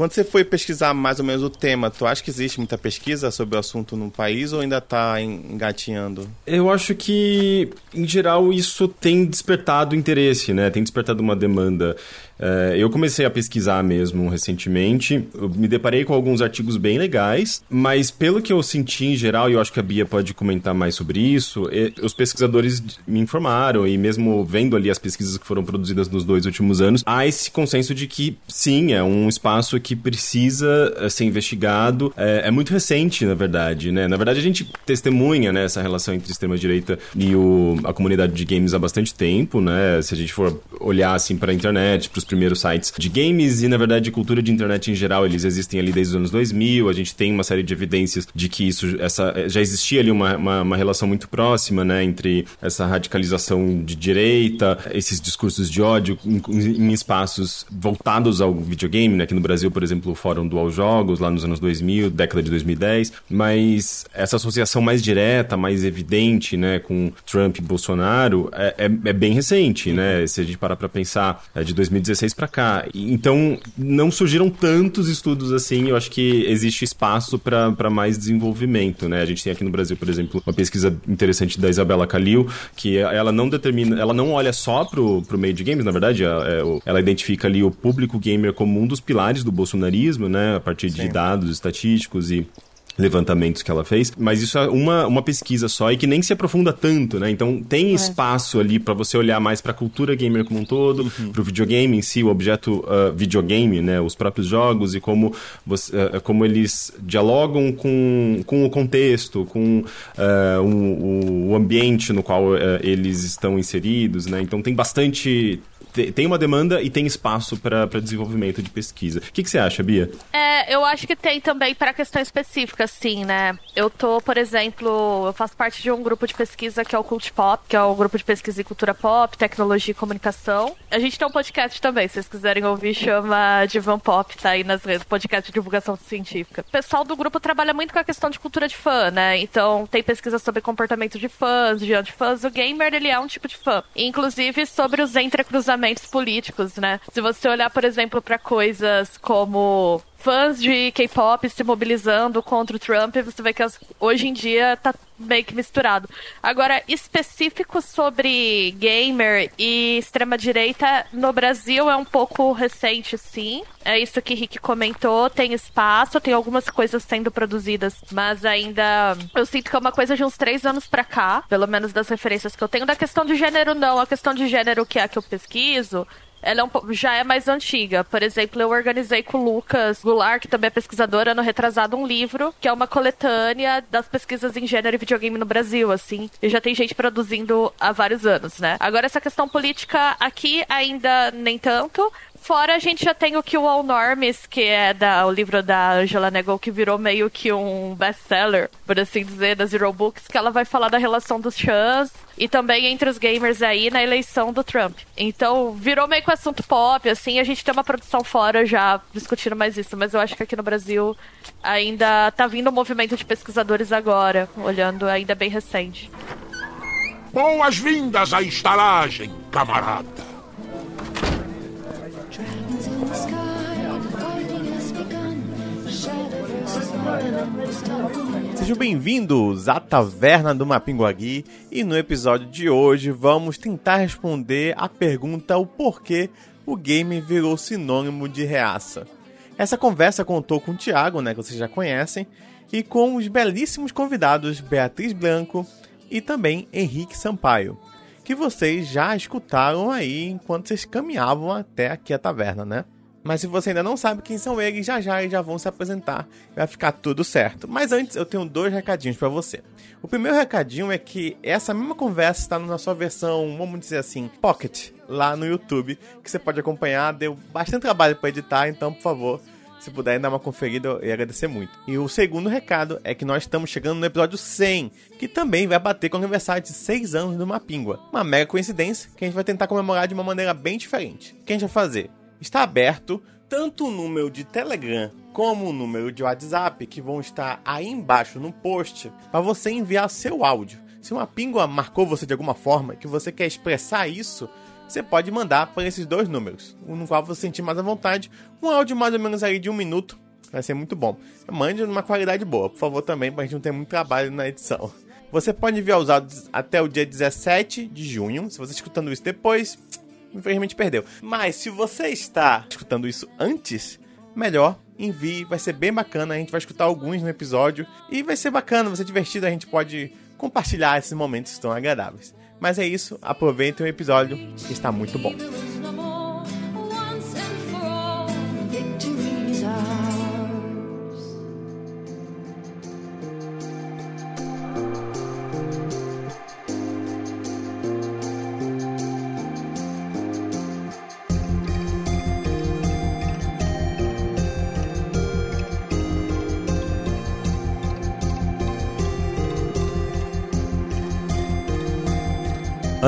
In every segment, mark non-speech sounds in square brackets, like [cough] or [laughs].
Quando você foi pesquisar mais ou menos o tema, tu acha que existe muita pesquisa sobre o assunto no país ou ainda tá engatinhando? Eu acho que, em geral, isso tem despertado interesse, né? Tem despertado uma demanda. É, eu comecei a pesquisar mesmo recentemente, me deparei com alguns artigos bem legais, mas pelo que eu senti em geral, e eu acho que a Bia pode comentar mais sobre isso, os pesquisadores me informaram, e mesmo vendo ali as pesquisas que foram produzidas nos dois últimos anos, há esse consenso de que sim, é um espaço que precisa eh, ser investigado. É, é muito recente, na verdade, né? Na verdade, a gente testemunha né, essa relação entre extrema-direita e o, a comunidade de games há bastante tempo, né? Se a gente for olhar assim para a internet, para os primeiros sites de games e, na verdade, de cultura de internet em geral, eles existem ali desde os anos 2000. A gente tem uma série de evidências de que isso essa, já existia ali uma, uma, uma relação muito próxima, né, entre essa radicalização de direita, esses discursos de ódio em, em espaços voltados ao videogame, né, aqui no Brasil, por exemplo, o Fórum Dual Jogos, lá nos anos 2000, década de 2010, mas essa associação mais direta, mais evidente, né, com Trump e Bolsonaro é, é, é bem recente, né, se a gente parar para pensar, é de 2016 2016 para cá. Então, não surgiram tantos estudos assim, eu acho que existe espaço para mais desenvolvimento, né? A gente tem aqui no Brasil, por exemplo, uma pesquisa interessante da Isabela Calil, que ela não determina, ela não olha só pro, pro meio de games, na verdade, ela, é, ela identifica ali o público gamer como um dos pilares do bolsonarismo, né? A partir de Sim. dados estatísticos e levantamentos que ela fez, mas isso é uma, uma pesquisa só e que nem se aprofunda tanto, né? Então tem é. espaço ali para você olhar mais para a cultura gamer como um todo, uhum. para o videogame em si, o objeto uh, videogame, né? Os próprios jogos e como, você, uh, como eles dialogam com, com o contexto, com uh, o, o, ambiente no qual eles estão inseridos, né? Então tem bastante tem uma demanda e tem espaço para desenvolvimento de pesquisa. O que, que, você acha, Bia? É, eu acho que tem também para questão específica, sim, né? Eu tô, por exemplo, eu faço parte de um grupo de pesquisa que é o Cult Pop, que é o grupo de pesquisa em cultura pop, tecnologia e comunicação. A gente tem um podcast também, se vocês quiserem ouvir, chama Divan Pop, tá aí nas redes, podcast de divulgação científica. O pessoal do grupo trabalha muito com a questão de cultura de fã, né? Então, tem pesquisa sobre comportamento de fãs, de antifãs. O gamer, ele é um tipo de fã. Inclusive, sobre os entrecruzamentos políticos, né? Se você olhar, por exemplo, para coisas como fãs de K-pop se mobilizando contra o Trump, você vê que hoje em dia tá meio que misturado. Agora, específico sobre gamer e extrema-direita, no Brasil é um pouco recente, sim. É isso que Rick comentou. Tem espaço, tem algumas coisas sendo produzidas, mas ainda eu sinto que é uma coisa de uns três anos pra cá, pelo menos das referências que eu tenho. Da questão de gênero, não. A questão de gênero que é a que eu pesquiso, ela é um, já é mais antiga. Por exemplo, eu organizei com o Lucas Goulart, que também é pesquisador, ano retrasado, um livro que é uma coletânea das pesquisas em gênero e videogame no Brasil, assim. E já tem gente produzindo há vários anos, né? Agora, essa questão política aqui ainda nem tanto, Fora a gente já tem o que o All Norms, que é da, o livro da Angela Negol, que virou meio que um best-seller, por assim dizer, da Zero Books, que ela vai falar da relação dos chãs e também entre os gamers aí na eleição do Trump. Então, virou meio que um assunto pop, assim, a gente tem uma produção fora já discutindo mais isso, mas eu acho que aqui no Brasil ainda tá vindo um movimento de pesquisadores agora, olhando ainda bem recente. Boas-vindas à estalagem, camarada! Sejam bem-vindos à Taverna do Mapinguari e no episódio de hoje vamos tentar responder a pergunta o porquê o game virou sinônimo de reaça. Essa conversa contou com o Thiago, né, que vocês já conhecem, e com os belíssimos convidados Beatriz Blanco e também Henrique Sampaio, que vocês já escutaram aí enquanto vocês caminhavam até aqui a taverna, né? Mas se você ainda não sabe quem são eles, já já eles já vão se apresentar. Vai ficar tudo certo. Mas antes eu tenho dois recadinhos para você. O primeiro recadinho é que essa mesma conversa está na sua versão, vamos dizer assim, pocket, lá no YouTube, que você pode acompanhar. Deu bastante trabalho para editar, então por favor, se puder dar uma conferida, eu ia agradecer muito. E o segundo recado é que nós estamos chegando no episódio 100, que também vai bater com o aniversário de 6 anos do Mapingua. Uma mega coincidência que a gente vai tentar comemorar de uma maneira bem diferente. O que a gente vai fazer? Está aberto tanto o número de Telegram como o número de WhatsApp que vão estar aí embaixo no post para você enviar seu áudio. Se uma píngua marcou você de alguma forma que você quer expressar isso, você pode mandar para esses dois números, no qual você sentir mais à vontade, um áudio mais ou menos aí de um minuto, vai ser muito bom. Mande numa qualidade boa, por favor, também, pra gente não ter muito trabalho na edição. Você pode enviar os áudios até o dia 17 de junho. Se você está escutando isso depois, infelizmente perdeu. Mas se você está escutando isso antes, melhor, envie, vai ser bem bacana. A gente vai escutar alguns no episódio e vai ser bacana, vai ser divertido. A gente pode compartilhar esses momentos tão agradáveis. Mas é isso, aproveitem o episódio que está muito bom.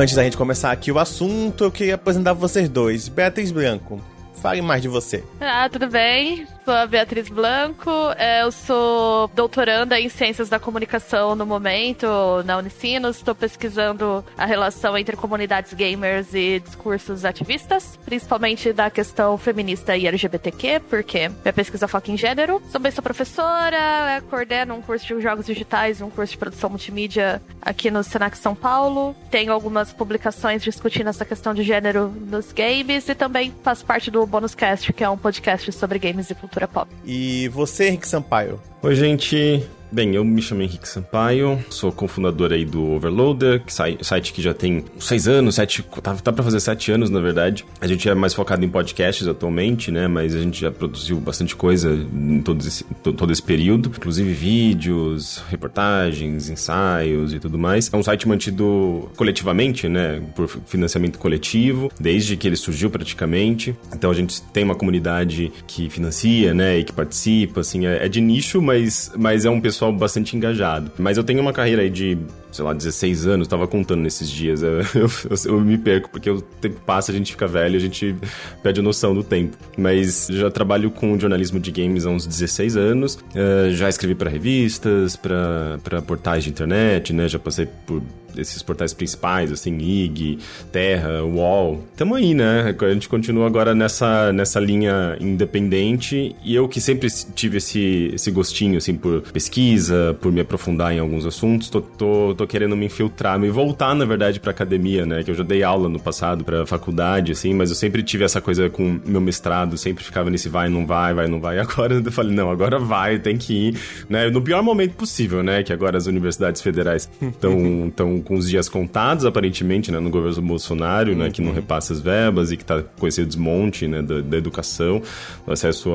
Antes da gente começar aqui o assunto, eu queria apresentar vocês dois. Beatriz Branco, Fale mais de você. Ah, tudo bem? Sou a Beatriz Blanco. É, eu sou doutoranda em Ciências da Comunicação no momento, na Unicinos. Estou pesquisando a relação entre comunidades gamers e discursos ativistas, principalmente da questão feminista e LGBTQ, porque minha pesquisa foca em gênero. Também sou professora, coordeno um curso de jogos digitais e um curso de produção multimídia aqui no Senac São Paulo. Tenho algumas publicações discutindo essa questão de gênero nos games e também faço parte do Bônus Cast, que é um podcast sobre games e cultura pop. E você, Henrique Sampaio? Oi, gente. Bem, eu me chamo Henrique Sampaio, sou cofundador aí do Overloader, que sai, site que já tem seis anos, sete, tá, tá para fazer sete anos, na verdade. A gente é mais focado em podcasts atualmente, né, mas a gente já produziu bastante coisa em todo esse, todo esse período, inclusive vídeos, reportagens, ensaios e tudo mais. É um site mantido coletivamente, né, por financiamento coletivo, desde que ele surgiu praticamente. Então a gente tem uma comunidade que financia, né, e que participa, assim, é, é de nicho, mas, mas é um pessoal pessoal bastante engajado. Mas eu tenho uma carreira aí de, sei lá, 16 anos, tava contando nesses dias. [laughs] Eu, eu, eu, me perco, porque o tempo passa, a gente fica velho, a gente perde a noção do tempo. Mas já trabalho com jornalismo de games há uns 16 anos. Uh, já escrevi para revistas, para portais de internet, né? Já passei por esses portais principais, assim, IG, Terra, UOL. Tamo aí, né? A gente continua agora nessa, nessa linha independente e eu que sempre tive esse, esse gostinho, assim, por pesquisa, por me aprofundar em alguns assuntos, tô, tô, tô querendo me infiltrar, me voltar, na verdade, pra academia, né? Que eu já dei aula no passado pra faculdade, assim, mas eu sempre tive essa coisa com meu mestrado, sempre ficava nesse vai, não vai, vai, não vai. [laughs] Agora eu falei, não, agora vai, tem que ir, né? No pior momento possível, né? Que agora as universidades federais estão com os dias contados, aparentemente, né, no governo Bolsonaro, né, que não uhum. repassa as verbas e que está com esse desmonte né, da, da educação, do acesso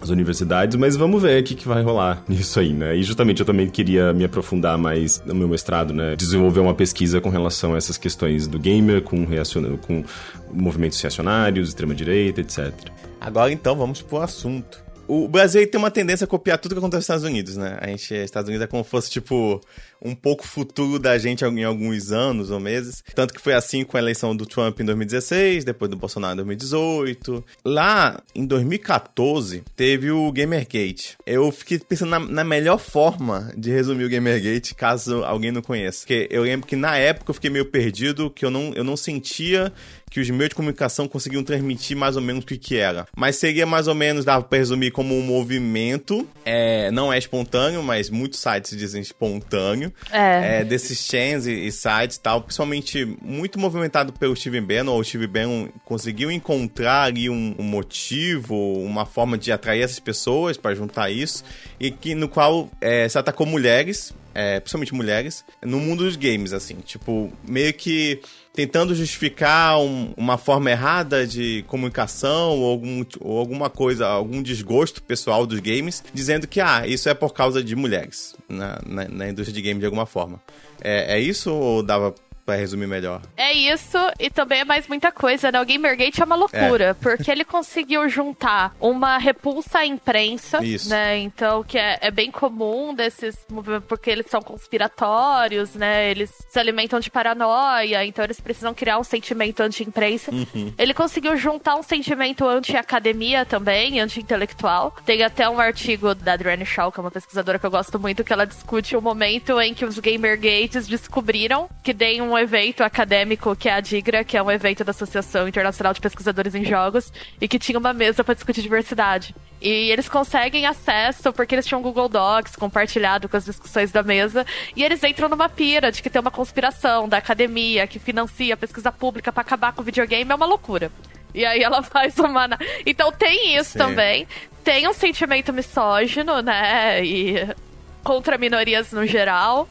às universidades, mas vamos ver o que, que vai rolar [laughs] nisso aí, né? E justamente eu também queria me aprofundar mais no meu mestrado, né? Desenvolver uma pesquisa com relação a essas questões do gamer, com, reacion... com movimentos reacionários, extrema-direita, etc. Agora então vamos pro assunto o Brasil tem uma tendência a copiar tudo que acontece nos Estados Unidos, né? A gente, Estados Unidos é como se fosse, tipo, um pouco futuro da gente em alguns anos ou meses. Tanto que foi assim com a eleição do Trump em 2016, depois do Bolsonaro em 2018. Lá, em 2014, teve o Gamergate. Eu fiquei pensando na, na melhor forma de resumir o Gamergate, caso alguém não conheça. Porque eu lembro que na época eu fiquei meio perdido, que eu não, eu não sentia que os meios de comunicação conseguiam transmitir mais ou menos o que, que era. Mas seria mais ou menos, dava pra resumir como um movimento, é, não é espontâneo, mas muitos sites dizem espontâneo, é. é desses chains e, e sites e tal, principalmente muito movimentado pelo Steve Bannon, ou o Steve Bannon conseguiu encontrar ali um, um motivo, uma forma de atrair essas pessoas para juntar isso, e que no qual é, se atacou mulheres, é, principalmente mulheres, no mundo dos games, assim, tipo, meio que tentando justificar um, uma forma errada de comunicação ou, algum, ou alguma coisa, algum desgosto pessoal dos games, dizendo que, ah, isso é por causa de mulheres na, na, na indústria de games de alguma forma. É, é isso ou dava Pra resumir melhor. É isso, e também é mais muita coisa, né? O Gamergate é uma loucura, é. porque ele conseguiu juntar uma repulsa à imprensa, isso. né? Então, que é, é bem comum desses movimentos, porque eles são conspiratórios, né? Eles se alimentam de paranoia, então eles precisam criar um sentimento anti-imprensa. Uhum. Ele conseguiu juntar um sentimento anti-academia também, anti-intelectual. Tem até um artigo da Adrienne Shaw, que é uma pesquisadora que eu gosto muito, que ela discute o momento em que os Gamergates descobriram que tem um um evento acadêmico que é a DIGRA, que é um evento da Associação Internacional de Pesquisadores em Jogos, e que tinha uma mesa para discutir diversidade. E eles conseguem acesso porque eles tinham Google Docs compartilhado com as discussões da mesa. E eles entram numa pira de que tem uma conspiração da academia que financia a pesquisa pública para acabar com o videogame. É uma loucura. E aí ela [laughs] faz uma. Então tem isso Sim. também. Tem um sentimento misógino, né? E contra minorias no geral.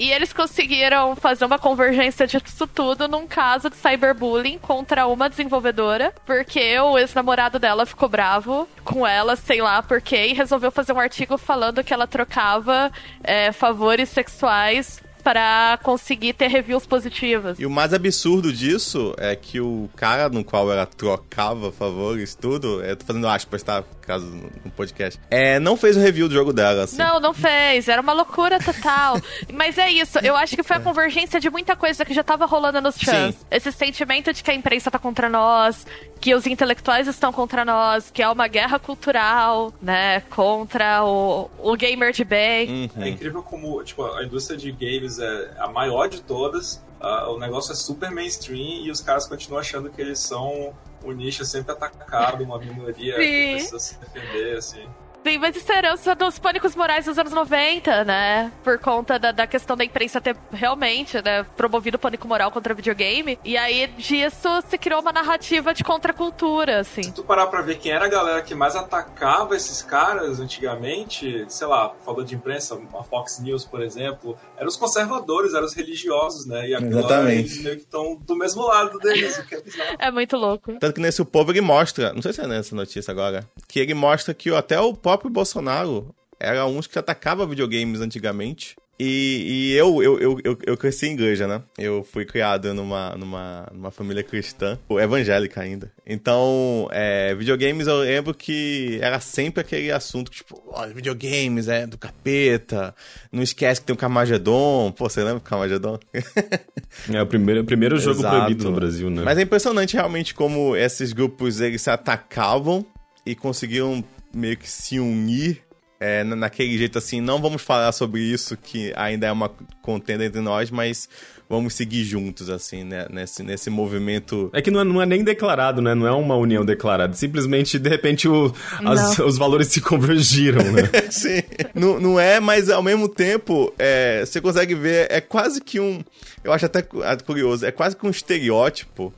E eles conseguiram fazer uma convergência disso tudo num caso de cyberbullying contra uma desenvolvedora, porque o ex-namorado dela ficou bravo com ela, sei lá por quê, e resolveu fazer um artigo falando que ela trocava é, favores sexuais para conseguir ter reviews positivas. E o mais absurdo disso é que o cara no qual ela trocava favores, tudo, eu tô fazendo aspas, tá? Caso no podcast, é, não fez o review do jogo dela, assim. Não, não fez. Era uma loucura total. [laughs] Mas é isso. Eu acho que foi a convergência de muita coisa que já tava rolando nos chans. Sim. Esse sentimento de que a imprensa tá contra nós, que os intelectuais estão contra nós, que é uma guerra cultural, né? Contra o, o gamer de bem. Uhum. É incrível como, tipo, a indústria de games é a maior de todas. Uh, o negócio é super mainstream e os caras continuam achando que eles são um nicho sempre atacado, uma minoria Sim. que precisa se defender, assim. Isso é herança dos pânicos morais dos anos 90, né? Por conta da, da questão da imprensa ter realmente, né, promovido o pânico moral contra videogame. E aí disso se criou uma narrativa de contracultura, assim. Se tu parar pra ver quem era a galera que mais atacava esses caras antigamente, sei lá, falou de imprensa, a Fox News, por exemplo, eram os conservadores, eram os religiosos, né? E agora eles meio que estão do mesmo lado deles, o que é bizarro. É muito louco. Tanto que nesse o povo ele mostra, não sei se é nessa notícia agora, que ele mostra que até o próprio Bolsonaro era uns que atacava videogames antigamente. E, e eu, eu, eu, eu, cresci em igreja, né? Eu fui criado numa, numa, numa família cristã, evangélica ainda. Então, é, videogames eu lembro que era sempre aquele assunto, tipo, olha, videogames é do capeta, não esquece que tem o Camagedon. Pô, você lembra do Camagedon? [laughs] é o primeiro, o primeiro jogo Exato. proibido no Brasil, né? Mas é impressionante realmente como esses grupos eles se atacavam e conseguiam meio que se unir é, naquele jeito assim, não vamos falar sobre isso, que ainda é uma contenda entre nós, mas vamos seguir juntos, assim, né? Nesse, nesse movimento. É que não é, não é nem declarado, né? Não é uma união declarada. Simplesmente, de repente, o, as, os valores se convergiram, né? [laughs] Sim. não, não é, mas ao mesmo tempo, é, você consegue ver, é quase que um. Eu acho até curioso, é quase que um estereótipo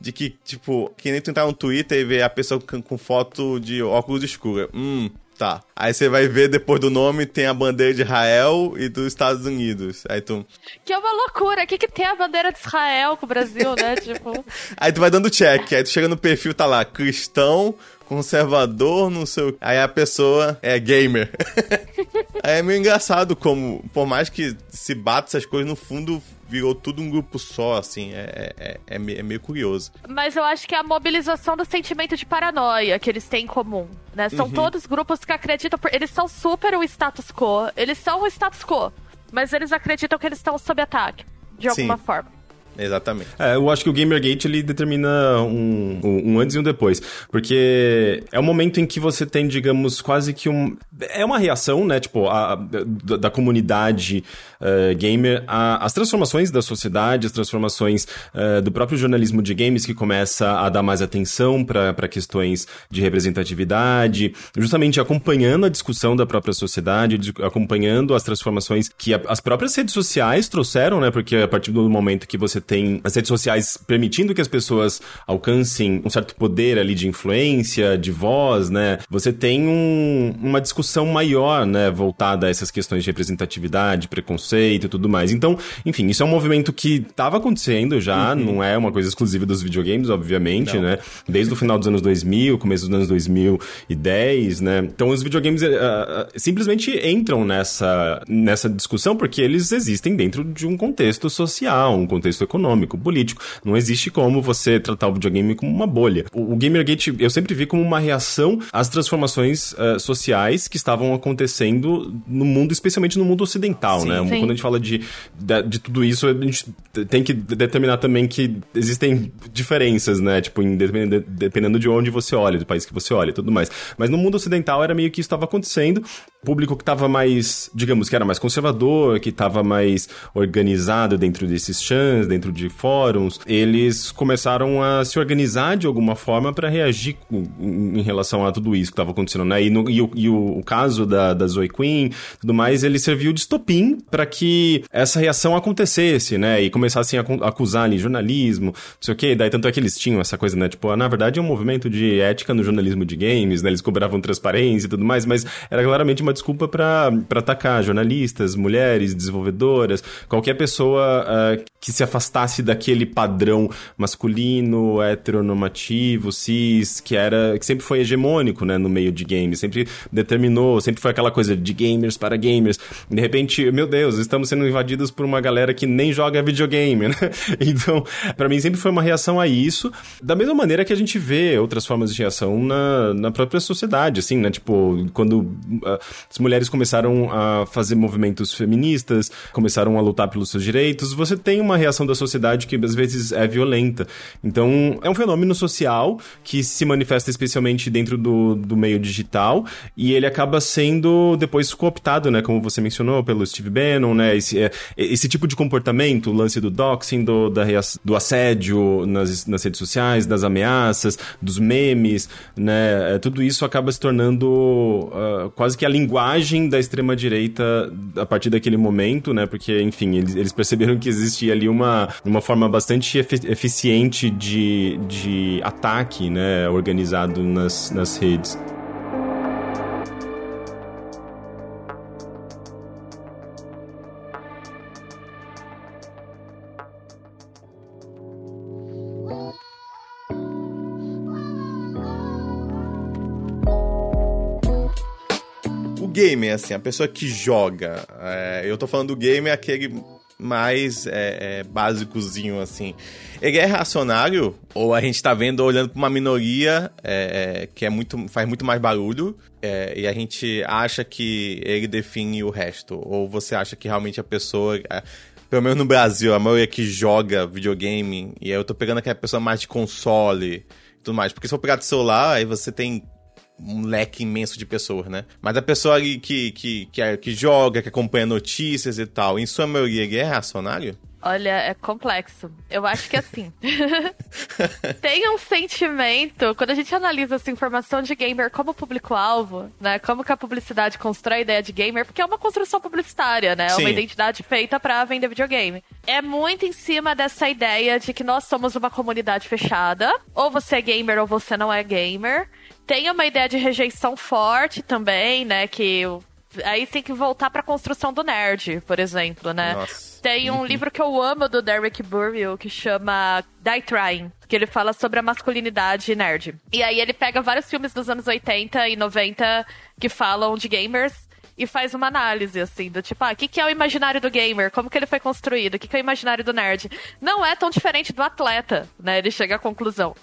de que, tipo, que nem tu entrar no Twitter e ver a pessoa com, com foto de óculos escuros. Hum, Tá. Aí você vai ver depois do nome tem a bandeira de Israel e dos Estados Unidos. Aí tu. Que é uma loucura. O que, que tem a bandeira de Israel com o Brasil, né? [laughs] tipo. Aí tu vai dando check. Aí tu chega no perfil, tá lá, cristão, conservador, não sei o Aí a pessoa é gamer. [laughs] Aí é meio engraçado como, por mais que se bata essas coisas, no fundo virou tudo um grupo só, assim, é, é, é, é, meio curioso. Mas eu acho que é a mobilização do sentimento de paranoia que eles têm em comum, né? São uhum. todos grupos que acreditam, por... eles são super o status quo, eles são o status quo, mas eles acreditam que eles estão sob ataque, de alguma Sim. forma. Exatamente. É, eu acho que o Gamergate ele determina um, um, antes e um depois. Porque é o momento em que você tem, digamos, quase que um. É uma reação, né? Tipo, a, da, da, comunidade uh, gamer às transformações da sociedade, as transformações uh, do próprio jornalismo de games que começa a dar mais atenção para questões de representatividade, justamente acompanhando a discussão da própria sociedade, acompanhando as transformações que a, as próprias redes sociais trouxeram, né? Porque a partir do momento que você tem as redes sociais permitindo que as pessoas alcancem um certo poder ali de influência, de voz, né? Você tem um, uma discussão maior, né, voltada a essas questões de representatividade, preconceito e tudo mais. Então, enfim, isso é um movimento que estava acontecendo já, uhum. não é uma coisa exclusiva dos videogames, obviamente, não. né? Desde o final dos anos 2000, começo dos anos 2010, né? Então, os videogames uh, simplesmente entram nessa, nessa discussão porque eles existem dentro de um contexto social, um contexto econômico econômico, político. Não existe como você tratar o videogame como uma bolha. O, o Gamergate eu sempre vi como uma reação às transformações uh, sociais que estavam acontecendo no mundo, especialmente no mundo ocidental, sim, né? Sim. Quando a gente fala de, de, de, tudo isso, a gente tem que determinar também que existem diferenças, né? Tipo, dependendo, dependendo de onde você olha, do país que você olha e tudo mais. Mas no mundo ocidental era meio que isso estava acontecendo público que estava mais, digamos, que era mais conservador, que estava mais organizado dentro desses chans, dentro de fóruns, eles começaram a se organizar de alguma forma para reagir em relação a tudo isso que estava acontecendo, né? E, no, e, o, e o, o, caso da, da Zoe Queen, tudo mais, ele serviu de estopim para que essa reação acontecesse, né? E começassem a acusar ali jornalismo, não sei o quê. Daí tanto é que eles tinham essa coisa, né? Tipo, ah, na verdade é um movimento de ética no jornalismo de games, né? Eles cobravam transparência e tudo mais, mas era claramente uma desculpa para atacar jornalistas, mulheres, desenvolvedoras, qualquer pessoa uh, que se afastasse daquele padrão masculino, heteronormativo, cis, que era que sempre foi hegemônico, né, no meio de games, sempre determinou, sempre foi aquela coisa de gamers para gamers. De repente, meu Deus, estamos sendo invadidos por uma galera que nem joga videogame, né? [laughs] Então, para mim sempre foi uma reação a isso, da mesma maneira que a gente vê outras formas de reação na, na própria sociedade, assim, né? Tipo, quando uh, as mulheres começaram a fazer movimentos feministas, começaram a lutar pelos seus direitos, você tem uma reação da sociedade que às vezes é violenta. Então, é um fenômeno social que se manifesta especialmente dentro do, do meio digital e ele acaba sendo depois cooptado, né, como você mencionou, pelo Steve Bannon, né, esse, é, esse tipo de comportamento, o lance do doxing, do, da, do assédio nas, nas redes sociais, das ameaças, dos memes, né, é, tudo isso acaba se tornando uh, quase que a linguagem da extrema-direita a partir daquele momento, né, porque, enfim, eles, eles perceberam que existia ali uma, uma forma bastante eficiente de, de ataque, né, organizado nas, nas redes. Gamer, assim, a pessoa que joga. É, eu tô falando do gamer aquele mais é, é, básicozinho, assim. Ele é reacionário? Ou a gente tá vendo, olhando pra uma minoria é, é que é muito, faz muito mais barulho é, e a gente acha que ele define o resto? Ou você acha que realmente a pessoa... É, pelo menos no Brasil, a maioria que joga videogame, e eu tô pegando aquela pessoa mais de console e tudo mais. Porque se eu pegar do celular, aí você tem um leque imenso de pessoas, né? Mas a pessoa que, que, que, que, é, que joga, que acompanha notícias e tal, em sua maioria, ele é reacionário? Olha, é complexo. Eu acho que assim. [laughs] tem um sentimento, quando a gente analisa essa informação de gamer como público-alvo, né? Como que a publicidade constrói a ideia de gamer, porque é uma construção publicitária, né? É uma identidade feita para vender videogame. É muito em cima dessa ideia de que nós somos uma comunidade fechada. Ou você é gamer ou você não é gamer. Tem uma ideia de rejeição forte também, né? Que aí tem que voltar pra construção do nerd, por exemplo, né? Nossa. Tem um uhum. livro que eu amo do Derek Burrill que chama Die Trying, que ele fala sobre a masculinidade nerd. E aí ele pega vários filmes dos anos 80 e 90 que falam de gamers e faz uma análise, assim, do tipo, ah, o que, que é o imaginário do gamer? Como que ele foi construído? O que, que é o imaginário do nerd? Não é tão diferente do atleta, né? Ele chega à conclusão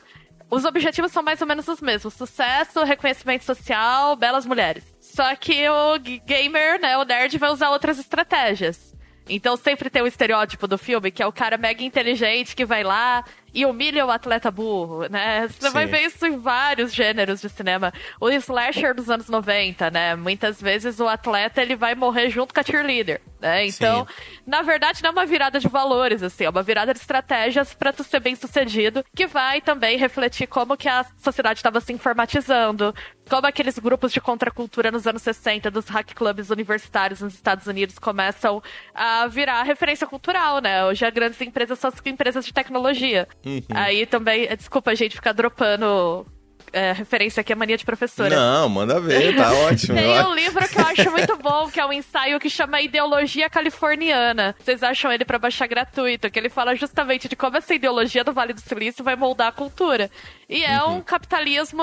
os objetivos são mais ou menos os mesmos: sucesso, reconhecimento social, belas mulheres. Só que o gamer, né, o nerd, vai usar outras estratégias. Então sempre tem o estereótipo do filme, que é o cara mega inteligente que vai lá e humilha o atleta burro, né? Você Sim. vai ver isso em vários gêneros de cinema. O slasher dos anos 90, né? Muitas vezes o atleta ele vai morrer junto com a cheerleader, né? Então, Sim. na verdade, não é uma virada de valores, assim, é uma virada de estratégias para tu ser bem sucedido, que vai também refletir como que a sociedade estava se informatizando, como aqueles grupos de contracultura nos anos 60 dos hack clubs universitários nos Estados Unidos começam a virar referência cultural, né? Hoje as grandes empresas são as empresas de tecnologia. Uhum. Aí também, desculpa a gente ficar dropando é, referência aqui a mania de professora. Não, manda ver, tá [laughs] ótimo. Tem um livro que eu acho muito bom, que é um ensaio que chama Ideologia Californiana. Vocês acham ele para baixar gratuito, que ele fala justamente de como essa ideologia do Vale do Silício vai moldar a cultura. E é uhum. um capitalismo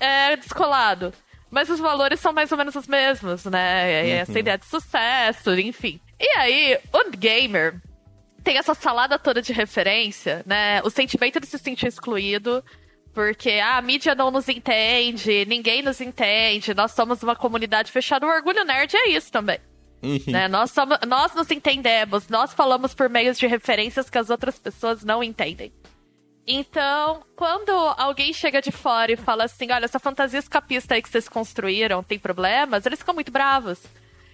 é, descolado. Mas os valores são mais ou menos os mesmos, né? Uhum. Essa ideia de sucesso, enfim. E aí, o gamer, tem essa salada toda de referência, né? O sentimento de se sentir excluído, porque ah, a mídia não nos entende, ninguém nos entende, nós somos uma comunidade fechada. O orgulho nerd é isso também. Uhum. Né? Nós, somos, nós nos entendemos, nós falamos por meios de referências que as outras pessoas não entendem. Então, quando alguém chega de fora e fala assim, olha, essa fantasia escapista aí que vocês construíram tem problemas, eles ficam muito bravos.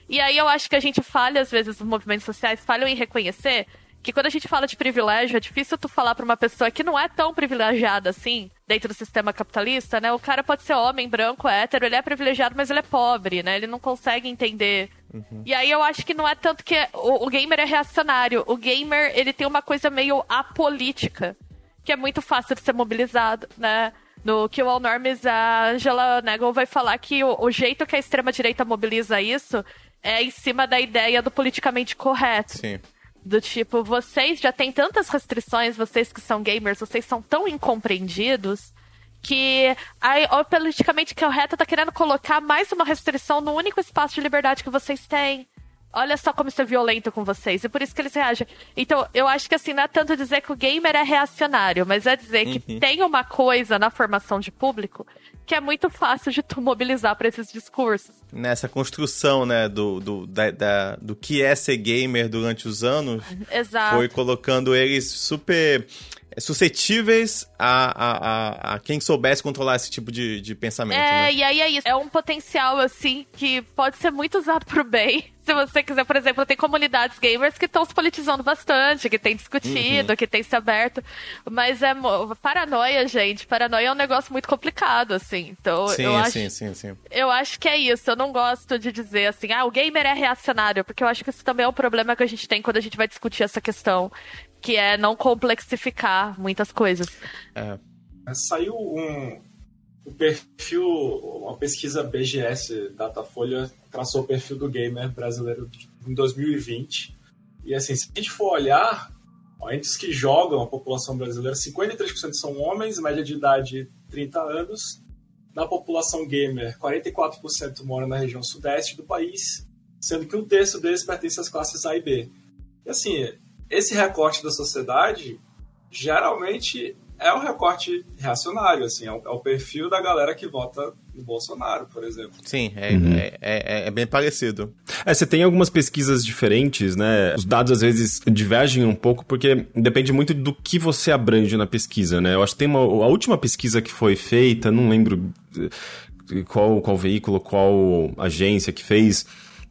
E aí eu acho que a gente falha, às vezes, os movimentos sociais falham em reconhecer que quando a gente fala de privilégio, é difícil tu falar para uma pessoa que não é tão privilegiada assim, dentro do sistema capitalista, né? O cara pode ser homem, branco, hétero, ele é privilegiado, mas ele é pobre, né? Ele não consegue entender. Uhum. E aí eu acho que não é tanto que o, o gamer é reacionário. O gamer, ele tem uma coisa meio apolítica, que é muito fácil de ser mobilizado, né? No Kill All Norms, a Angela Nagel vai falar que o, o jeito que a extrema-direita mobiliza isso é em cima da ideia do politicamente correto. Sim. Do tipo, vocês já têm tantas restrições, vocês que são gamers, vocês são tão incompreendidos que a, a politicamente correta tá querendo colocar mais uma restrição no único espaço de liberdade que vocês têm. Olha só como isso é violento com vocês. E por isso que eles reagem. Então, eu acho que assim, não é tanto dizer que o gamer é reacionário, mas é dizer uhum. que tem uma coisa na formação de público que é muito fácil de tu mobilizar para esses discursos. Nessa construção, né, do, do, da, da, do que é ser gamer durante os anos, Exato. foi colocando eles super suscetíveis a, a, a, a, quem soubesse controlar esse tipo de, de pensamento. É, né? e aí é isso. É um potencial, assim, que pode ser muito usado pro bem. [laughs] Se você quiser, por exemplo, tem comunidades gamers que estão se politizando bastante, que tem discutido, uhum. que tem se aberto. Mas é paranoia, gente. Paranoia é um negócio muito complicado, assim. Então, sim, eu acho, sim, sim, sim. Eu acho que é isso. Eu não gosto de dizer assim, ah, o gamer é reacionário, porque eu acho que isso também é um problema que a gente tem quando a gente vai discutir essa questão que é não complexificar muitas coisas. É. Saiu um, um perfil, uma pesquisa BGS Datafolha traçou o perfil do gamer brasileiro em 2020. E assim, se a gente for olhar, entes que jogam a população brasileira, 53% são homens, média de idade 30 anos. Na população gamer, 44% mora na região sudeste do país, sendo que um terço deles pertence às classes A e B. E assim, esse recorte da sociedade geralmente é um recorte reacionário, assim, é o, é o, perfil da galera que vota no Bolsonaro, por exemplo. Sim, é, uhum. é, é, é, bem parecido. É, você tem algumas pesquisas diferentes, né? Os dados às vezes divergem um pouco, porque depende muito do que você abrange na pesquisa, né? Eu acho que tem uma. A última pesquisa que foi feita, não lembro qual, qual veículo, qual agência que fez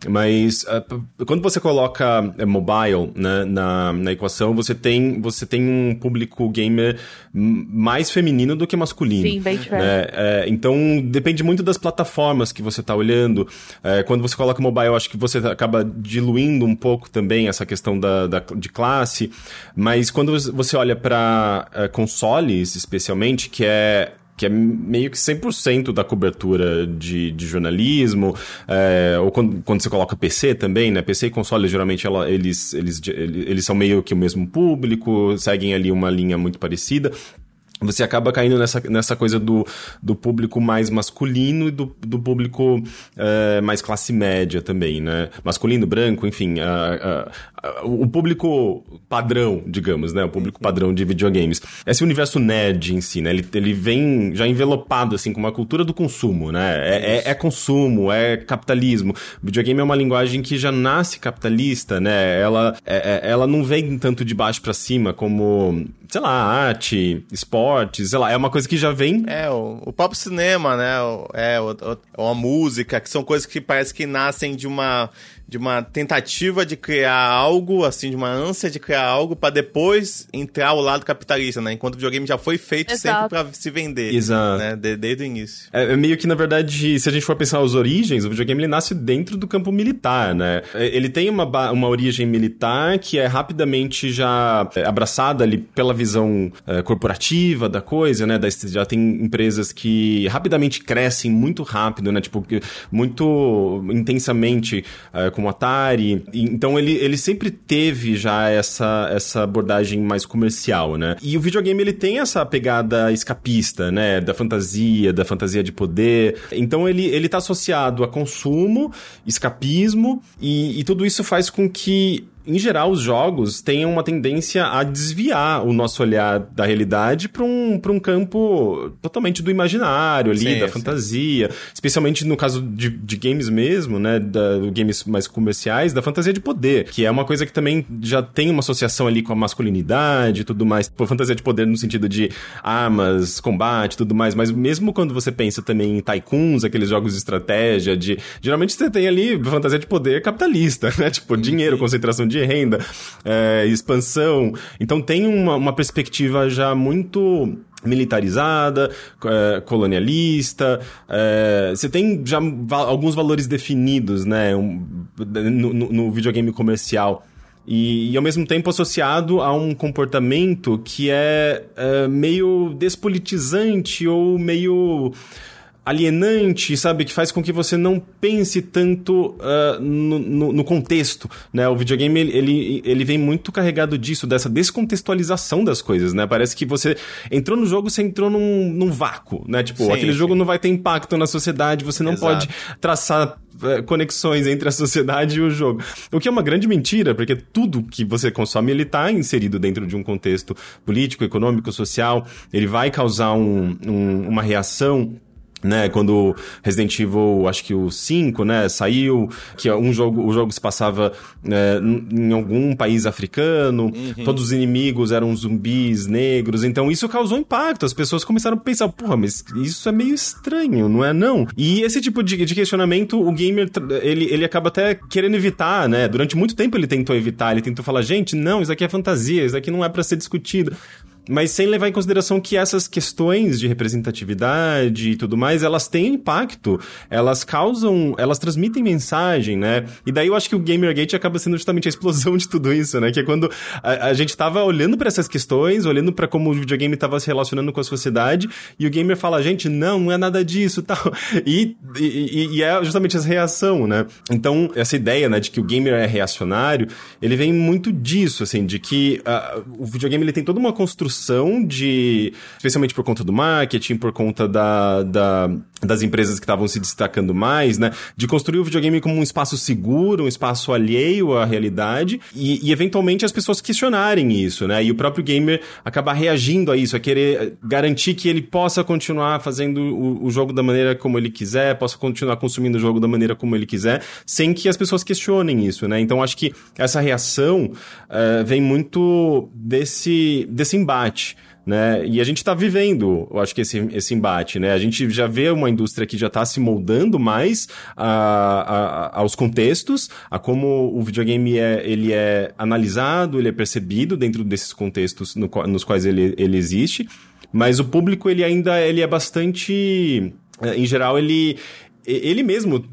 mas uh, quando você coloca uh, mobile né, na, na equação, você tem, você tem um público gamer mais feminino do que masculino. Sim, bem. Né? É, então, depende muito das plataformas que você está olhando. É, quando você coloca mobile, eu acho que você acaba diluindo um pouco também essa questão da, da de classe. Mas quando você olha para uh, consoles, especialmente, que é que é meio que 100% da cobertura de, de jornalismo, é, ou quando, quando você coloca PC também, né? PC e console, geralmente, ela, eles, eles, eles são meio que o mesmo público, seguem ali uma linha muito parecida você acaba caindo nessa, nessa coisa do, do público mais masculino e do, do público é, mais classe média também, né? Masculino, branco, enfim, o público padrão, digamos, né? O público uhum. padrão de videogames. Esse universo nerd em si, né? Ele, ele vem já envelopado, assim, com uma cultura do consumo, né? É, é, é consumo, é capitalismo. O videogame é uma linguagem que já nasce capitalista, né? Ela, é, é ela não vem tanto de baixo para cima como, sei lá, arte, esportes, sei lá. É uma coisa que já vem... É, o, o próprio cinema, né? O, é, o, a música, que são coisas que parece que nascem de uma de uma tentativa de criar algo, assim, de uma ânsia de criar algo para depois entrar ao lado capitalista, né? Enquanto o videogame já foi feito Exato. sempre para se vender. Exato. Né? De, desde o início. É, é, meio que, na verdade, se a gente for pensar as origens, o videogame ele nasce dentro do campo militar, né? É, ele tem uma, uma origem militar que é rapidamente já é, abraçada ali pela visão é, corporativa da coisa, né? Da, já tem empresas que rapidamente crescem muito rápido, né? Tipo, muito intensamente é, com como Atari. Então ele, ele sempre teve já essa, essa abordagem mais comercial, né? E o videogame ele tem essa pegada escapista, né? Da fantasia, da fantasia de poder. Então ele, ele tá associado a consumo, escapismo e, e tudo isso faz com que em geral, os jogos têm uma tendência a desviar o nosso olhar da realidade para um, um campo totalmente do imaginário ali, sim, da sim. fantasia. Especialmente no caso de, de games mesmo, né? Da, games mais comerciais, da fantasia de poder, que é uma coisa que também já tem uma associação ali com a masculinidade e tudo mais. Por fantasia de poder no sentido de armas, combate tudo mais. Mas mesmo quando você pensa também em tycoons, aqueles jogos de estratégia, de. Geralmente você tem ali fantasia de poder capitalista, [laughs] né? Tipo, dinheiro, concentração de renda, é, expansão. Então tem uma, uma perspectiva já muito militarizada, é, colonialista, é, você tem já alguns valores definidos, né, no, no, videogame comercial. E, e, ao mesmo tempo associado a um comportamento que é, é meio despolitizante ou meio alienante, sabe? Que faz com que você não pense tanto uh, no, no, no, contexto, né? O videogame, ele, ele, ele, vem muito carregado disso, dessa descontextualização das coisas, né? Parece que você entrou no jogo, você entrou num, num vácuo, né? Tipo, sim, aquele sim. jogo não vai ter impacto na sociedade, você não Exato. pode traçar uh, conexões entre a sociedade [laughs] e o jogo. O que é uma grande mentira, porque tudo que você consome, ele tá inserido dentro de um contexto político, econômico, social, ele vai causar um, um, uma reação né, quando Resident Evil, acho que o 5, né, saiu, que é um jogo, o jogo se passava é, em algum país africano, uhum. todos os inimigos eram zumbis negros, então isso causou impacto, as pessoas começaram a pensar, porra, mas isso é meio estranho, não é não? E esse tipo de, de questionamento, o gamer, ele, ele acaba até querendo evitar, né, durante muito tempo ele tentou evitar, ele tentou falar, gente, não, isso aqui é fantasia, isso aqui não é para ser discutido mas sem levar em consideração que essas questões de representatividade e tudo mais, elas têm impacto, elas causam, elas transmitem mensagem, né? E daí eu acho que o Gamergate acaba sendo justamente a explosão de tudo isso, né? Que é quando a, a gente tava olhando para essas questões, olhando para como o videogame tava se relacionando com a sociedade, e o gamer fala, gente, não, não é nada disso, [laughs] tal. E, e, e é justamente essa reação, né? Então, essa ideia, né, de que o gamer é reacionário, ele vem muito disso, assim, de que uh, o videogame ele tem toda uma construção de. Especialmente por conta do marketing, por conta da, da das empresas que estavam se destacando mais, né? De construir o videogame como um espaço seguro, um espaço alheio à realidade e, e, eventualmente as pessoas questionarem isso, né? E o próprio gamer acabar reagindo a isso, a querer garantir que ele possa continuar fazendo o, o jogo da maneira como ele quiser, possa continuar consumindo o jogo da maneira como ele quiser, sem que as pessoas questionem isso, né? Então acho que essa reação uh, vem muito desse, desse embate embate. Né? E a gente está vivendo, eu acho que esse, esse embate, né? A gente já vê uma indústria que já está se moldando mais a, a, aos contextos, a como o videogame é, ele é analisado, ele é percebido dentro desses contextos no, nos quais ele, ele existe, mas o público ele ainda ele é bastante, em geral ele ele mesmo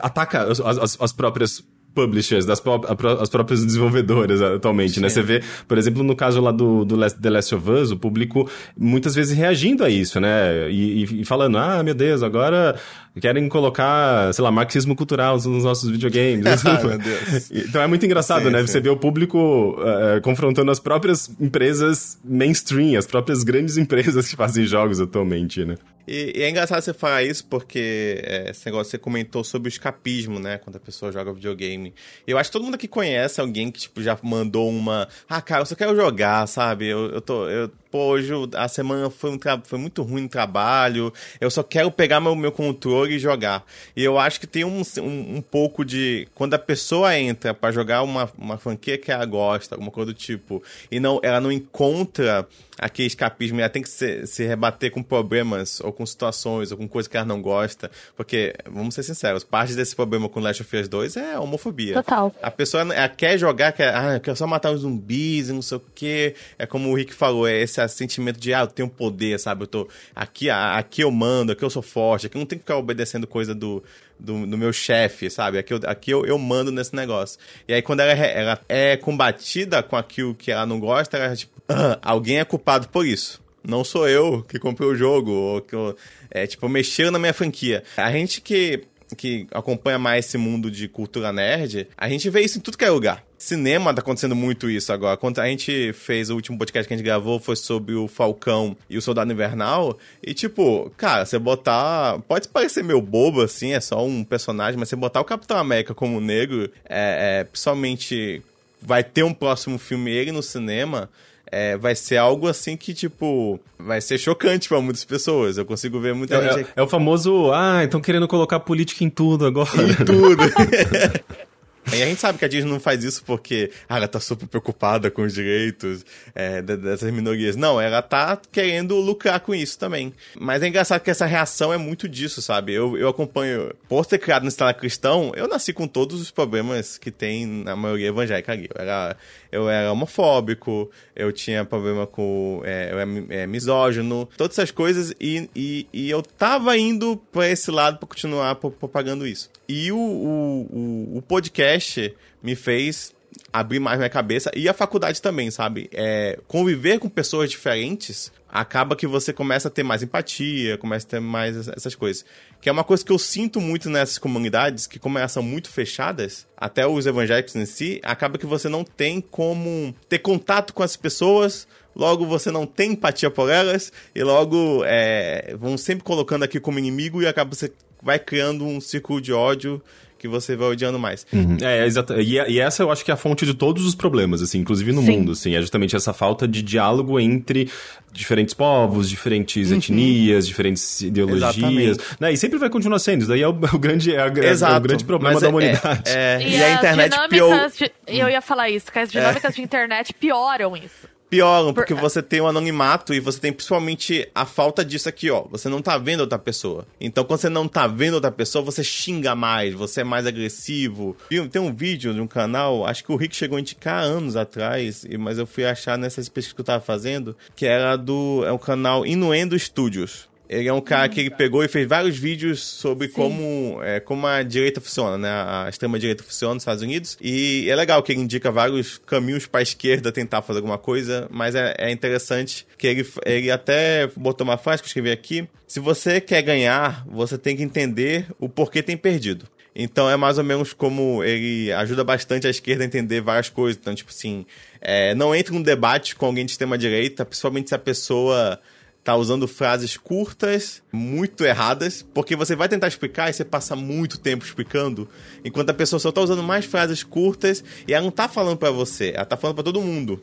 ataca as, as, as próprias publishers, das pró as próprias desenvolvedoras atualmente, Sim. né? Você vê, por exemplo, no caso lá do, do The Last of Us, o público muitas vezes reagindo a isso, né? E, e, e falando, ah, meu Deus, agora querem colocar, sei lá, marxismo cultural nos nossos videogames. [laughs] ah, meu Deus. [laughs] Então é muito engraçado, sim, né? Sim. Você vê o público uh, confrontando as próprias empresas mainstream, as próprias grandes empresas que fazem jogos atualmente, né? E, e, é engraçado você falar isso porque é, esse negócio você comentou sobre o escapismo, né? Quando a pessoa joga videogame. Eu acho que todo mundo aqui conhece alguém que, tipo, já mandou uma. Ah, cara, eu só quero jogar, sabe? Eu, eu tô. Eu pô, hoje a semana foi, um foi muito ruim no trabalho, eu só quero pegar meu, meu controle e jogar. E eu acho que tem um, um, um pouco de. Quando a pessoa entra para jogar uma, uma franquia que ela gosta, alguma coisa do tipo, e não, ela não encontra aquele escapismo, ela tem que se, se rebater com problemas, ou com situações, ou com coisas que ela não gosta. Porque, vamos ser sinceros, parte desse problema com Last of Us 2 é a homofobia. Total. A pessoa ela quer jogar, quer, ah, quer só matar os zumbis e não sei o quê. É como o Rick falou, é esse sentimento de, ah, eu tenho poder, sabe? Eu tô aqui, aqui eu mando, aqui eu sou forte, aqui eu não tenho que ficar obedecendo coisa do, do, do meu chefe, sabe? Aqui, eu, aqui eu, eu mando nesse negócio. E aí, quando ela, é, ela é combatida com aquilo que ela não gosta, ela é tipo, ah, alguém é culpado por isso. Não sou eu que comprei o jogo, ou que eu, é, tipo, mexeu na minha franquia. A gente que que acompanha mais esse mundo de cultura nerd, a gente vê isso em tudo que é lugar. Cinema tá acontecendo muito isso agora. Quando a gente fez o último podcast que a gente gravou foi sobre o Falcão e o Soldado Invernal. E tipo, cara, você botar. Pode parecer meio bobo assim, é só um personagem, mas você botar o Capitão América como negro, é, é principalmente vai ter um próximo filme ele no cinema, é, vai ser algo assim que, tipo, vai ser chocante para muitas pessoas. Eu consigo ver muita é, gente. É, é, o famoso, ah, estão querendo colocar política em tudo agora. Em tudo. [laughs] E a gente sabe que a Disney não faz isso porque ah, ela tá super preocupada com os direitos é, dessas minorias. Não, ela tá querendo lucrar com isso também. Mas é engraçado que essa reação é muito disso, sabe? Eu, eu acompanho. Por ter criado no Estado Cristão, eu nasci com todos os problemas que tem na maioria evangélica ali. Eu era, eu era homofóbico, eu tinha problema com. É, eu era é, misógino, todas essas coisas, e, e, e eu tava indo pra esse lado pra continuar propagando isso. E o, o, o, o podcast me fez abrir mais minha cabeça e a faculdade também, sabe? É, conviver com pessoas diferentes acaba que você começa a ter mais empatia, começa a ter mais essas coisas. Que é uma coisa que eu sinto muito nessas comunidades, que como elas são muito fechadas, até os evangélicos em si, acaba que você não tem como ter contato com as pessoas, logo você não tem empatia por elas, e logo é, vão sempre colocando aqui como inimigo e acaba você vai criando um círculo de ódio que você vai odiando mais. Uhum. É, exato. E, e, essa eu acho que é a fonte de todos os problemas, assim, inclusive no Sim. mundo, assim, é justamente essa falta de diálogo entre diferentes povos, diferentes uhum. etnias, diferentes ideologias, né? E sempre vai continuar sendo, isso daí é o, [laughs] o grande, é, é, o grande problema Mas da é, humanidade. É, é, e, e a internet pior... De, eu ia falar isso, que as dinâmicas de internet pioram isso pioram, porque Por... você tem o um anonimato e você tem principalmente a falta disso aqui, ó. Você não tá vendo outra pessoa. Então, quando você não tá vendo outra pessoa, você xinga mais, você é mais agressivo. Tem um vídeo de um canal, acho que o Rick chegou a indicar anos atrás, mas eu fui achar nessas pesquisas que eu tava fazendo, que era do. É o canal Inuendo Studios. Ele é um cara que ele pegou e fez vários vídeos sobre como, é, como a direita funciona, né? A extrema-direita funciona nos Estados Unidos. E é legal que ele indica vários caminhos para a esquerda tentar fazer alguma coisa, mas é, é, interessante que ele, ele até botou uma frase que eu escrevi aqui. Se você quer ganhar, você tem que entender o porquê tem perdido. Então é mais ou menos como ele ajuda bastante a esquerda a entender várias coisas. Então, tipo assim, é, não entre num debate com alguém de extrema-direita, principalmente se a pessoa tá usando frases curtas, muito erradas, porque você vai tentar explicar e você passa muito tempo explicando, enquanto a pessoa só tá usando mais frases curtas e ela não tá falando para você, ela tá falando para todo mundo,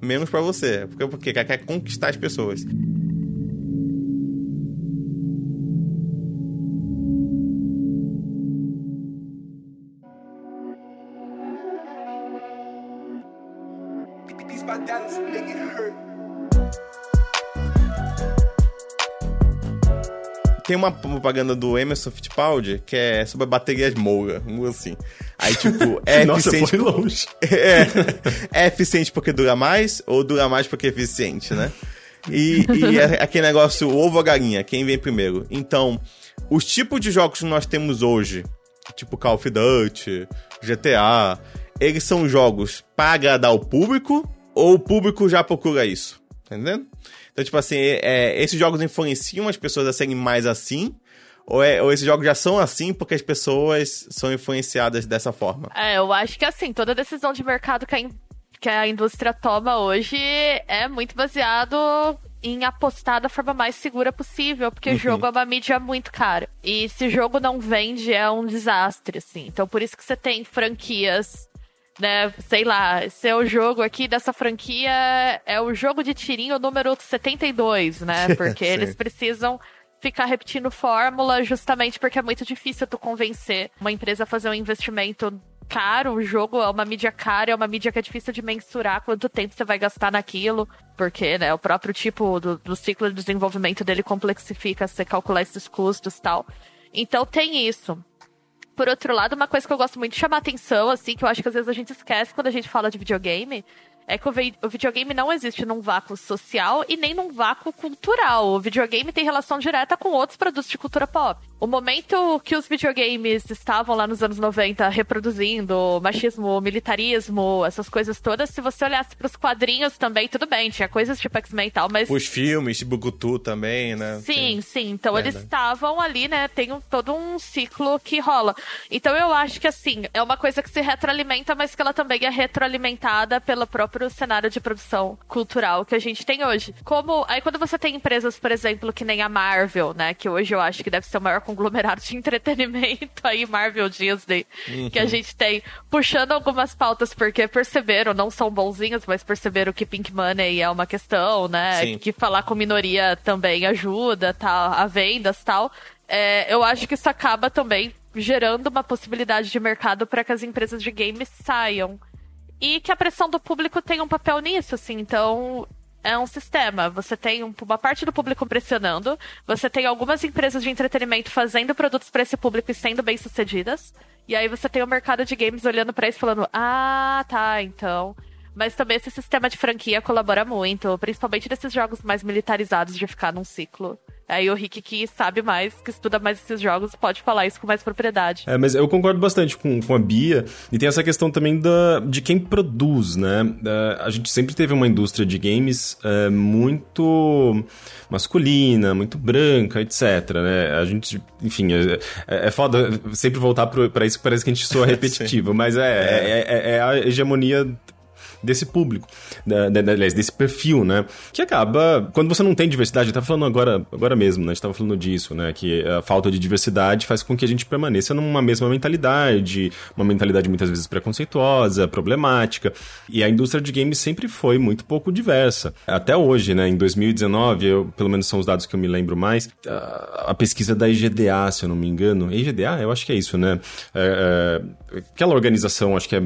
menos para você, porque porque ela quer conquistar as pessoas. Tem uma propaganda do Emerson Fittipaldi que é sobre baterias Moura, assim. Aí, tipo, é [laughs] Nossa, eficiente. Foi longe. [laughs] É, é eficiente porque dura mais ou dura mais porque é eficiente, né? E, e é aquele negócio ovo ou galinha, quem vem primeiro. Então, os tipos de jogos que nós temos hoje, tipo Call of Duty, GTA, eles são jogos para agradar o público ou o público já procura isso? Tá entendendo? Então, tipo assim, é, esses jogos influenciam as pessoas a serem mais assim? Ou, é, ou esses jogos já são assim porque as pessoas são influenciadas dessa forma? É, eu acho que assim, toda decisão de mercado que a, que a indústria toma hoje é muito baseado em apostar da forma mais segura possível, porque uhum. jogo é uma mídia muito cara. E se o jogo não vende, é um desastre, assim. Então, por isso que você tem franquias né, sei lá, seu jogo aqui dessa franquia é o jogo de tirinho número 72, né? [laughs] Porque eles precisam ficar repetindo fórmula justamente porque é muito difícil tu convencer uma empresa a fazer um investimento caro, o jogo é uma mídia cara, é uma mídia que é difícil de mensurar quanto tempo você vai gastar naquilo, porque, né, o próprio tipo do, do ciclo de desenvolvimento dele complexifica você calcular esses custos e tal. Então tem isso. Por outro lado, uma coisa que eu gosto muito de chamar atenção, assim, que eu acho que às vezes a gente esquece quando a gente fala de videogame, é que o, videogame não existe num vácuo social e nem num vácuo cultural. O videogame tem relação direta com outros produtos de cultura pop. O momento que os videogames estavam lá nos anos 90 reproduzindo machismo, militarismo, essas coisas todas, se você olhasse para os quadrinhos também, tudo bem, tinha coisas tipo X-Men e tal, mas. Os filmes, tipo Gutu também, né? Sim, tem... sim. Então eles estavam ali, né? Tem um, todo um ciclo que rola. Então eu acho que, assim, é uma coisa que se retroalimenta, mas que ela também é retroalimentada pelo próprio cenário de produção cultural que a gente tem hoje. Como. Aí quando você tem empresas, por exemplo, que nem a Marvel, né? Que hoje eu acho que deve ser o maior conglomerado de [laughs] entretenimento aí, Marvel Disney, uhum. que a gente tem puxando algumas pautas porque perceberam, não são bonzinhos, mas perceberam que Pink Money é uma questão, né? Sim. Que falar com minoria também ajuda, tal, a vendas tal. É, eu acho que isso acaba também gerando uma possibilidade de mercado para que as empresas de games saiam. E que a pressão do público tem um papel nisso, assim. Então, é um sistema. Você tem uma parte do público pressionando, você tem algumas empresas de entretenimento fazendo produtos para esse público e sendo bem-sucedidas. E aí você tem o mercado de games olhando para isso falando: "Ah, tá, então mas também esse sistema de franquia colabora muito, principalmente nesses jogos mais militarizados de ficar num ciclo. Aí o Rick, que sabe mais, que estuda mais esses jogos, pode falar isso com mais propriedade. É, mas eu concordo bastante com, com a Bia. E tem essa questão também da, de quem produz, né? Uh, a gente sempre teve uma indústria de games uh, muito masculina, muito branca, etc, né? A gente, enfim, é, é, é foda sempre voltar para isso que parece que a gente soa [laughs] repetitivo, mas é, é, é, é a hegemonia desse público, da, da, aliás, desse perfil, né? Que acaba, quando você não tem diversidade, eu tava falando agora, agora mesmo, né? A gente tava falando disso, né? Que a falta de diversidade faz com que a gente permaneça numa mesma mentalidade, uma mentalidade muitas vezes preconceituosa, problemática. E a indústria de games sempre foi muito pouco diversa. Até hoje, né? Em 2019, eu, pelo menos são os dados que eu me lembro mais, a, a pesquisa da IGDA, se eu não me engano. IGDA? Eu acho que é isso, né? É, é, aquela organização, acho que é,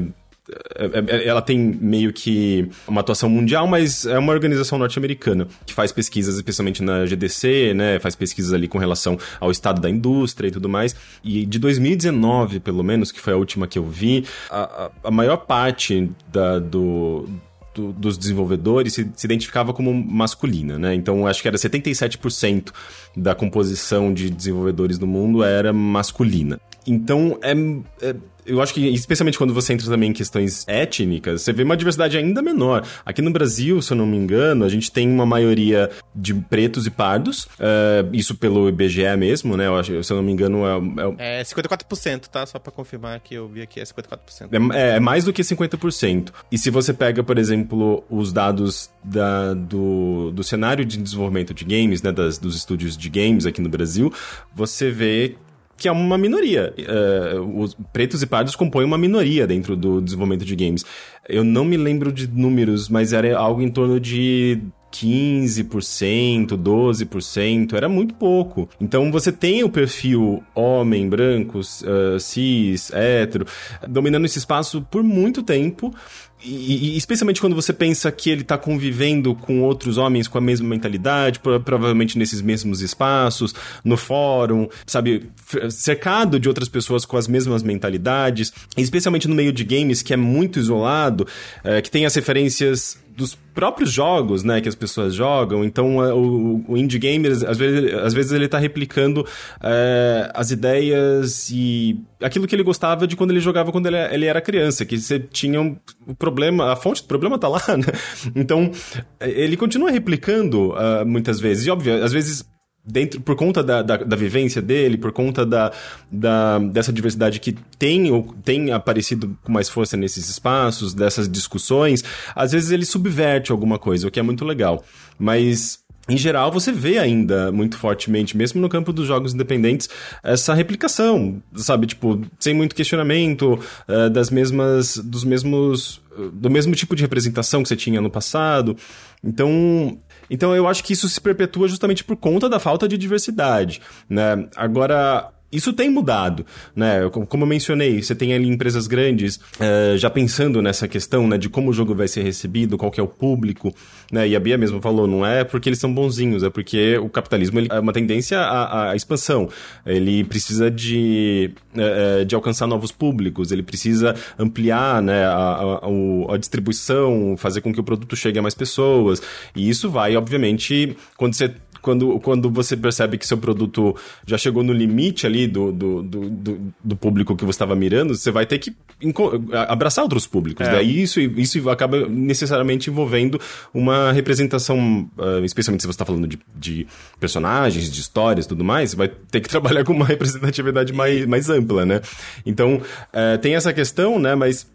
ela tem meio que uma atuação mundial, mas é uma organização norte-americana que faz pesquisas, especialmente na GDC, né? Faz pesquisas ali com relação ao estado da indústria e tudo mais. E de 2019, pelo menos, que foi a última que eu vi, a, a maior parte da, do, dos desenvolvedores se, se, identificava como masculina, né? Então acho que era 77% da composição de desenvolvedores do mundo era masculina. Então é, é eu acho que, especialmente quando você entra também em questões étnicas, você vê uma diversidade ainda menor. Aqui no Brasil, se eu não me engano, a gente tem uma maioria de pretos e pardos, uh, isso pelo IBGE mesmo, né? Eu acho, se eu não me engano, é... É, é 54%, tá? Só pra confirmar que eu vi aqui, é 54%. É, é mais do que 50%. E se você pega, por exemplo, os dados da, do, do cenário de desenvolvimento de games, né? Das, dos estúdios de games aqui no Brasil, você vê que é uma minoria. Uh, os pretos e pardos compõem uma minoria dentro do desenvolvimento de games. Eu não me lembro de números, mas era algo em torno de 15%, 12%, era muito pouco. Então você tem o perfil homem, branco, uh, cis, hétero, dominando esse espaço por muito tempo e, e, especialmente quando você pensa que ele está convivendo com outros homens com a mesma mentalidade, provavelmente nesses mesmos espaços, no fórum, sabe, cercado de outras pessoas com as mesmas mentalidades, especialmente no meio de games que é muito isolado, é, que tem as referências dos próprios jogos, né, que as pessoas jogam. Então, é, o, o indie gamer, às vezes, às vezes ele está replicando é, as ideias e aquilo que ele gostava de quando ele jogava quando ele, ele era criança, que você tinha um, problema, a fonte do problema tá lá, [laughs] né? Então, ele continua replicando uh, muitas vezes. E, óbvio, às vezes dentro por conta da, da, da, vivência dele, por conta da, da, dessa diversidade que tem, ou tem aparecido com mais força nesses espaços, dessas discussões, às vezes ele subverte alguma coisa, o que é muito legal. Mas em geral, você vê ainda muito fortemente, mesmo no campo dos jogos independentes, essa replicação, sabe? Tipo, sem muito questionamento, uh, das mesmas. dos mesmos. Uh, do mesmo tipo de representação que você tinha no passado. Então, então eu acho que isso se perpetua justamente por conta da falta de diversidade, né? Agora, isso tem mudado, né? Como eu mencionei, você tem ali empresas grandes uh, já pensando nessa questão, né, de como o jogo vai ser recebido, qual que é o público, né? E a Bia mesmo falou, não é porque eles são bonzinhos, é porque o capitalismo é uma tendência à, à expansão. Ele precisa de, uh, de alcançar novos públicos, ele precisa ampliar, né, a, a, a distribuição, fazer com que o produto chegue a mais pessoas. E isso vai, obviamente, quando você quando, quando você percebe que seu produto já chegou no limite ali do, do, do, do público que você estava mirando, você vai ter que abraçar outros públicos. É. Daí isso, isso acaba necessariamente envolvendo uma representação, uh, especialmente se você está falando de, de personagens, de histórias tudo mais, você vai ter que [laughs] trabalhar com uma representatividade mais, mais ampla, né? Então, uh, tem essa questão, né? Mas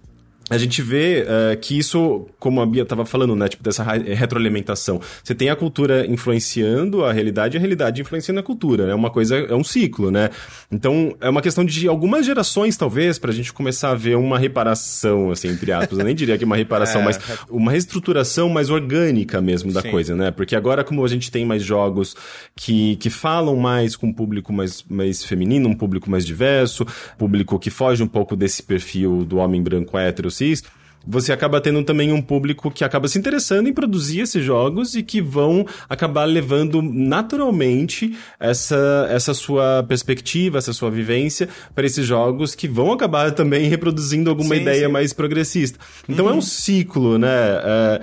a gente vê uh, que isso, como a Bia estava falando, né, tipo, dessa retroalimentação. Você tem a cultura influenciando a realidade e a realidade influenciando a cultura, né? É uma coisa, é um ciclo, né? Então, é uma questão de algumas gerações, talvez, para a gente começar a ver uma reparação, assim, entre aspas. Eu nem diria que uma reparação, [laughs] é, mas uma reestruturação mais orgânica mesmo da Sim. coisa, né? Porque agora, como a gente tem mais jogos que, que falam mais com um público mais, mais feminino, um público mais diverso, público que foge um pouco desse perfil do homem branco hétero cis, você acaba tendo também um público que acaba se interessando em produzir esses jogos e que vão acabar levando naturalmente essa, essa sua perspectiva, essa sua vivência para esses jogos que vão acabar também reproduzindo alguma sim, ideia sim. mais progressista. Então uhum. é um ciclo, né? É,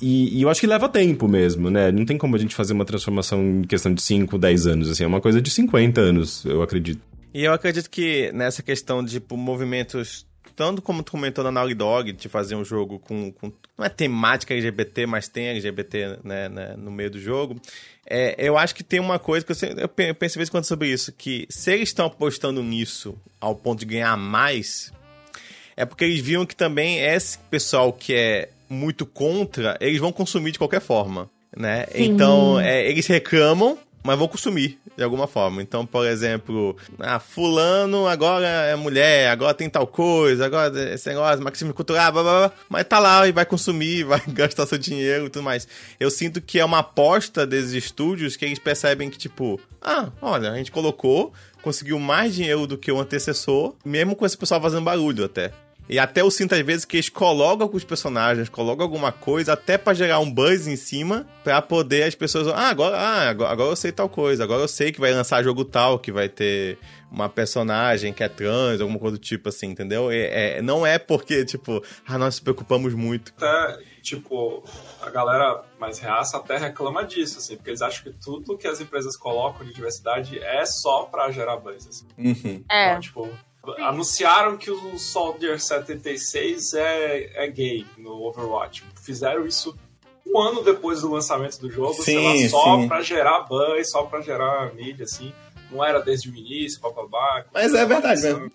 e, e, eu acho que leva tempo mesmo, né? Não tem como a gente fazer uma transformação em questão de 5, 10 anos, assim, é uma coisa de 50 anos, eu acredito. E eu acredito que nessa questão de tipo, movimentos tanto como tu comentou na Naughty Dog, de fazer um jogo com, com não é temática LGBT, mas tem LGBT né, né, no meio do jogo, é, eu acho que tem uma coisa que eu, sempre, eu penso vez quando sobre isso, que se eles estão apostando nisso ao ponto de ganhar mais, é porque eles viram que também esse pessoal que é muito contra, eles vão consumir de qualquer forma, né? Sim. Então, é, eles reclamam, mas vão consumir de alguma forma. Então, por exemplo, ah, fulano agora é mulher, agora tem tal coisa, agora esse negócio, marxismo cultural, blá, blá, blá, mas tá lá e vai consumir, [laughs] vai gastar seu dinheiro e tudo mais. Eu sinto que é uma aposta desses estúdios que eles percebem que, tipo, ah, olha, a gente colocou, conseguiu mais dinheiro do que o antecessor, mesmo com esse pessoal fazendo barulho até. E até eu sinto às vezes que eles colocam com os personagens, colocam alguma coisa até para gerar um buzz em cima, para poder as pessoas, ah, agora, ah, agora, agora eu sei tal coisa, agora eu sei que vai lançar jogo tal, que vai ter uma personagem que é trans, alguma coisa do tipo assim, entendeu? É, é, não é porque, tipo, ah, nós nos preocupamos muito. Até, tipo, a galera mais reaça até reclama disso, assim, porque eles acham que tudo que as empresas colocam de diversidade é só pra gerar buzz, assim. Uhum. É. Então, tipo, anunciaram que o Soldier 76 é, é gay no Overwatch. Fizeram isso um ano depois do lançamento do jogo, sim, sei lá, só sim. pra gerar buzz, só pra gerar mídia, assim. Não era desde o início, bababá. Mas é verdade mesmo.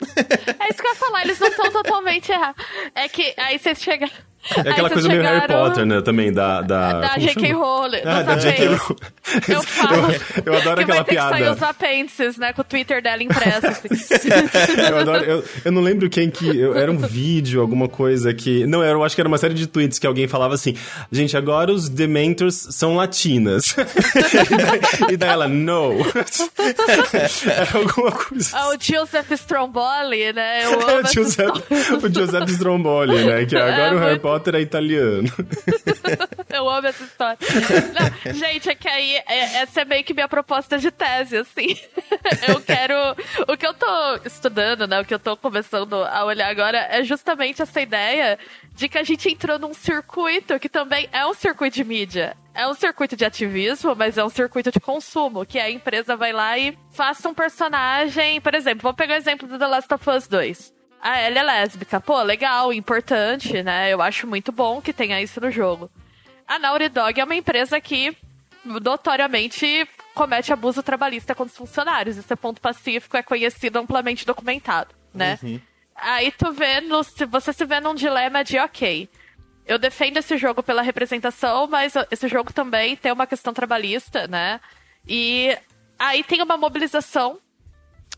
É isso que eu ia falar, eles não estão totalmente errados. É que aí vocês chegam. É aquela coisa meio Harry Potter, né? Também da. Da, da J.K. Rowling. Ah, da J.K. Rowling. [laughs] Eu falo. Eu, eu adoro que aquela vai ter piada. Que sair os apêndices, né? Com o Twitter dela impresso. Assim. [laughs] eu adoro. Eu, eu não lembro quem que. Eu, era um vídeo, alguma coisa que. Não, eu acho que era uma série de tweets que alguém falava assim: gente, agora os Dementors são latinas. [laughs] e, daí, e, daí, ela, no. era alguma coisa. Ah, o Joseph Stromboli, né? Eu amo o, Joseph, o Joseph Stromboli, né? Que agora é, o Harry Potter é italiano. [laughs] Eu amo essa história. Não, gente, é que aí é, essa é meio que minha proposta de tese, assim. [laughs] Eu quero. O que eu tô estudando, né? O que eu tô começando a olhar agora é justamente essa ideia de que a gente entrou num circuito que também é um circuito de mídia. É um circuito de ativismo, mas é um circuito de consumo, que a empresa vai lá e faça um personagem. Por exemplo, vamos pegar o exemplo do The Last of Us 2 a Ellie é lésbica. Pô, legal, importante, né? Eu acho muito bom que tenha isso no jogo. A Naughty Dog é uma empresa que notoriamente comete abuso trabalhista contra os funcionários. Isso é ponto pacífico, é conhecido, amplamente documentado, né? Uhum. Aí tu vê, no, você se vê num dilema de, ok, eu defendo esse jogo pela representação, mas esse jogo também tem uma questão trabalhista, né? E aí tem uma mobilização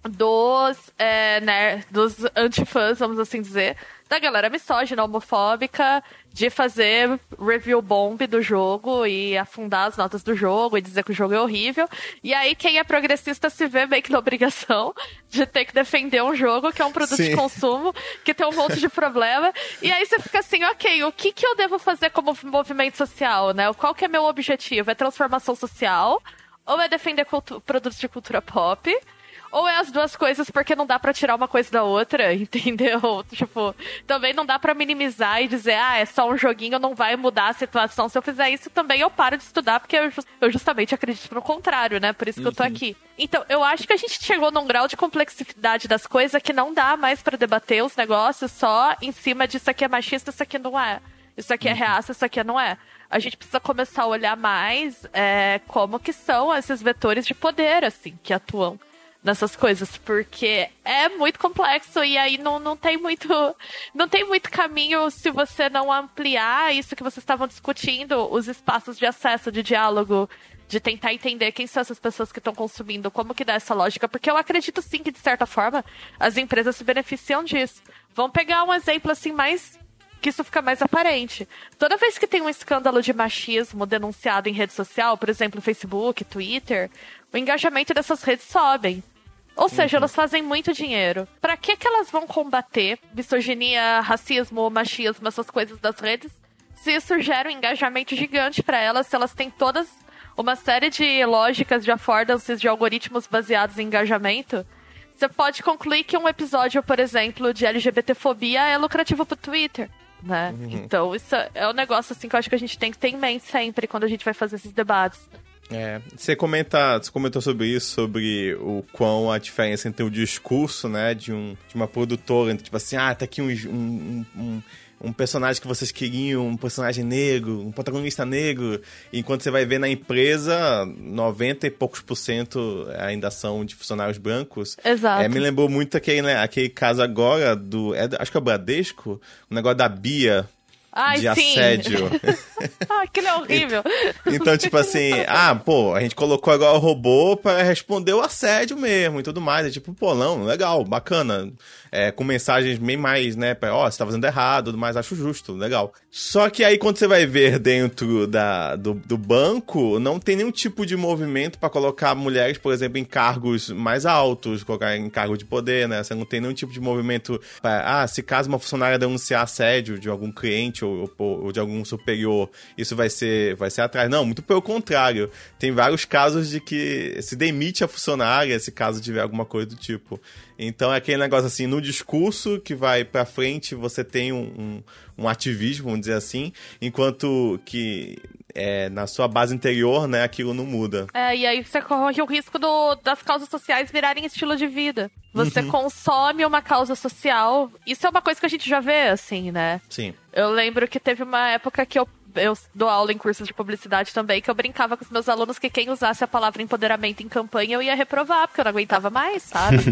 dos, é, né, dos antifãs, vamos assim dizer, da galera misógina, homofóbica, de fazer review bomb do jogo e afundar as notas do jogo e dizer que o jogo é horrível. E aí quem é progressista se vê meio que na obrigação de ter que defender um jogo que é um produto Sim. de consumo, que tem um monte de problema. E aí você fica assim, ok, o que, que eu devo fazer como movimento social, né? Qual que é meu objetivo? É transformação social? Ou é defender produtos de cultura pop? Ou é as duas coisas porque não dá para tirar uma coisa da outra, [laughs] entendeu? Tipo, também não dá para minimizar e dizer, ah, é só um joguinho, não vai mudar a situação. Se eu fizer isso, também eu paro de estudar, porque eu, eu justamente acredito no contrário, né? Por isso que uhum. eu tô uhum. aqui. Então, eu acho que a gente chegou num grau de complexidade das coisas que não dá mais para debater os negócios só em cima de isso aqui é machista, isso aqui não é. Isso aqui é uhum. reaça, isso aqui não é. A gente precisa começar a olhar mais é, como que são esses vetores de poder, assim, que atuam nessas coisas, porque é muito complexo e aí não, não tem muito não tem muito caminho se você não ampliar isso que vocês estavam discutindo, os espaços de acesso, de diálogo, de tentar entender quem são essas pessoas que estão consumindo, como que dá essa lógica, porque eu acredito sim que de certa forma as empresas se beneficiam disso. Vamos pegar um exemplo assim mais que isso fica mais aparente. Toda vez que tem um escândalo de machismo denunciado em rede social, por exemplo, Facebook, Twitter, o engajamento dessas redes sobem. Ou seja, uhum. elas fazem muito dinheiro. Para que que elas vão combater misoginia, racismo, machismo, essas coisas das redes? Se isso gera um engajamento gigante para elas, se elas têm todas uma série de lógicas de affordances de algoritmos baseados em engajamento, você pode concluir que um episódio, por exemplo, de LGBTfobia é lucrativo pro Twitter. Né? Uhum. Então, isso é um negócio assim que eu acho que a gente tem que ter em mente sempre quando a gente vai fazer esses debates. É, você comenta, você comentou sobre isso, sobre o quão a diferença entre o discurso, né, de, um, de uma produtora, tipo assim, ah, tá aqui um, um, um um personagem que vocês queriam, um personagem negro, um protagonista negro, enquanto você vai ver na empresa, 90 e poucos por cento ainda são de funcionários brancos. Exato. É, me lembrou muito aquele, né, aquele caso agora do. É, acho que é o Bradesco, o negócio da Bia, Ai, de sim. assédio. [laughs] ah, aquilo é horrível. Então, tipo assim, [laughs] ah, pô, a gente colocou agora o robô para responder o assédio mesmo e tudo mais. É tipo, pô, não, legal, bacana é, com mensagens bem mais, né, ó, oh, você tá fazendo errado, mais, acho justo, legal. Só que aí quando você vai ver [laughs] dentro da, do, do banco, não tem nenhum tipo de movimento para colocar mulheres, por exemplo, em cargos mais altos, colocar em cargo de poder, né? Você não tem nenhum tipo de movimento para, ah, se caso uma funcionária denunciar assédio de algum cliente ou, ou, ou de algum superior, isso vai ser, vai ser atrás. Não, muito pelo contrário. Tem vários casos de que se demite a funcionária se caso tiver alguma coisa do tipo. Então é aquele negócio assim, no discurso que vai pra frente você tem um, um, um ativismo, vamos dizer assim, enquanto que é, na sua base interior, né, aquilo não muda. É, e aí você corre o risco do, das causas sociais virarem estilo de vida. Você uhum. consome uma causa social. Isso é uma coisa que a gente já vê, assim, né? Sim. Eu lembro que teve uma época que eu eu dou aula em cursos de publicidade também, que eu brincava com os meus alunos que quem usasse a palavra empoderamento em campanha eu ia reprovar, porque eu não aguentava mais, sabe? [laughs]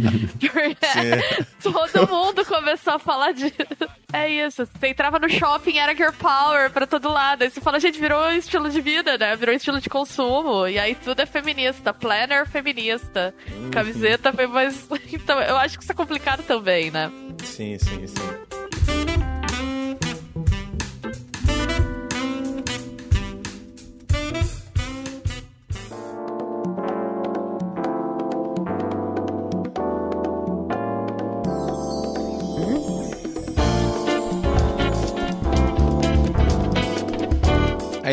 [laughs] todo mundo começou a falar disso. [laughs] É isso. Você entrava no shopping, era Girl Power pra todo lado. Aí você fala, gente, virou estilo de vida, né? Virou estilo de consumo. E aí tudo é feminista. Planner feminista. Uhum. Camiseta foi mais. Então, eu acho que isso é complicado também, né? Sim, sim, sim.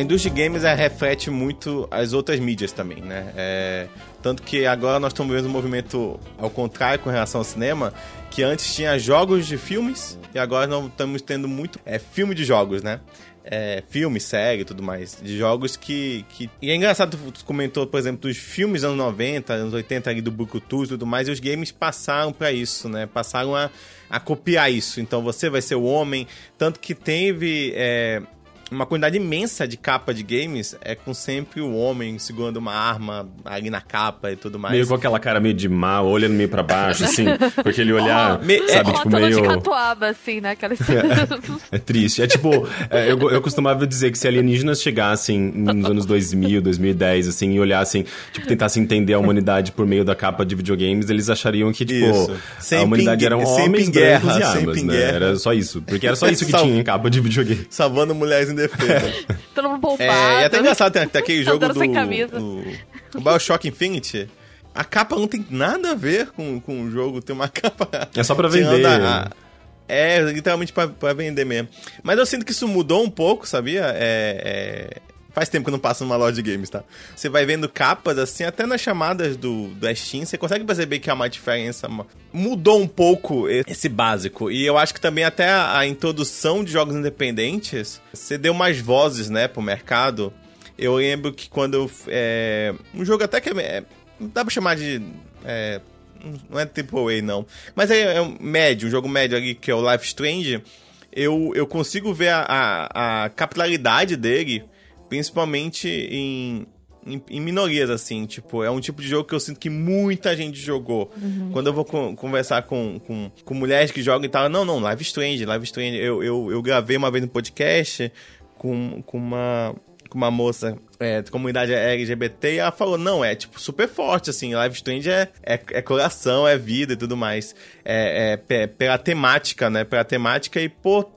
A indústria de games reflete muito as outras mídias também, né? É, tanto que agora nós estamos vendo um movimento ao contrário com relação ao cinema, que antes tinha jogos de filmes e agora nós estamos tendo muito é, filme de jogos, né? É, filme, série e tudo mais, de jogos que, que... E é engraçado, tu comentou, por exemplo, dos filmes anos 90, anos 80 ali do Brucutu e tudo mais, e os games passaram para isso, né? Passaram a, a copiar isso. Então você vai ser o homem, tanto que teve... É uma quantidade imensa de capa de games é com sempre o homem segurando uma arma ali na capa e tudo mais. Meio com aquela cara meio de mal, olhando meio pra baixo, assim, [laughs] porque ele olhar, oh, me, sabe, é, tipo meio... de catuaba, assim, né? Aquela... [laughs] é, é triste. É tipo, é, eu, eu costumava dizer que se alienígenas chegassem nos anos 2000, 2010, assim, e olhassem, tipo, tentassem entender a humanidade por meio da capa de videogames, eles achariam que, tipo, a humanidade eram homens guerra, brancos e armas, né? Guerra. Era só isso. Porque era só isso que [laughs] tinha em capa de videogame. Salvando mulheres em defesa. [laughs] Todo mundo poupado. É, é até engraçado, tem, tem aquele jogo do, do, do Bioshock Infinity. A capa não tem nada a ver com, com o jogo, tem uma [laughs] capa... É só pra vender. Anda, é, literalmente pra, pra vender mesmo. Mas eu sinto que isso mudou um pouco, sabia? É, é, Faz tempo que eu não passo numa loja de games, tá? Você vai vendo capas, assim, até nas chamadas do, do Steam, você consegue perceber que há uma diferença. Mudou um pouco esse básico. E eu acho que também até a, a introdução de jogos independentes, você deu mais vozes, né, pro mercado. Eu lembro que quando. É, um jogo até que é, é, dá pra chamar de. É, não é AAA, não. Mas é, é um médio, um jogo médio ali, que é o Life Strange. Eu, eu consigo ver a, a, a dele principalmente em em, em, minorias, assim. Tipo, é um tipo de jogo que eu sinto que muita gente jogou. Uhum. Quando eu vou conversar com, com, com, mulheres que jogam e tal, não, não, Live Strange, Live Strange. Eu, eu, eu gravei uma vez no podcast com, com uma com uma moça é, de comunidade LGBT e ela falou, não, é tipo super forte, assim, Live Strange é, é, é coração, é vida e tudo mais. É, é, pela temática, né? Pela temática e, pô,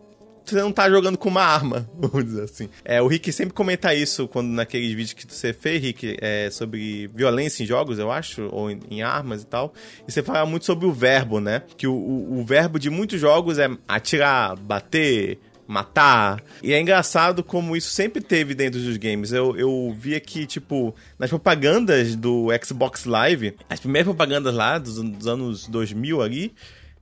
você não tá jogando com uma arma, [laughs] vamos dizer assim. É, o Rick sempre comenta isso quando naqueles vídeos que você fez, Rick, é, sobre violência em jogos, eu acho, ou em, em, armas e tal. E você fala muito sobre o verbo, né? Que o, o, o verbo de muitos jogos é atirar, bater, matar. E é engraçado como isso sempre teve dentro dos games. Eu, eu vi aqui, tipo, nas propagandas do Xbox Live, as primeiras propagandas lá dos, dos anos 2000 ali,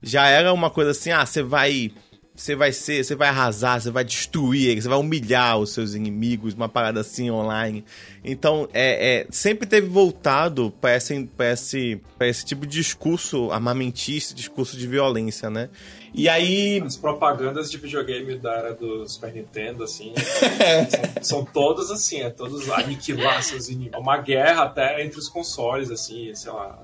já era uma coisa assim, ah, você vai você vai ser, você vai arrasar, você vai destruir, você vai humilhar os seus inimigos, uma parada assim online. Então, é, é sempre teve voltado para esse, esse, esse tipo de discurso armamentista, discurso de violência, né? E aí. As propagandas de videogame da era do Super Nintendo, assim, [laughs] são, são todas assim, é todos aniquilar seus inimigos. É uma guerra até entre os consoles, assim, sei lá.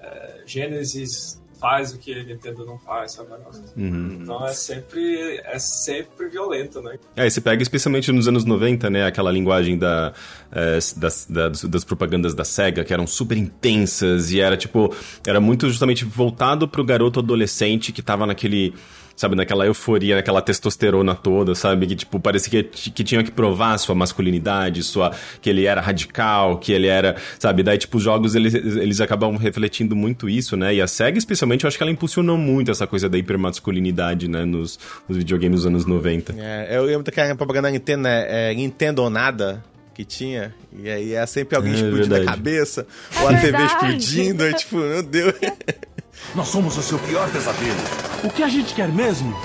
É, Genesis faz o que a Nintendo não faz, sabe? Uhum. Então é sempre, é sempre violento, né? É, você pega especialmente nos anos 90, né? Aquela linguagem da, é, das, das, das, propagandas da SEGA, que eram super intensas e era tipo. Era muito justamente voltado pro garoto adolescente que tava naquele sabe, naquela euforia, naquela testosterona toda, sabe? Que, tipo, parecia que, que tinha que provar sua masculinidade, sua, que ele era radical, que ele era, sabe? Daí, tipo, os jogos, eles, eles acabam refletindo muito isso, né? E a SEGA, especialmente, eu acho que ela impulsionou muito essa coisa da hipermasculinidade, né? Nos, nos videogames dos anos 90. É, eu lembro daquela propaganda da Nintendo, né? É, Nintendo ou nada, que tinha. E aí é sempre alguém é, explodindo a cabeça, é ou a TV explodindo, aí tipo, meu Deus. [laughs] Nós somos o seu pior pesadelo. O que a gente quer mesmo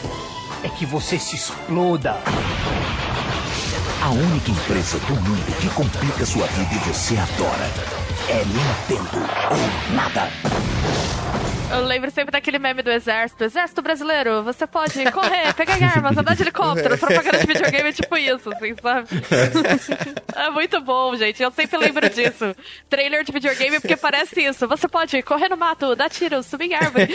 é que você se exploda. A única empresa do mundo que complica sua vida e você adora é Nintendo ou nada. Eu lembro sempre daquele meme do exército. Exército brasileiro, você pode correr, pegar armas, andar de helicóptero. Propaganda de videogame é tipo isso, assim, sabe? [laughs] é muito bom, gente. Eu sempre lembro disso. Trailer de videogame porque parece isso. Você pode correr no mato, dar tiro, subir em árvore.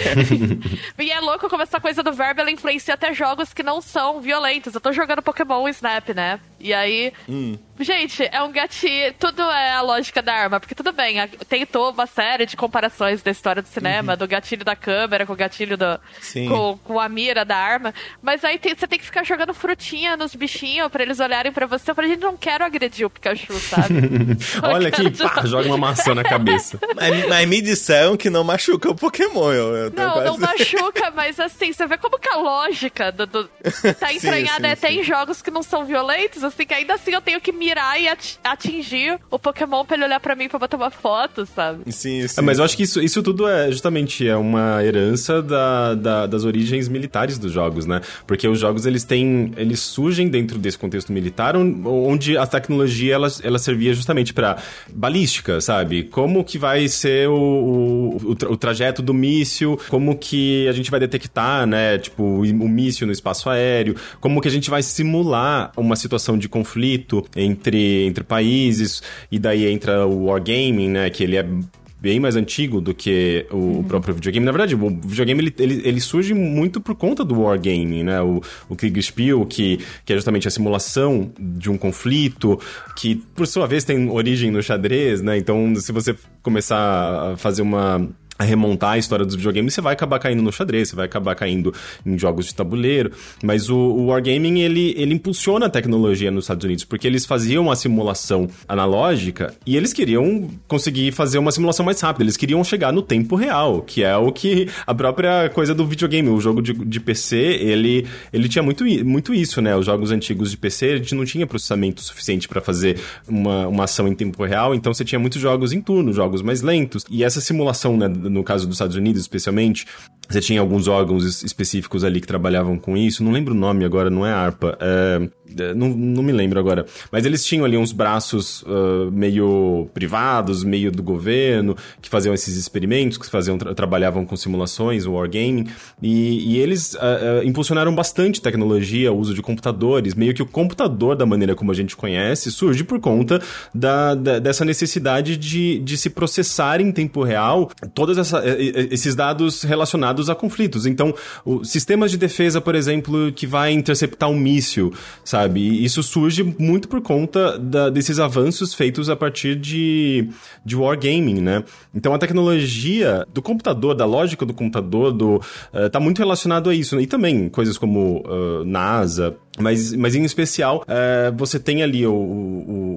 [laughs] e é louco como essa coisa do verbo ela influencia até jogos que não são violentos. Eu tô jogando Pokémon Snap, né? E aí. Hum. Gente, é um gatilho. Tudo é a lógica da arma. Porque tudo bem, tentou uma série de comparações da história do cinema, uhum. do gatilho da câmera com o gatilho do. Com, com, a mira da arma. Mas aí tem, você tem que ficar jogando frutinha nos bichinhos pra eles olharem pra você. Eu falei, gente, não quero agredir o Pikachu, sabe? [laughs] Olha aqui, pá, joga uma maçã na cabeça. [laughs] mas, mas, me disseram que não machuca o Pokémon. Eu, eu não, quase... não machuca, mas assim, você vê como que a lógica do, do... [laughs] tá entranhada sim, sim, até sim. em jogos que não são violentos assim, que ainda assim eu tenho que mirar e atingir o Pokémon pra ele olhar pra mim pra botar uma foto, sabe? Sim, sim. É, mas eu acho que isso, isso tudo é justamente é uma herança da, da, das origens militares dos jogos, né? Porque os jogos, eles têm... Eles surgem dentro desse contexto militar, onde a tecnologia, ela, ela servia justamente para balística, sabe? Como que vai ser o, o, o, o trajeto do míssil, como que a gente vai detectar, né? Tipo, o, o míssil no espaço aéreo, como que a gente vai simular uma situação de conflito entre, entre países, e daí entra o wargaming, né, que ele é bem mais antigo do que o uhum. próprio videogame. Na verdade, o videogame ele, ele, ele, surge muito por conta do wargaming, né? O, o Kriegspiel, que, que é justamente a simulação de um conflito, que por sua vez tem origem no xadrez, né? Então, se você começar a fazer uma remontar a história dos videogames, você vai acabar caindo no xadrez, você vai acabar caindo em jogos de tabuleiro. Mas o, o Wargaming, ele, ele impulsiona a tecnologia nos Estados Unidos, porque eles faziam uma simulação analógica e eles queriam conseguir fazer uma simulação mais rápida. Eles queriam chegar no tempo real, que é o que a própria coisa do videogame. O jogo de, de PC, ele, ele tinha muito, muito isso, né? Os jogos antigos de PC, a gente não tinha processamento suficiente para fazer uma, uma ação em tempo real, então você tinha muitos jogos em turno, jogos mais lentos. E essa simulação, né, no caso dos Estados Unidos especialmente, Você tinha alguns órgãos específicos ali que trabalhavam com isso. Não lembro o nome agora, não é ARPA. É, não, não me lembro agora. Mas eles tinham ali uns braços uh, meio privados, meio do governo, que faziam esses experimentos, que faziam tra trabalhavam com simulações, wargaming. E, e eles uh, uh, impulsionaram bastante tecnologia, o uso de computadores. Meio que o computador, da maneira como a gente conhece, surge por conta da, da dessa necessidade de, de se processar em tempo real todos essa, esses dados relacionados a conflitos. Então, o, sistemas de defesa, por exemplo, que vai interceptar um míssil, sabe? E isso surge muito por conta da, desses avanços feitos a partir de, de wargaming, né? Então, a tecnologia do computador, da lógica do computador, do, uh, tá muito relacionado a isso. E também coisas como uh, NASA, mas, mas em especial, é, você tem ali o, o,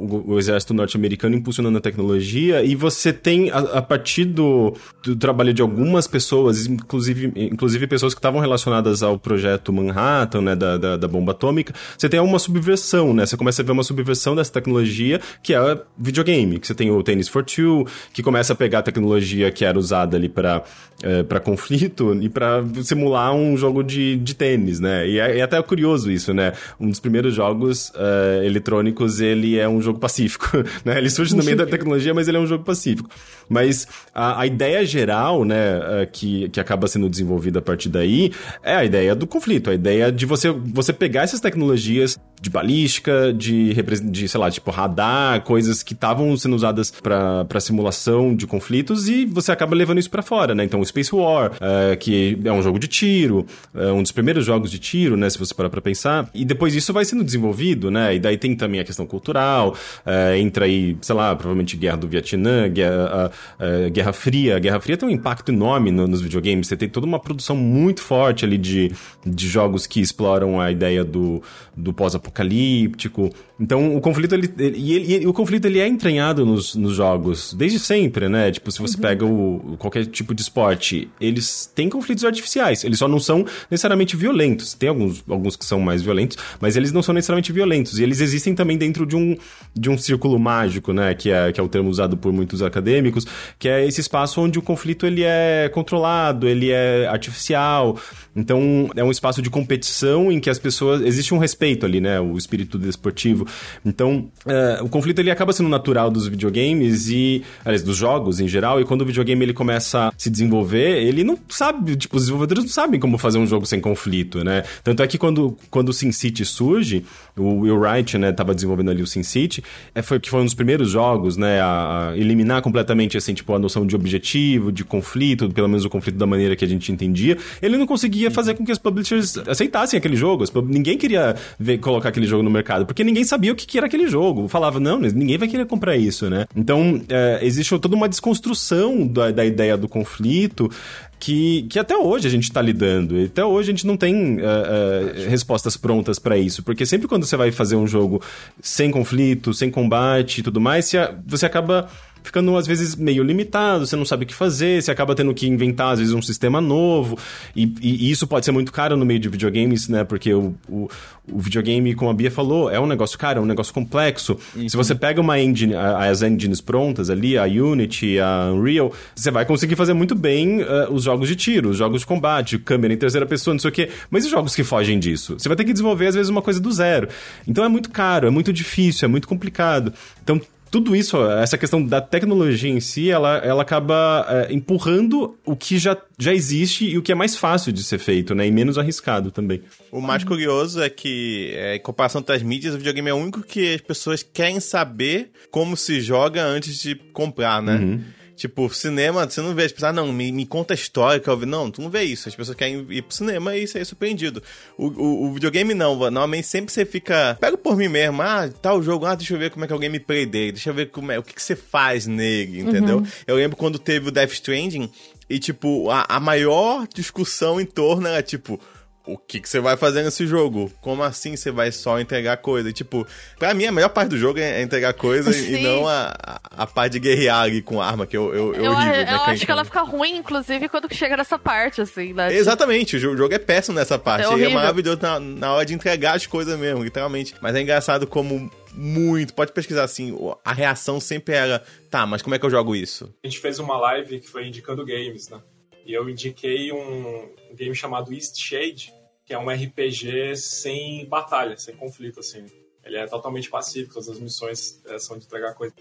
o exército norte-americano impulsionando a tecnologia e você tem, a, a partir do, do, trabalho de algumas pessoas, inclusive, inclusive pessoas que estavam relacionadas ao projeto Manhattan, né, da, da, da, bomba atômica, você tem uma subversão, né? Você começa a ver uma subversão dessa tecnologia que é videogame, que você tem o Tennis for Two, que começa a pegar a tecnologia que era usada ali para é, para conflito e para simular um jogo de, de tênis, né? E é, é até curioso isso, né? Um dos primeiros jogos uh, eletrônicos, ele é um jogo pacífico, [laughs] né? Ele surge no meio da tecnologia, mas ele é um jogo pacífico. Mas a, a ideia geral, né, uh, que, que acaba sendo desenvolvida a partir daí, é a ideia do conflito, a ideia de você, você pegar essas tecnologias de balística, de, de sei lá, tipo radar, coisas que estavam sendo usadas para simulação de conflitos e você acaba levando isso para fora, né? Então, o Space War, uh, que é um jogo de tiro, um dos primeiros jogos de tiro, né, se você parar pra pensar, e depois isso vai sendo desenvolvido, né? E daí tem também a questão cultural, é, entra aí, sei lá, provavelmente Guerra do Vietnã, Guerra, a, a Guerra Fria. A Guerra Fria tem um impacto enorme no, nos videogames. Você tem toda uma produção muito forte ali de, de jogos que exploram a ideia do, do pós-apocalíptico. Então, o conflito, ele, ele, ele, o conflito, ele é entranhado nos, nos jogos, desde sempre, né? Tipo, se você uhum. pega o, qualquer tipo de esporte, eles têm conflitos artificiais. Eles só não são necessariamente violentos. Tem alguns, alguns que são mais violentos, mas eles não são necessariamente violentos. E eles existem também dentro de um, de um círculo mágico, né? Que é, que é o termo usado por muitos acadêmicos, que é esse espaço onde o conflito ele é controlado, ele é artificial. Então, é um espaço de competição em que as pessoas. Existe um respeito ali, né? O espírito desportivo. Então, é, o conflito ele acaba sendo natural dos videogames e. Aliás, dos jogos em geral. E quando o videogame ele começa a se desenvolver, ele não sabe. Tipo, os desenvolvedores não sabem como fazer um jogo sem conflito, né? Tanto é que quando, quando o SimCity surge, o Will Wright, né, tava desenvolvendo ali o SimCity, é, foi que foi um dos primeiros jogos, né, a, a, eliminar completamente, assim, tipo, a noção de objetivo, de conflito, pelo menos o conflito da maneira que a gente entendia. Ele não conseguia fazer com que os publishers aceitassem aquele jogo. Ninguém queria ver, colocar aquele jogo no mercado, porque ninguém sabia o que, era aquele jogo. Falava, não, ninguém vai querer comprar isso, né? Então, é, existe toda uma desconstrução da, da ideia do conflito, que, que até hoje a gente está lidando. Até hoje a gente não tem uh, uh, respostas prontas para isso. Porque sempre quando você vai fazer um jogo sem conflito, sem combate e tudo mais, você acaba ficando às vezes meio limitado, você não sabe o que fazer, você acaba tendo que inventar às vezes um sistema novo, e, e isso pode ser muito caro no meio de videogames, né? Porque o, o, o, videogame, como a Bia falou, é um negócio caro, é um negócio complexo. Isso. Se você pega uma engine, as engines prontas ali, a Unity, a Unreal, você vai conseguir fazer muito bem uh, os jogos de tiro, os jogos de combate, câmera em terceira pessoa, não sei o quê. Mas os jogos que fogem disso? Você vai ter que desenvolver, às vezes, uma coisa do zero. Então é muito caro, é muito difícil, é muito complicado. Então tudo isso, essa questão da tecnologia em si, ela, ela acaba é, empurrando o que já, já existe e o que é mais fácil de ser feito, né? E menos arriscado também. O mais curioso é que, é, em comparação com as mídias, o videogame é o único que as pessoas querem saber como se joga antes de comprar, né? Uhum. Tipo, cinema, você não vê as pessoas, ah, não, me, me conta a história que eu vi. Não, tu não vê isso. As pessoas querem ir pro cinema e sair surpreendido. O, o, o, videogame não, normalmente sempre você fica. Pega por mim mesmo, ah, tal jogo, ah, deixa eu ver como é que alguém me prender, deixa eu ver como é, o que, que você faz nele, entendeu? Uhum. Eu lembro quando teve o Death Stranding e, tipo, a, a maior discussão em torno era, tipo, o que, que você vai fazer nesse jogo? Como assim você vai só entregar coisa? E, tipo, pra mim a melhor parte do jogo é entregar coisa Sim. e não a, a, parte de guerrear ali com arma, que eu, eu, eu, eu, horrível, eu né, acho que ela fica ruim, inclusive, quando chega nessa parte, assim, né? Exatamente, o jogo é péssimo nessa parte. É, é maravilhoso na, na hora de entregar as coisas mesmo, literalmente. Mas é engraçado como muito. Pode pesquisar assim, a reação sempre era, tá, mas como é que eu jogo isso? A gente fez uma live que foi indicando games, né? E eu indiquei um game chamado East Shade, que é um RPG sem batalha, sem conflito, assim. Ele é totalmente pacífico, as missões é, são de entregar coisa.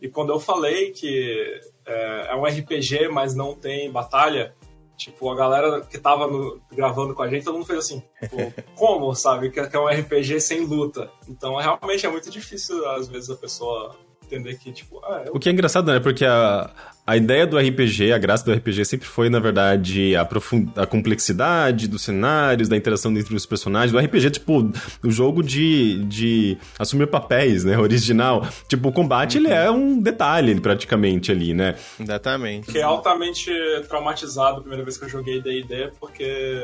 E quando eu falei que é, é, um RPG, mas não tem batalha, tipo, a galera que tava no, gravando com a gente, todo mundo fez assim, tipo, [laughs] como, sabe? Que, que é um RPG sem luta. Então, realmente é muito difícil, às vezes, a pessoa entender que, tipo, ah, eu... O que é engraçado, né? Porque a, a ideia do RPG, a graça do RPG sempre foi, na verdade, a, profund... a complexidade dos cenários, da interação entre os personagens. Do RPG, tipo, o jogo de, de assumir papéis, né? [laughs] Original. Tipo, o combate, uhum. ele é um detalhe, praticamente, ali, né? Exatamente. Fiquei altamente traumatizado a primeira vez que eu joguei D&D, porque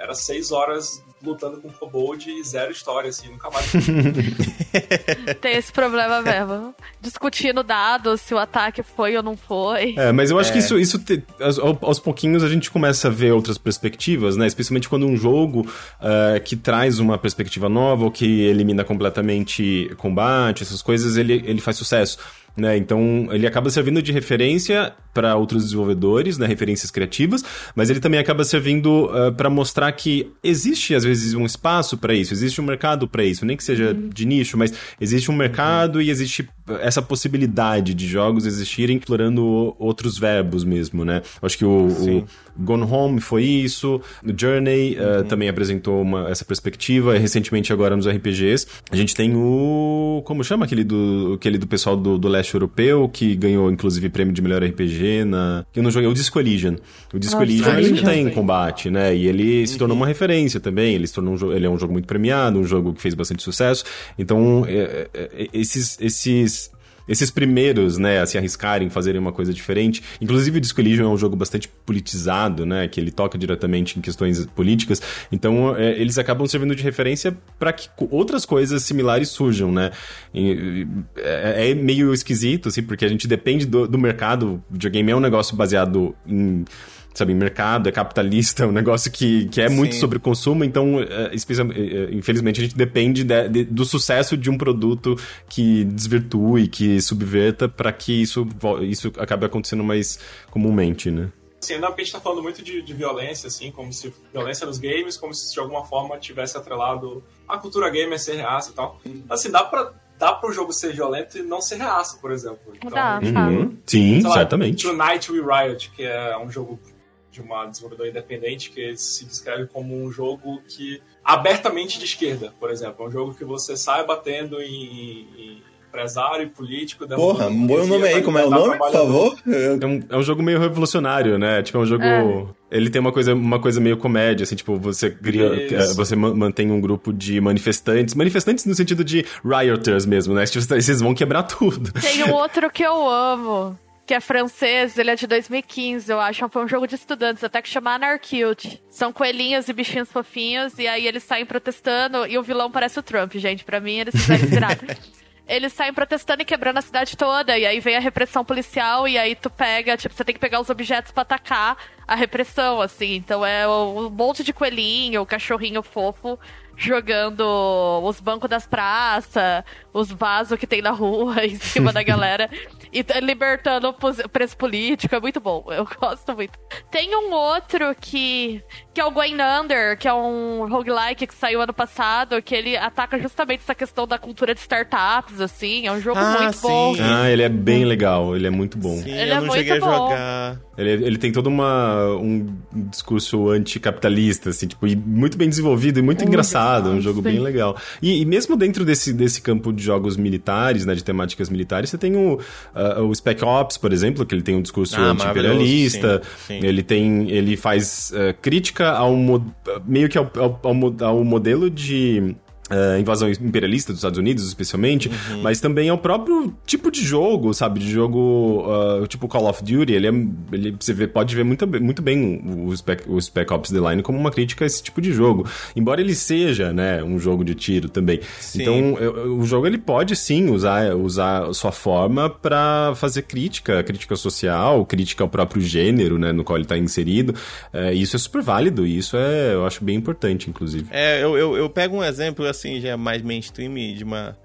era seis horas lutando com kobold e zero história, assim, nunca mais. [laughs] Tem esse problema mesmo. Discutindo dados, se o ataque foi ou não foi. É, mas eu acho é. que isso, isso te, aos, aos, pouquinhos a gente começa a ver outras perspectivas, né? Especialmente quando um jogo uh, que traz uma perspectiva nova ou que elimina completamente combate, essas coisas, ele, ele faz sucesso. Né? Então, ele acaba servindo de referência para outros desenvolvedores, né? referências criativas, mas ele também acaba servindo uh, para mostrar que existe, às vezes, um espaço para isso, existe um mercado para isso, nem que seja uhum. de nicho, mas existe um mercado uhum. e existe essa possibilidade de jogos existirem explorando outros verbos mesmo, né? Acho que o, o Gone Home foi isso, o Journey uh, também apresentou uma, essa perspectiva, recentemente agora nos RPGs. A gente tem o... como chama aquele do, aquele do pessoal do, do leste europeu, que ganhou inclusive prêmio de melhor RPG na... que eu não joguei, o Disco Elysian. O Disco ah, Elysian, ele tem combate, né? E ele uhum. se tornou uma referência também, ele se tornou um, ele é um jogo muito premiado, um jogo que fez bastante sucesso. Então, é, é, é esses, esses esses primeiros, né, a se arriscarem, fazerem uma coisa diferente. Inclusive, o Disco Elysium é um jogo bastante politizado, né, que ele toca diretamente em questões políticas. Então, é, eles acabam servindo de referência para que outras coisas similares surjam, né. E, é, é, meio esquisito, assim, porque a gente depende do, do mercado. O videogame é um negócio baseado em sabe, mercado, é capitalista, [laughs] é um negócio que, que é muito Sim. sobre consumo, então, é, é, infelizmente, a gente depende de, de, do sucesso de um produto que desvirtue, que subverta, para que isso, isso acabe acontecendo mais comumente, né? Sim, ainda a gente tá falando muito de, de, violência, assim, como se violência nos games, como se de alguma forma tivesse atrelado a cultura gamer ser reaça e tal. Assim, dá pra, dá pro jogo ser violento e não ser reaça, por exemplo. Então, dá, uhum. Sim, lá, certamente. Tonight We Riot, que é um jogo de uma desenvolvedora independente que se descreve como um jogo que abertamente de esquerda, por exemplo. É um jogo que você sai batendo em, em empresário e político. Porra, põe o nome aí, como é o nome, por favor? É um, é um jogo meio revolucionário, né? Tipo, é um jogo... É. Ele tem uma coisa, uma coisa meio comédia, assim, tipo, você cria, é, você mantém um grupo de manifestantes, manifestantes no sentido de rioters mesmo, né? Tipo, vocês vão quebrar tudo. Tem um outro que eu amo, que é francês, ele é de 2015, eu acho. Foi um jogo de estudantes, até que chama Anarcute. São coelhinhos e bichinhos fofinhos, e aí eles saem protestando, e o vilão parece o Trump, gente. Pra mim, eles fizeram virado. [laughs] eles saem protestando e quebrando a cidade toda, e aí vem a repressão policial, e aí tu pega, tipo, você tem que pegar os objetos para atacar a repressão, assim. Então é um monte de coelhinho, o cachorrinho fofo jogando os bancos das praças, os vasos que tem na rua [laughs] em cima da galera e libertando o preço político. É muito bom. Eu [laughs] gosto muito. Tem um outro que. que é o Going Under, que é um roguelike que saiu ano passado, que ele ataca justamente essa questão da cultura de startups, assim. É um jogo ah, muito sim. bom. Ah, ele é bem legal, ele é muito bom. Sim, ele eu é não muito cheguei bom. a jogar. Ele, ele tem todo uma, um discurso anticapitalista, assim, tipo, e muito bem desenvolvido e muito oh, engraçado. É um jogo sim. bem legal. E, e, mesmo dentro desse, desse campo de jogos militares, né, de temáticas militares, você tem o, uh, o Spec Ops, por exemplo, que ele tem um discurso ah, anti-imperialista. Ele tem. Ele faz uh, crítica ao meio que ao, ao, ao, ao modelo de Uh, invasão imperialista dos Estados Unidos, especialmente, uhum. mas também é o próprio tipo de jogo, sabe? De jogo uh, tipo Call of Duty. Ele, é, ele você vê, pode ver muito, muito bem o Spec, o Spec Ops The Line como uma crítica a esse tipo de jogo. Embora ele seja, né, um jogo de tiro também. Sim. Então, o jogo ele pode sim usar, usar sua forma para fazer crítica, crítica social, crítica ao próprio gênero, né, no qual ele está inserido. Uh, isso é super válido e isso é, eu acho bem importante, inclusive. É, eu, eu, eu pego um exemplo assim, já é mais mainstream, de uma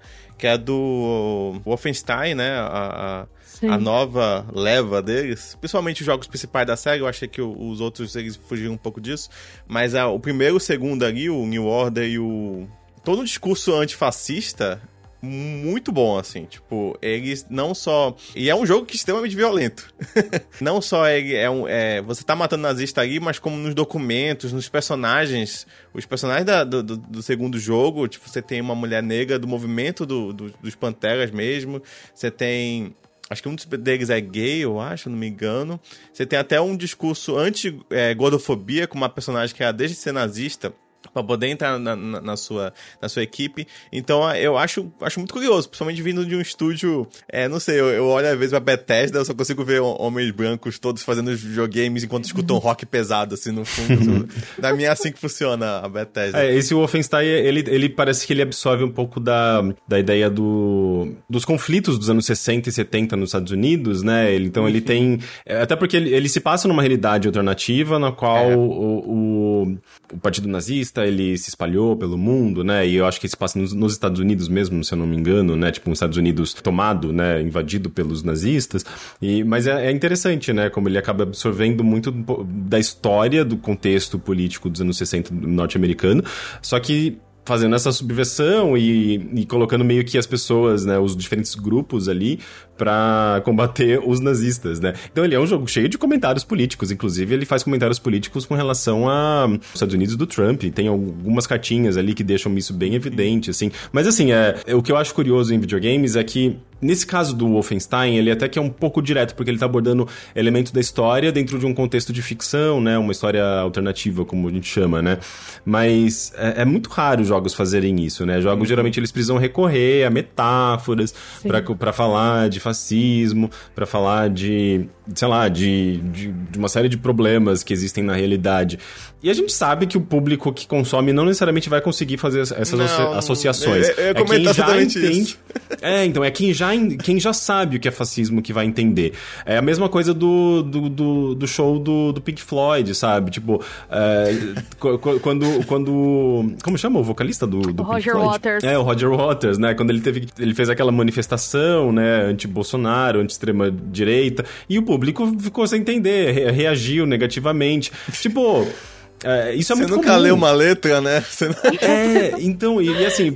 que é do Wolfenstein, né? A, a, a, nova leva deles. Principalmente os jogos principais da série, eu achei que os outros eles fugiram um pouco disso. Mas a, o primeiro e o segundo ali, o New Order e o. Todo o discurso antifascista muito bom, assim. Tipo, eles não só. E é um jogo que é extremamente violento. [laughs] não só é, é, um, é, Você tá matando nazista ali, mas como nos documentos, nos personagens. Os personagens da, do, do, segundo jogo, tipo, você tem uma mulher negra do movimento do, do, dos Panteras mesmo. Você tem. Acho que um deles é gay, eu acho, não me engano. Você tem até um discurso anti-gordofobia com uma personagem que era desde ser nazista para poder entrar na, na, na, sua, na sua equipe. Então eu acho, acho muito curioso, principalmente vindo de um estúdio. É, não sei, eu, eu olho às vezes pra Bethesda, eu só consigo ver homens brancos todos fazendo videogames enquanto escutam [laughs] rock pesado assim no fundo. [laughs] da minha é assim que funciona a Bethesda. É, esse Wolfenstein, ele, ele parece que ele absorve um pouco da, da ideia do, dos conflitos dos anos 60 e 70 nos Estados Unidos, né? Ele, então ele uhum. tem. É, até porque ele, ele se passa numa realidade alternativa na qual é. o, o, o Partido Nazista ele se espalhou pelo mundo, né? E eu acho que se passa nos, nos, Estados Unidos mesmo, se eu não me engano, né? Tipo, os Estados Unidos tomado, né? Invadido pelos nazistas. E, mas é, é interessante, né? Como ele acaba absorvendo muito da história, do contexto político dos anos 60 norte-americano. Só que fazendo essa subversão e, e, colocando meio que as pessoas, né, os diferentes grupos ali para combater os nazistas, né? Então ele é um jogo cheio de comentários políticos, inclusive ele faz comentários políticos com relação a Estados Unidos do Trump, tem algumas cartinhas ali que deixam isso bem evidente, assim. Mas assim, é, o que eu acho curioso em videogames é que Nesse caso do Wolfenstein, ele até que é um pouco direto, porque ele está abordando elementos da história dentro de um contexto de ficção, né? Uma história alternativa, como a gente chama, né? Mas é, é muito raro jogos fazerem isso, né? Jogos, uhum. geralmente, eles precisam recorrer a metáforas para falar de fascismo, para falar de, sei lá, de, de, de uma série de problemas que existem na realidade. E a gente sabe que o público que consome não necessariamente vai conseguir fazer essas não, associações. Eu, eu é quem já entende. Isso. É, então, é quem já, quem já sabe o que é fascismo que vai entender. É a mesma coisa do, do, do, do show do, do Pink Floyd, sabe? Tipo, é, quando, quando. Como chama o vocalista do, do Roger Pink Floyd? Waters. É, o Roger Waters, né? Quando ele teve. Ele fez aquela manifestação, né? Anti-Bolsonaro, anti-extrema-direita. E o público ficou sem entender, reagiu negativamente. tipo. É, isso é você muito nunca comum. lê uma letra, né? [laughs] Não... É, então, e, e, assim,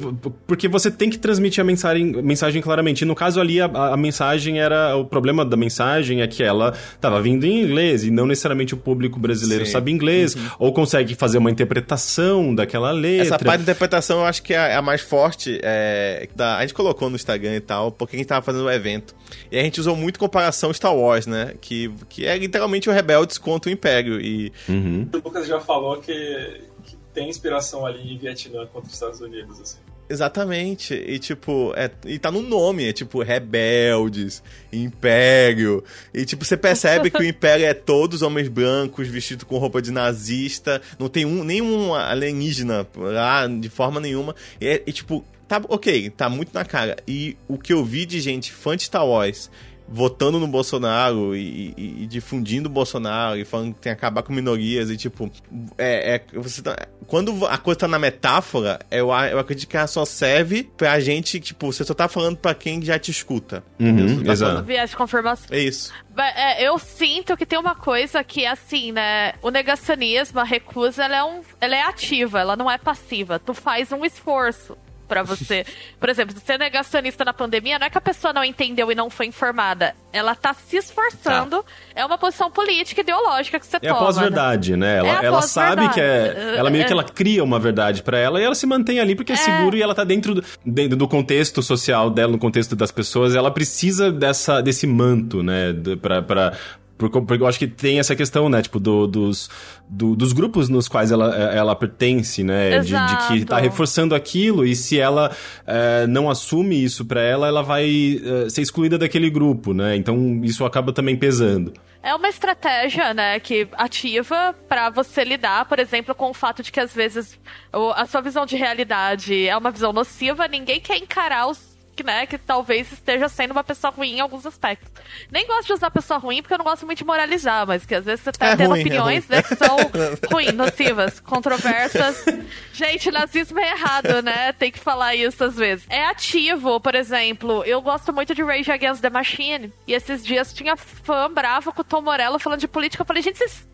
porque você tem que transmitir a mensagem, mensagem claramente. E no caso ali, a, a, mensagem era. O problema da mensagem é que ela estava vindo em inglês e não necessariamente o público brasileiro Sim. sabe inglês uhum. ou consegue fazer uma interpretação daquela letra. Essa parte da interpretação eu acho que é a mais forte. É, da, a gente colocou no Instagram e tal, porque a gente tava fazendo o evento. E a gente usou muito comparação Star Wars, né? Que, que é literalmente o Rebeldes contra o Império. E... Uhum. O Lucas já falou que, que tem inspiração ali em Vietnã contra os Estados Unidos, assim. Exatamente. E tipo, é, e tá no nome, é tipo rebeldes, império. E tipo, você percebe que o império é todos homens brancos vestidos com roupa de nazista, não tem um nenhum alienígena lá de forma nenhuma. E, e tipo, tá ok, tá muito na cara. E o que eu vi de gente fã de Star Wars votando no Bolsonaro e, e, e, difundindo o Bolsonaro e falando que tem que acabar com minorias e tipo é, é você tá, quando a coisa tá na metáfora eu, eu acredito que ela só serve pra gente tipo você só tá falando pra quem já te escuta uhum, tá exato. viés de confirmação é isso. É, eu sinto que tem uma coisa que assim né o negacionismo a recusa ela é um ela é ativa ela não é passiva. Tu faz um esforço para você. Por exemplo, ser negacionista na pandemia não é que a pessoa não entendeu e não foi informada. Ela tá se esforçando. Tá. É uma posição política ideológica que você é toma. É pós-verdade, né? né? Ela, é ela sabe que é. Ela meio é. que ela cria uma verdade para ela e ela se mantém ali porque é, é seguro e ela tá dentro do, dentro do contexto social dela, no contexto das pessoas. Ela precisa dessa, desse manto, né? Pra, pra, porque, eu acho que tem essa questão, né? Tipo, do, dos, do, dos grupos nos quais ela, ela pertence, né? De, de, que tá reforçando aquilo e se ela é, não assume isso para ela, ela vai é, ser excluída daquele grupo, né? Então isso acaba também pesando. É uma estratégia, né, que ativa para você lidar, por exemplo, com o fato de que às vezes a sua visão de realidade é uma visão nociva, ninguém quer encarar os que, né, que talvez esteja sendo uma pessoa ruim em alguns aspectos. Nem gosto de usar pessoa ruim porque eu não gosto muito de moralizar, mas que às vezes você tá é tendo ruim, é opiniões é né, que são [laughs] ruins, nocivas, controversas. [laughs] Gente, nazismo é errado, né? Tem que falar isso às vezes. É ativo, por exemplo, eu gosto muito de Rage Against the Machine. E esses dias tinha fã bravo com o Tom Morello falando de política. Eu falei, gente, vocês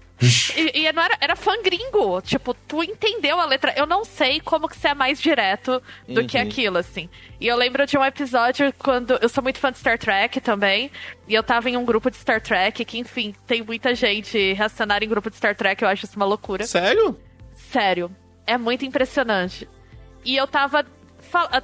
e, e, não era, era fã gringo. Tipo, tu entendeu a letra. Eu não sei como que você é mais direto do uhum. que aquilo, assim. E eu lembro de um episódio quando. Eu sou muito fã de Star Trek também. E eu tava em um grupo de Star Trek, que, enfim, tem muita gente reacionar em grupo de Star Trek. Eu acho isso uma loucura. Sério? Sério. É muito impressionante. E eu tava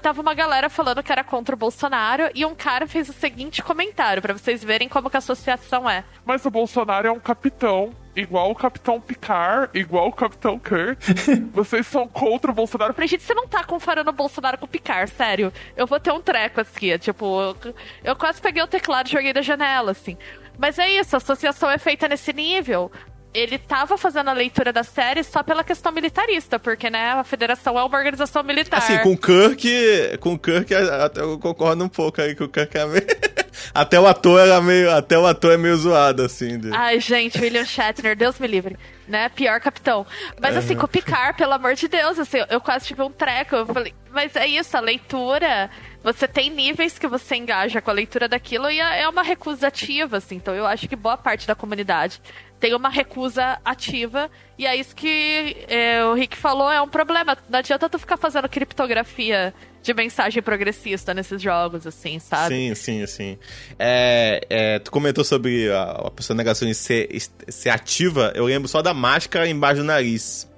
tava uma galera falando que era contra o Bolsonaro e um cara fez o seguinte comentário para vocês verem como que a associação é. Mas o Bolsonaro é um capitão igual o Capitão Picard, igual o Capitão Kirk. [laughs] Vocês são contra o Bolsonaro. Pra gente, você não tá comparando o Bolsonaro com o Picard, sério. Eu vou ter um treco assim, é, tipo, eu, quase peguei o teclado e joguei da janela, assim. Mas é isso, a associação é feita nesse nível ele tava fazendo a leitura da série só pela questão militarista, porque, né, a federação é uma organização militar. Assim, com Kirk, com Kirk até eu concordo um pouco aí que o Kirk é. [laughs] até o ator era meio, até o ator é meio zoado, assim. De... Ai, gente, William Shatner, Deus me livre, né, pior capitão. Mas assim, com o Picard, pelo amor de Deus, assim, eu quase tive um treco, eu falei, mas é isso, a leitura você tem níveis que você engaja com a leitura daquilo e é, é uma recusa ativa, assim. Então eu acho que boa parte da comunidade tem uma recusa ativa. E é isso que é, o Rick falou, é um problema. Não adianta tu ficar fazendo criptografia de mensagem progressista nesses jogos, assim, sabe? Sim, sim, sim. É, é, tu comentou sobre a, a pessoa negacionista ser, ser ativa. Eu lembro só da máscara embaixo do nariz.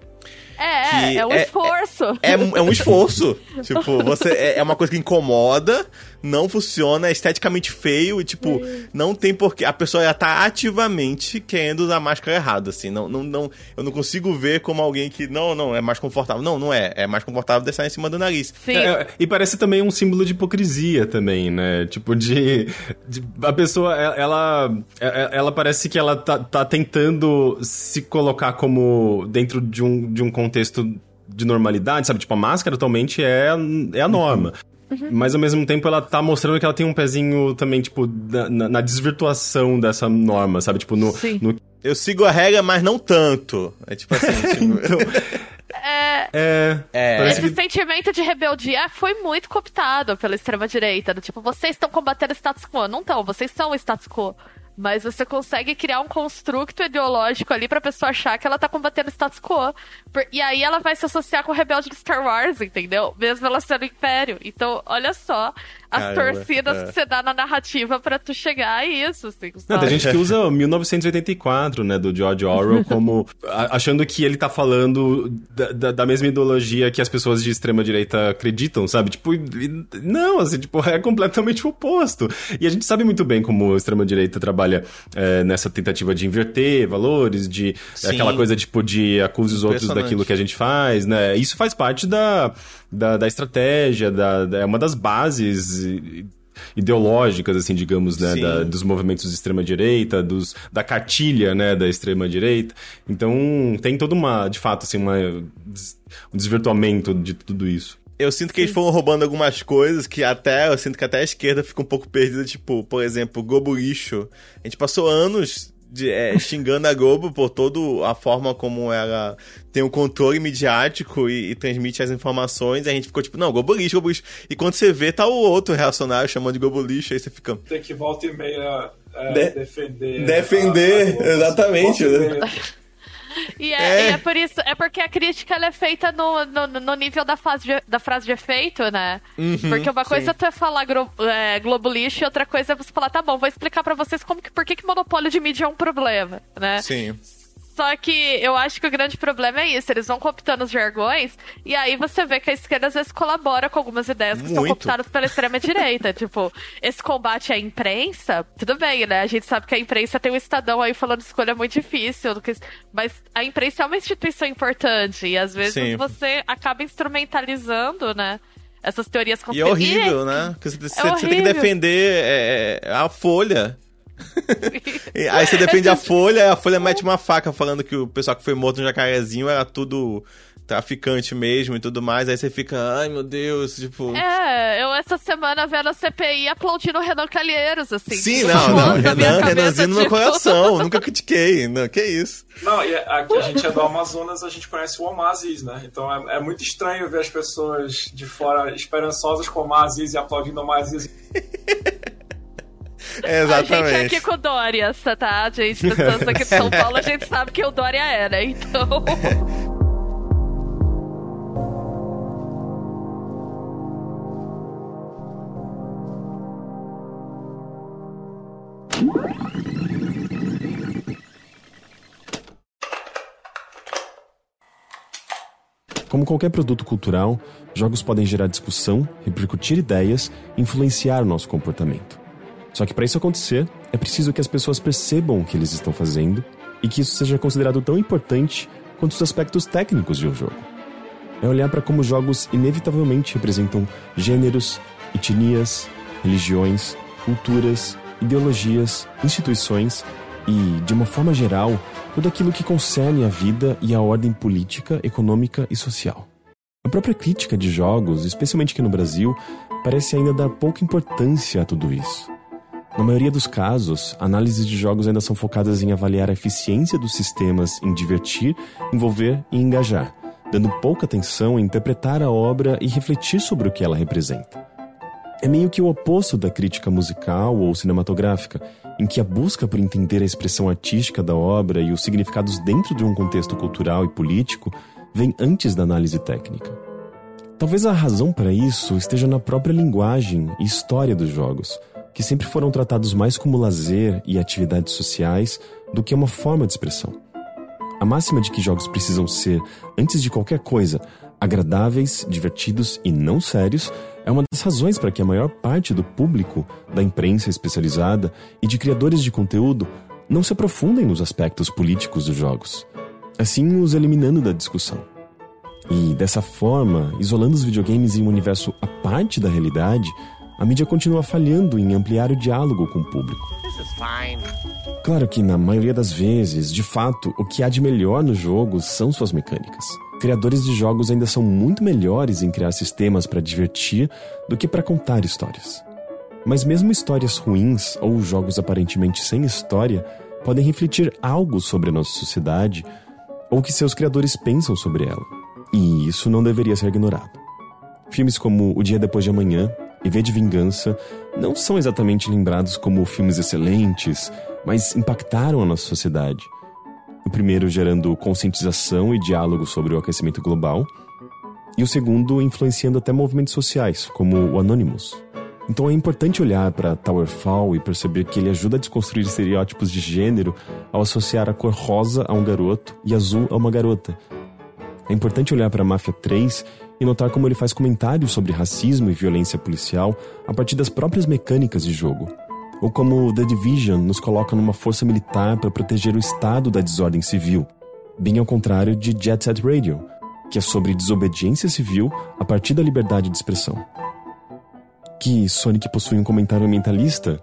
É, é um é, esforço. É, é, é, um esforço. tipo, você é, é uma coisa que incomoda, não funciona, é esteticamente feio e, tipo, não tem porquê. A pessoa já tá ativamente querendo usar máscara errada, assim. Não, não, não, eu não consigo ver como alguém que, não, não, é mais confortável. Não, não é. É mais confortável deixar em cima do nariz. Sim. É, e parece também um símbolo de hipocrisia também, né? Tipo, de. de a pessoa, ela, ela, ela parece que ela tá, tá tentando se colocar como dentro de um, de um contexto de normalidade, sabe? Tipo, a máscara atualmente é, é a norma. Uhum. Mas ao mesmo tempo ela tá mostrando que ela tem um pezinho também, tipo, na, na desvirtuação dessa norma, sabe? Tipo, no, no, Eu sigo a regra, mas não tanto. É tipo assim, [laughs] tipo... então... É, é, é. Esse que... sentimento de rebeldia foi muito cooptado pela extrema-direita. Tipo, vocês estão combatendo o status quo. Não estão, vocês são o status quo. Mas você consegue criar um construto ideológico ali pra pessoa achar que ela tá combatendo o status quo. E aí ela vai se associar com o rebelde de Star Wars, entendeu? Mesmo ela sendo o Império. Então, olha só as Caramba, torcidas é. que você dá na narrativa para tu chegar a isso, assim, Não, tem gente que usa 1984, né, do George Orwell, como achando que ele tá falando da, da, da, mesma ideologia que as pessoas de extrema-direita acreditam, sabe? Tipo, não, assim, tipo, é completamente o oposto. E a gente sabe muito bem como a extrema-direita trabalha é, nessa tentativa de inverter valores, de Sim. aquela coisa, tipo, de acuse os outros daquilo que a gente faz, né? Isso faz parte da da, da estratégia, da, da, é uma das bases ideológicas, assim, digamos, né, da, dos movimentos de extrema direita, dos, da cartilha, né, da extrema direita. Então tem toda uma, de fato, assim, uma, um desvirtuamento de tudo isso. Eu sinto que eles foram roubando algumas coisas que até, eu sinto que até a esquerda fica um pouco perdida, tipo, por exemplo, Globo Lixo. A gente passou anos de, é, xingando a Globo por toda a forma como ela tem o um controle midiático e, e, transmite as informações. E a gente ficou tipo, não, Globo lixo, Globo lixo. E quando você vê, tá o outro reacionário chamando de Globo lixo, aí você fica. Tem que volta e meia é, de defender. Defender, a, a exatamente. E é, é. E é por isso, é porque a crítica é feita no, no, no, nível da, fase de, da frase de efeito, né? Uhum, porque uma coisa sim. é tu é falar glo, é, Globo lixo e outra coisa é você falar, tá bom, vou explicar para vocês como que, por que, que monopólio de mídia é um problema, né? Sim. Só que eu acho que o grande problema é isso, eles vão cooptando os jargões, e aí você vê que a esquerda às vezes colabora com algumas ideias que Muito. são cooptadas pela extrema-direita. [laughs] tipo, esse combate à imprensa, tudo bem, né? A gente sabe que a imprensa tem um Estadão aí falando escolha muito difícil, mas a imprensa é uma instituição importante, e às vezes Sim. você acaba instrumentalizando, né? essas teorias conspiratórias. E é horrível, né? Porque você, é você tem que defender é, a Folha. [laughs] aí você defende a [laughs] Folha, a Folha mete uma faca falando que o pessoal que foi morto no jacarezinho era tudo traficante mesmo e tudo mais, aí você fica, ai meu Deus, tipo. É, eu essa semana vendo a CPI aplaudindo o Renan Calheiros, assim. Sim, não, não, [laughs] Renan, Renanzinho no meu tipo. coração, nunca critiquei, não, que isso. Não, e aqui a gente é do Amazonas, a gente conhece o Omar Aziz, né? Então é, é muito estranho ver as pessoas de fora esperançosas com o Omar Aziz e aplaudindo o Omar Aziz. [laughs] É, exatamente. A gente é aqui com o Dória, tá, gente? Pessoas aqui de São [laughs] Paulo, a gente sabe que o Dória era, é, né? então... Como qualquer produto cultural, jogos podem gerar discussão, repercutir ideias e influenciar o nosso comportamento. Só que para isso acontecer, é preciso que as pessoas percebam o que eles estão fazendo e que isso seja considerado tão importante quanto os aspectos técnicos de um jogo. É olhar para como jogos inevitavelmente representam gêneros, etnias, religiões, culturas, ideologias, instituições e, de uma forma geral, tudo aquilo que concerne a vida e a ordem política, econômica e social. A própria crítica de jogos, especialmente aqui no Brasil, parece ainda dar pouca importância a tudo isso. Na maioria dos casos, análises de jogos ainda são focadas em avaliar a eficiência dos sistemas em divertir, envolver e engajar, dando pouca atenção em interpretar a obra e refletir sobre o que ela representa. É meio que o oposto da crítica musical ou cinematográfica, em que a busca por entender a expressão artística da obra e os significados dentro de um contexto cultural e político vem antes da análise técnica. Talvez a razão para isso esteja na própria linguagem e história dos jogos, que sempre foram tratados mais como lazer e atividades sociais do que uma forma de expressão. A máxima de que jogos precisam ser, antes de qualquer coisa, agradáveis, divertidos e não sérios é uma das razões para que a maior parte do público, da imprensa especializada e de criadores de conteúdo não se aprofundem nos aspectos políticos dos jogos, assim os eliminando da discussão. E dessa forma, isolando os videogames em um universo à parte da realidade, a mídia continua falhando em ampliar o diálogo com o público. Claro que, na maioria das vezes, de fato, o que há de melhor nos jogos são suas mecânicas. Criadores de jogos ainda são muito melhores em criar sistemas para divertir do que para contar histórias. Mas mesmo histórias ruins ou jogos aparentemente sem história podem refletir algo sobre a nossa sociedade ou o que seus criadores pensam sobre ela. E isso não deveria ser ignorado. Filmes como O Dia Depois de Amanhã e V de Vingança não são exatamente lembrados como filmes excelentes, mas impactaram a nossa sociedade o primeiro gerando conscientização e diálogo sobre o aquecimento global, e o segundo influenciando até movimentos sociais, como o Anonymous. Então é importante olhar para Towerfall e perceber que ele ajuda a desconstruir estereótipos de gênero ao associar a cor rosa a um garoto e azul a uma garota. É importante olhar para Máfia 3 e notar como ele faz comentários sobre racismo e violência policial a partir das próprias mecânicas de jogo ou como The Division nos coloca numa força militar para proteger o Estado da desordem civil, bem ao contrário de Jet Set Radio, que é sobre desobediência civil a partir da liberdade de expressão. Que Sonic possui um comentário ambientalista,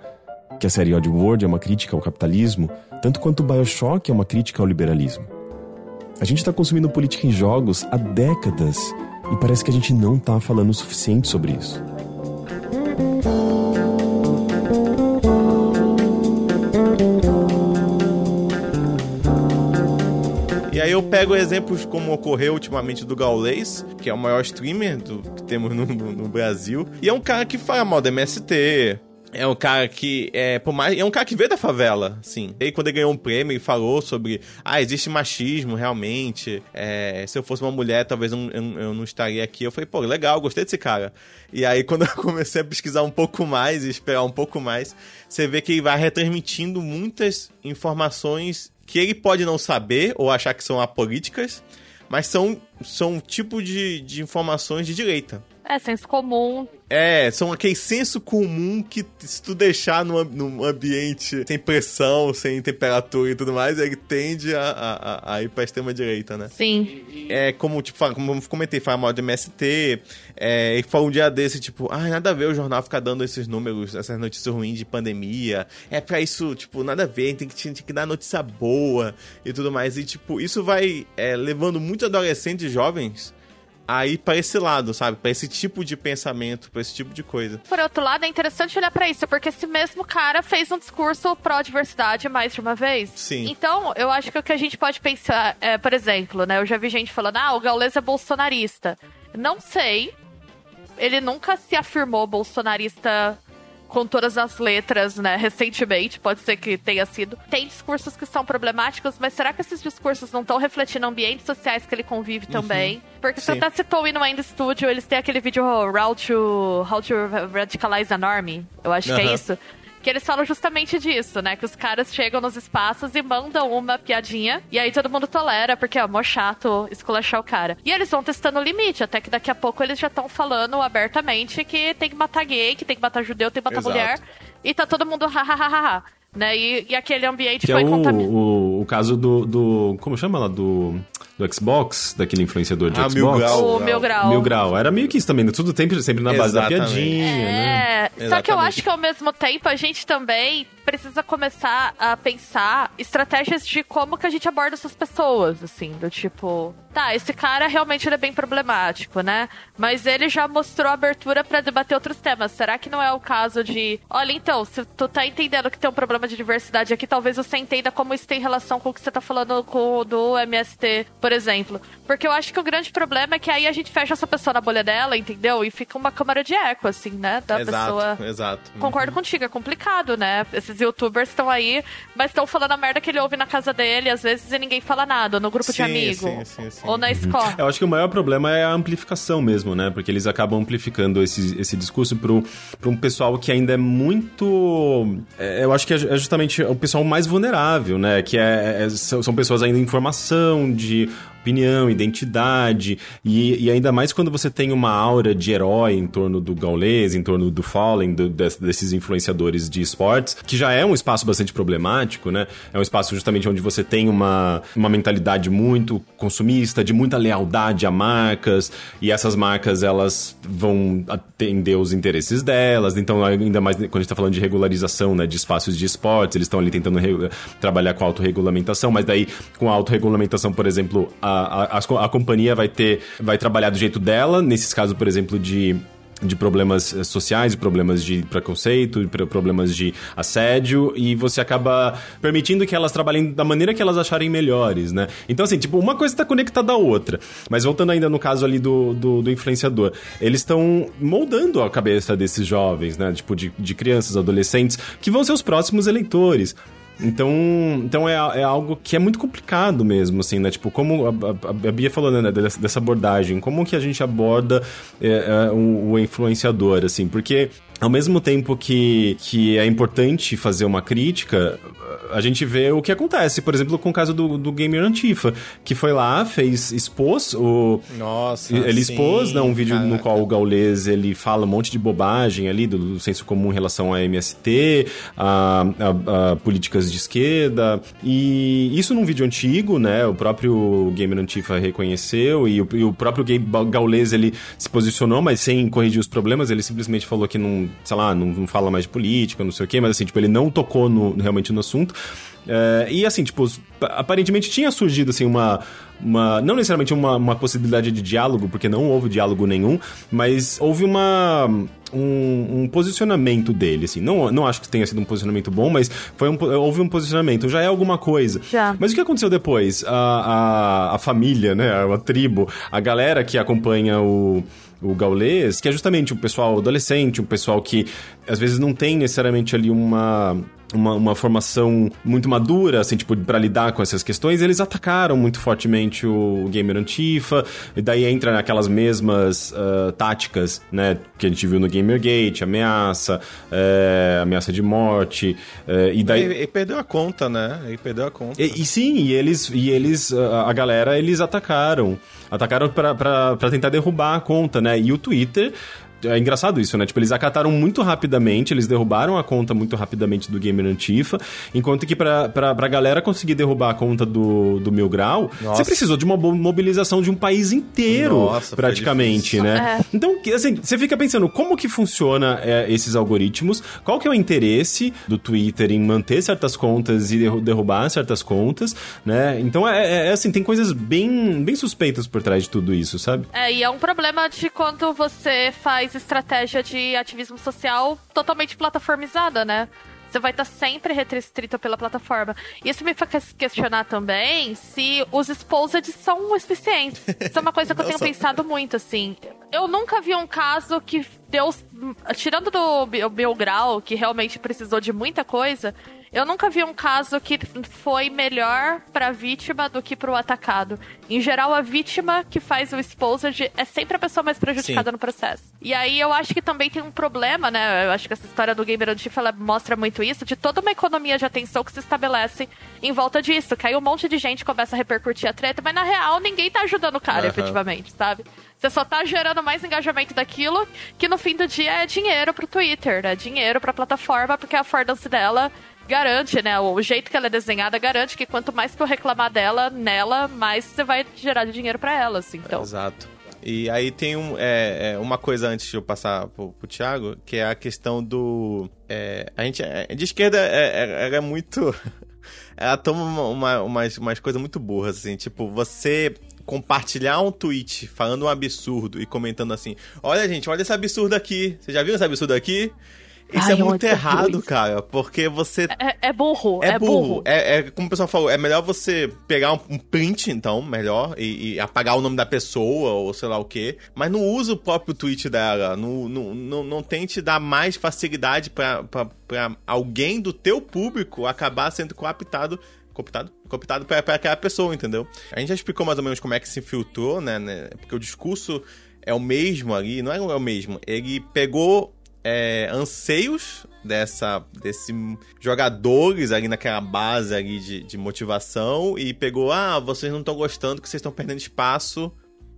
que a série Oddworld é uma crítica ao capitalismo, tanto quanto Bioshock é uma crítica ao liberalismo. A gente está consumindo política em jogos há décadas e parece que a gente não está falando o suficiente sobre isso. E aí eu pego exemplos como ocorreu ultimamente do Gaulês, que é o maior streamer do, que temos no, no, no Brasil. E é um cara que faz moda MST, é um cara que é por mais é um cara que veio da favela, sim. E quando ele ganhou um prêmio ele falou sobre ah existe machismo realmente. É, se eu fosse uma mulher talvez eu, eu, eu, não estaria aqui. Eu falei pô legal, gostei desse cara. E aí [laughs] quando eu comecei a pesquisar um pouco mais e esperar um pouco mais, você vê que ele vai retransmitindo muitas informações que ele pode não saber ou achar que são apolíticas, mas são, são um tipo de, de informações de direita. É, senso comum. É, são aquele senso comum que se tu deixar num, num ambiente sem pressão, sem temperatura e tudo mais, ele tende a, a, a ir pra extrema direita, né? Sim. É como, tipo, como eu comentei, fala mal de MST, é, e foi um dia desse, tipo, ah, nada a ver o jornal ficar dando esses números, essas notícias ruins de pandemia. É pra isso, tipo, nada a ver, tem que, tem que dar notícia boa e tudo mais. E, tipo, isso vai é, levando muitos adolescentes jovens aí para esse lado, sabe? Para esse tipo de pensamento, para esse tipo de coisa. Por outro lado, é interessante olhar para isso, porque esse mesmo cara fez um discurso pró-diversidade mais de uma vez. Sim. Então, eu acho que o que a gente pode pensar, é, por exemplo, né? Eu já vi gente falando, ah, o Gaules é bolsonarista. Não sei. Ele nunca se afirmou bolsonarista com todas as letras, né, recentemente, pode ser que tenha sido. Tem discursos que são problemáticos, mas será que esses discursos não estão refletindo ambientes sociais que ele convive uhum. também? Porque Sim. você até citou o Inuendo Studio, eles têm aquele vídeo How to, How to Radicalize a Normie, eu acho uhum. que é isso que eles falam justamente disso, né? Que os caras chegam nos espaços e mandam uma piadinha, e aí todo mundo tolera, porque é mó chato esculachar o cara. E eles vão testando o limite, até que daqui a pouco eles já estão falando abertamente que tem que matar gay, que tem que matar judeu, tem que matar Exato. mulher, e tá todo mundo ha. Né? E, e aquele ambiente que foi é o, contaminado. O, o caso do, do. Como chama lá? Do do Xbox, daquele influenciador de ah, Xbox. Mil grau. O Mil Grau. Mil Grau. Era meio que isso também, né? tudo tempo, sempre na base Exatamente. da piadinha, é, né? É, só que eu acho que ao mesmo tempo a gente também precisa começar a pensar estratégias de como que a gente aborda essas pessoas, assim, do tipo, tá, esse cara realmente é bem problemático, né? Mas ele já mostrou abertura para debater outros temas. Será que não é o caso de, olha, então, se tu tá entendendo que tem um problema de diversidade aqui, talvez você entenda como isso tem relação com o que você tá falando com, do MST, por exemplo. Porque eu acho que o grande problema é que aí a gente fecha essa pessoa na bolha dela, entendeu? E fica uma câmara de eco, assim, né? Da exato, pessoa. Exato. Concordo uhum. contigo, é complicado, né? Esses youtubers estão aí, mas estão falando a merda que ele ouve na casa dele, às vezes, e ninguém fala nada, no grupo sim, de amigos. Sim, sim, sim. Ou na escola. Eu acho que o maior problema é a amplificação mesmo, né? Porque eles acabam amplificando esse, esse discurso pro, pro um pessoal que ainda é muito. É, eu acho que é, é justamente o pessoal mais vulnerável, né? Que é, é são pessoas ainda em formação, de opinião, identidade, e, e, ainda mais quando você tem uma aura de herói em torno do Gaules, em torno do Fallen, do, desses influenciadores de esportes, que já é um espaço bastante problemático, né? É um espaço justamente onde você tem uma, uma mentalidade muito consumista, de muita lealdade a marcas, e essas marcas elas vão atender os interesses delas, então ainda mais quando a gente tá falando de regularização, né, de espaços de esportes, eles estão ali tentando trabalhar com autorregulamentação, mas daí com a autorregulamentação, por exemplo, a a, a, a companhia vai ter, vai trabalhar do jeito dela, nesses casos, por exemplo, de de problemas eh, sociais, problemas de preconceito, problemas de assédio, e você acaba permitindo que elas trabalhem da maneira que elas acharem melhores, né? Então, assim, tipo, uma coisa está conectada à outra. Mas voltando ainda no caso ali do, do, do influenciador, eles estão moldando a cabeça desses jovens, né? Tipo, de, de crianças, adolescentes, que vão ser os próximos eleitores. Então, então é, é algo que é muito complicado mesmo, assim, né? Tipo, como a, a, a Bia falou, né, dessa, dessa, abordagem, como que a gente aborda é, é, o, o influenciador, assim, porque ao mesmo tempo que, que é importante fazer uma crítica, a gente vê o que acontece, por exemplo, com o caso do, do Gamer Antifa, que foi lá, fez, expôs o... Nossa, Ele sim, expôs, né, um vídeo caraca. no qual o Gaules, ele fala um monte de bobagem ali, do, do senso comum em relação à MST, a, a, a, políticas de esquerda, e isso num vídeo antigo, né, o próprio Gamer Antifa reconheceu, e o, e o próprio Gaules, ele se posicionou, mas sem corrigir os problemas, ele simplesmente falou que não, sei lá, não, não fala mais de política, não sei o quê, mas assim, tipo, ele não tocou no, realmente no assunto, é, e assim, tipo, aparentemente tinha surgido assim uma. Uma, não necessariamente uma, uma possibilidade de diálogo, porque não houve diálogo nenhum, mas houve uma, um, um, posicionamento dele, assim. Não, não acho que tenha sido um posicionamento bom, mas foi um, houve um posicionamento. Já é alguma coisa. Já. Mas o que aconteceu depois? A, a, a família, né? A tribo, a galera que acompanha o o gaulês, que é justamente um pessoal adolescente, um pessoal que às vezes não tem necessariamente ali uma uma, uma formação muito madura, assim, tipo, para lidar com essas questões, eles atacaram muito fortemente o Gamer Antifa, e daí entra naquelas mesmas uh, táticas, né, que a gente viu no Gamergate, ameaça, é, ameaça de morte, é, e daí... Ele, perdeu a conta, né? Ele perdeu a conta. E, e sim, e eles, e eles a galera, eles atacaram. Atacaram para tentar derrubar a conta, né? E o Twitter é engraçado isso, né? Tipo, eles acataram muito rapidamente, eles derrubaram a conta muito rapidamente do Gamer Antifa, enquanto que pra, pra, pra galera conseguir derrubar a conta do, do Mil Grau, Nossa. você precisou de uma mobilização de um país inteiro, Nossa, praticamente, né? É. Então, assim, você fica pensando, como que funciona é, esses algoritmos? Qual que é o interesse do Twitter em manter certas contas e derrubar certas contas, né? Então, é, é, é assim, tem coisas bem, bem suspeitas por trás de tudo isso, sabe? É, e é um problema de quando você faz faz estratégia de ativismo social totalmente plataformizada, né? Você vai estar sempre restrito pela plataforma. Isso me faz questionar também se os exposed são o suficientes. Isso é uma coisa que eu tenho pensado muito, assim. Eu nunca vi um caso que deu. Tirando do Bill Grau, que realmente precisou de muita coisa, eu nunca vi um caso que foi melhor pra vítima do que pro atacado. Em geral, a vítima que faz o exposed é sempre a pessoa mais prejudicada Sim. no processo. E aí eu acho que também tem um problema, né? Eu acho que essa história do Gamer Antifa ela mostra muito isso, de toda uma economia de atenção que se estabelece em volta disso. Que aí um monte de gente começa a repercutir a treta, mas na real ninguém tá ajudando o cara, uhum. efetivamente, sabe? Você só tá gerando mais engajamento daquilo, que no fim do dia é dinheiro pro Twitter, né? Dinheiro pra plataforma, porque a affordance dela garante, né? O jeito que ela é desenhada garante que quanto mais tu reclamar dela, nela, mais você vai gerar de dinheiro para ela, assim, então. Exato. E aí tem um, é, é, uma coisa antes de eu passar pro, pro Thiago, que é a questão do. É, a gente. É, de esquerda é, é, é muito. [laughs] ela toma uma, umas, umas coisas muito burras, assim. Tipo, você compartilhar um tweet falando um absurdo e comentando assim: Olha, gente, olha esse absurdo aqui. Você já viu esse absurdo aqui? Isso Ai, é muito errado, cara, porque você. É, é burro, é, é burro. É, é, como o pessoal falou, é melhor você pegar um, um print, então, melhor, e, e, apagar o nome da pessoa, ou sei lá o quê. Mas não usa o próprio tweet dela. Não, não, não, não tente dar mais facilidade para alguém do teu público acabar sendo cooptado cooptado? Cooptado pra, pra aquela pessoa, entendeu? A gente já explicou mais ou menos como é que se infiltrou, né? né? Porque o discurso é o mesmo ali, não é o mesmo. Ele pegou é, anseios dessa desses jogadores ali naquela base ali de, de motivação e pegou, ah, vocês não estão gostando que vocês estão perdendo espaço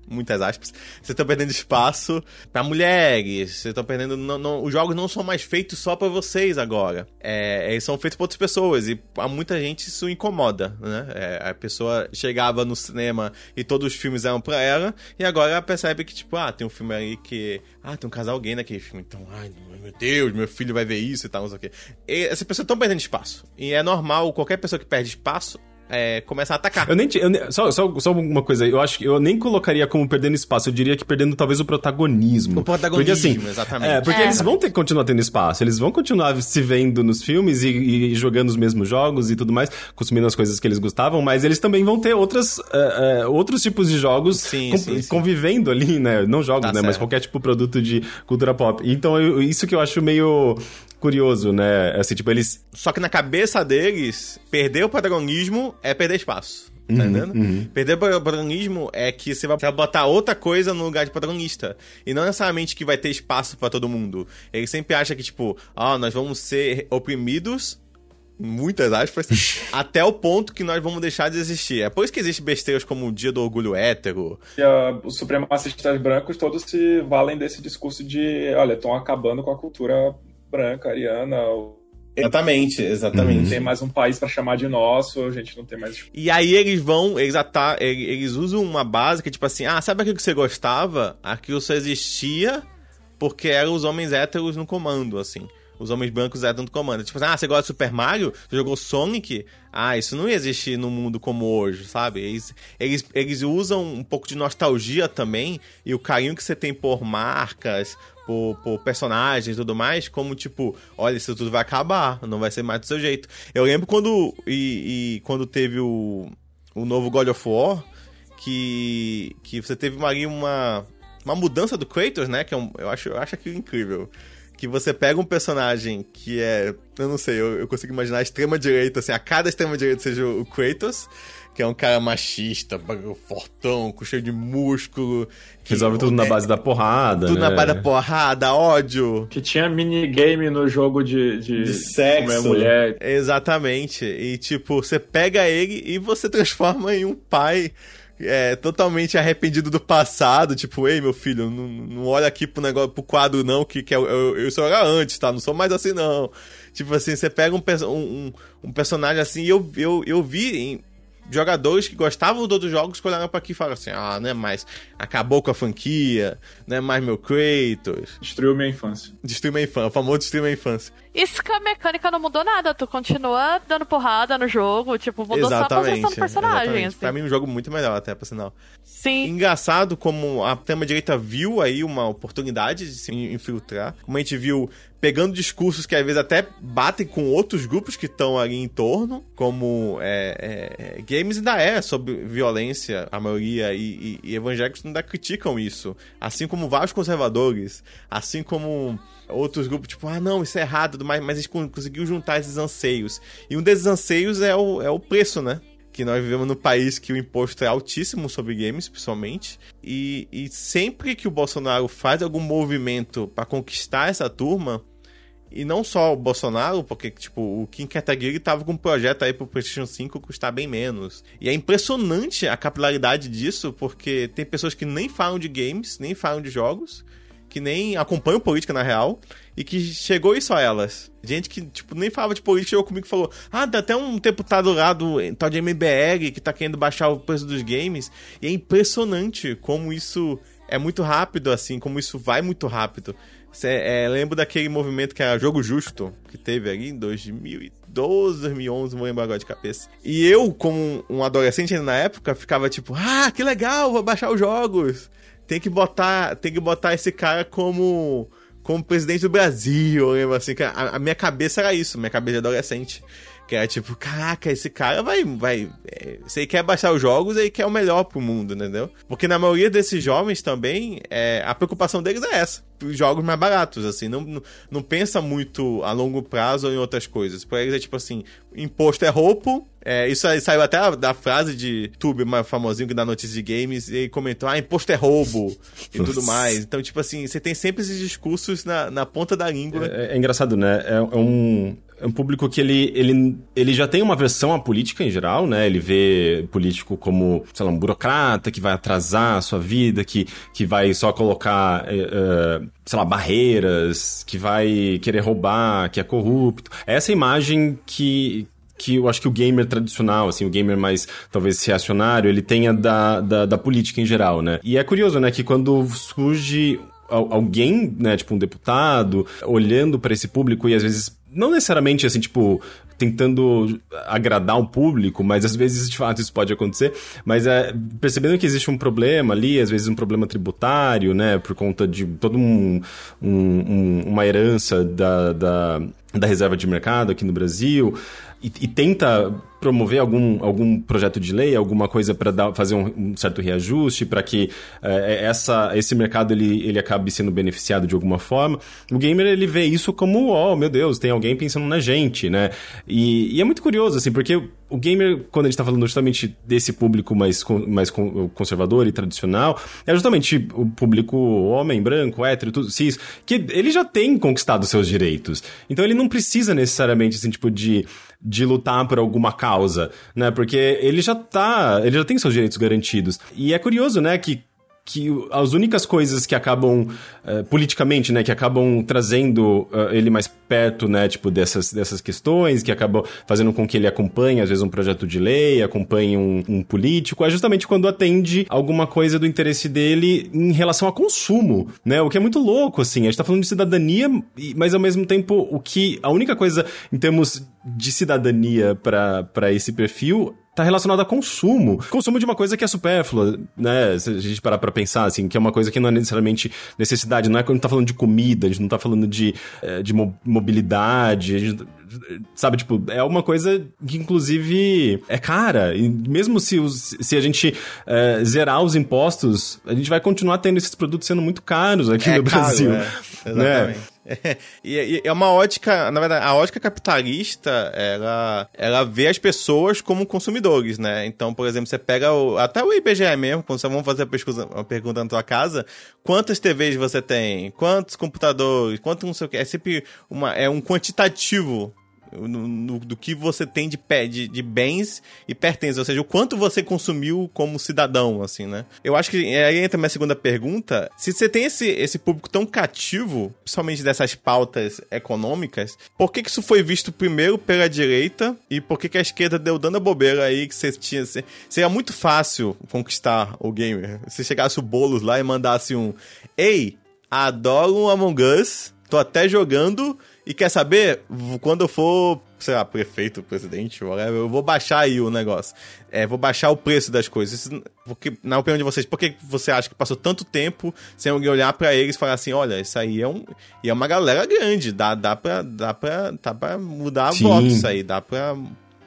muitas aspas, vocês estão perdendo espaço para mulheres, vocês estão perdendo. Não, não, os jogos não são mais feitos só para vocês agora. É, eles são feitos para outras pessoas e a muita gente isso incomoda, né? É, a pessoa chegava no cinema e todos os filmes eram para ela e agora ela percebe que, tipo, ah, tem um filme aí que. Ah, tem um casal gay naquele filme, então, ai, meu Deus, meu filho vai ver isso e tal, não sei o quê. E essas pessoas estão perdendo espaço. E é normal, qualquer pessoa que perde espaço é, começa a atacar. Eu nem, eu só, só, só uma coisa, eu acho que eu nem colocaria como perdendo espaço, eu diria que perdendo talvez o protagonismo. O protagonismo, porque, assim, exatamente. É, porque é. eles vão ter que continuar tendo espaço, eles vão continuar se vendo nos filmes e, e, jogando os mesmos jogos e tudo mais, consumindo as coisas que eles gostavam, mas eles também vão ter outras, uh, uh, outros tipos de jogos sim, com, sim, sim. convivendo ali, né? Não jogos, tá né? Certo. Mas qualquer tipo de produto de cultura pop. Então, eu, isso que eu acho meio curioso, né? Assim, tipo, eles. Só que na cabeça deles, perder o protagonismo é perder espaço. Tá uhum, entendendo? Uhum. Perder protagonismo é que você vai botar outra coisa no lugar de protagonista. E não necessariamente que vai ter espaço para todo mundo. Ele sempre acha que, tipo, ó, oh, nós vamos ser oprimidos muitas aspas, [laughs] até o ponto que nós vamos deixar de existir. É por isso que existem besteiras como o Dia do Orgulho Hétero. E uh, os supremacistas brancos todos se valem desse discurso de, olha, estão acabando com a cultura branca, ariana. Exatamente, exatamente. Não tem mais um país para chamar de nosso, a gente não tem mais. E aí eles vão, eles, atar, eles usam uma base que, tipo assim, ah, sabe aquilo que você gostava? Aquilo só existia porque eram os homens héteros no comando, assim. Os homens brancos héteros no comando. Tipo assim, ah, você gosta de Super Mario? Você jogou Sonic? Ah, isso não ia existir no mundo como hoje, sabe? Eles, eles, eles usam um pouco de nostalgia também e o carinho que você tem por marcas, por, por personagens e tudo mais, como tipo, olha, isso tudo vai acabar, não vai ser mais do seu jeito. Eu lembro quando, e, e quando teve o, o novo God of War, que, que você teve uma, uma, uma mudança do Kratos, né? Que é um, eu, acho, eu acho aquilo incrível que você pega um personagem que é. Eu não sei, eu, eu consigo imaginar a extrema-direita, assim, a cada extrema-direita seja o Kratos, que é um cara machista, fortão, com cheio de músculo. Que Resolve tudo é, na base da porrada. Tudo né? na base da porrada, ódio. Que tinha minigame no jogo de, de, de sexo. mulher. Exatamente. E tipo, você pega ele e você transforma em um pai é, totalmente arrependido do passado, tipo, ei, meu filho, não, não olha aqui pro negócio, pro quadro não, que, que eu, eu, eu sou era antes, tá? Não sou mais assim, não. Tipo assim, você pega um, um, um personagem assim, e eu, eu, eu vi em, jogadores que gostavam dos outros jogos que olharam pra aqui e falaram assim: ah, não é mais. Acabou com a franquia, não é mais meu Kratos. Destruiu minha infância. Destruiu minha infância, o famoso destruiu minha infância. Isso que a mecânica não mudou nada, tu continua dando porrada no jogo, tipo, mudou exatamente, só a posição do personagem. Assim. Pra mim, um jogo muito melhor, até, por sinal. Sim. Engraçado como a tema direita viu aí uma oportunidade de se infiltrar. Como a gente viu pegando discursos que às vezes até batem com outros grupos que estão ali em torno, como é, é, games ainda é sobre violência, a maioria, e, e, e evangélicos ainda criticam isso. Assim como vários conservadores, assim como outros grupos, tipo, ah, não, isso é errado, mas, mas eles conseguiu juntar esses anseios. E um desses anseios é o, é o preço, né? que nós vivemos num país que o imposto é altíssimo sobre games, principalmente. E, e sempre que o Bolsonaro faz algum movimento para conquistar essa turma, e não só o Bolsonaro, porque, tipo, o Kim Kataguiri tava com um projeto aí pro PlayStation 5 custar bem menos. E é impressionante a capilaridade disso, porque tem pessoas que nem falam de games, nem falam de jogos, que nem acompanham política na real, e que chegou isso a elas. Gente que, tipo, nem falava de política, chegou comigo e falou: Ah, tem até um deputado lá do tal de MBR que tá querendo baixar o preço dos games. E é impressionante como isso é muito rápido, assim, como isso vai muito rápido. Cê, é, lembro daquele movimento que era Jogo Justo, que teve ali em 2012, 2011, não vou lembrar agora de cabeça. E eu, como um adolescente na época, ficava tipo, ah, que legal, vou baixar os jogos. Tem que botar, tem que botar esse cara como como presidente do Brasil, lembro assim, a, a minha cabeça era isso, minha cabeça de adolescente. Que é tipo, caraca, esse cara vai. vai é, se ele quer baixar os jogos, ele quer o melhor pro mundo, entendeu? Porque na maioria desses jovens também, é, a preocupação deles é essa. Jogos mais baratos, assim. Não, não, não pensa muito a longo prazo ou em outras coisas. Pra eles é tipo assim: imposto é roupa. É, isso aí saiu até da frase de Tube, mais famosinho que dá notícia de games, e ele comentou: ah, imposto é roubo e tudo mais. Então, tipo assim, você tem sempre esses discursos na, na ponta da língua. É, é engraçado, né? É, é um é um público que ele, ele, ele já tem uma versão à política em geral, né? Ele vê político como, sei lá, um burocrata que vai atrasar a sua vida, que, que vai só colocar, uh, sei lá, barreiras, que vai querer roubar, que é corrupto. Essa imagem que, que eu acho que o gamer tradicional, assim, o gamer mais talvez reacionário, ele tenha da, da, da política em geral, né? E é curioso, né, que quando surge alguém, né, tipo um deputado, olhando para esse público e às vezes não necessariamente assim, tipo, tentando agradar um público, mas às vezes de fato isso pode acontecer, mas é, percebendo que existe um problema ali, às vezes um problema tributário, né, por conta de todo um, um, uma herança da, da, da reserva de mercado aqui no Brasil, e, e tenta promover algum, algum projeto de lei, alguma coisa para fazer um, um, certo reajuste, para que é, essa, esse mercado ele, ele acabe sendo beneficiado de alguma forma. O gamer ele vê isso como, oh meu Deus, tem alguém pensando na gente, né? E, e é muito curioso, assim, porque o gamer, quando gente está falando justamente desse público mais, mais conservador e tradicional, é justamente o público homem, branco, hétero, tudo, cis, que ele já tem conquistado seus direitos. Então ele não precisa necessariamente, assim, tipo, de, de lutar por alguma causa né? Porque ele já tá, ele já tem seus direitos garantidos. E é curioso, né, que que as únicas coisas que acabam uh, politicamente, né, que acabam trazendo uh, ele mais perto, né, tipo dessas, dessas questões, que acabam fazendo com que ele acompanhe às vezes um projeto de lei, acompanhe um, um político, é justamente quando atende alguma coisa do interesse dele em relação a consumo, né, o que é muito louco, assim, a gente tá falando de cidadania, mas ao mesmo tempo o que a única coisa em termos de cidadania para esse perfil tá relacionado a consumo. Consumo de uma coisa que é supérflua, né? Se a gente parar pra pensar, assim, que é uma coisa que não é necessariamente necessidade. Não é quando a gente tá falando de comida, a gente não tá falando de, eh, de mobilidade, a gente, sabe, tipo, é uma coisa que inclusive é cara. E mesmo se, os, se a gente é, zerar os impostos, a gente vai continuar tendo esses produtos sendo muito caros aqui é no caro, Brasil. É. Exatamente. Né? [laughs] É, e, é uma ótica, na verdade, a ótica capitalista, ela, ela vê as pessoas como consumidores, né? Então, por exemplo, você pega o, até o IBGE mesmo, quando você vão fazer uma pergunta na tua casa, quantas TVs você tem? Quantos computadores? Quanto não sei o que? É sempre uma, é um quantitativo no, no, do que você tem de, de, de, bens e pertences, ou seja, o quanto você consumiu como cidadão, assim, né? Eu acho que aí entra a minha segunda pergunta. Se você tem esse, esse público tão cativo, principalmente dessas pautas econômicas, por que, que isso foi visto primeiro pela direita e por que, que a esquerda deu dando a bobeira aí que você tinha. Seria muito fácil conquistar o gamer. Se chegasse o Boulos lá e mandasse um Ei, adoro um Among Us, tô até jogando e quer saber? Quando eu for, sei lá, prefeito, presidente, whatever, eu vou baixar aí o negócio. É, vou baixar o preço das coisas. Porque, na opinião de vocês, por que você acha que passou tanto tempo sem alguém olhar para eles e falar assim, olha, isso aí é um. E é uma galera grande. Dá, dá, pra, dá, pra, dá pra mudar a voto isso aí. Dá pra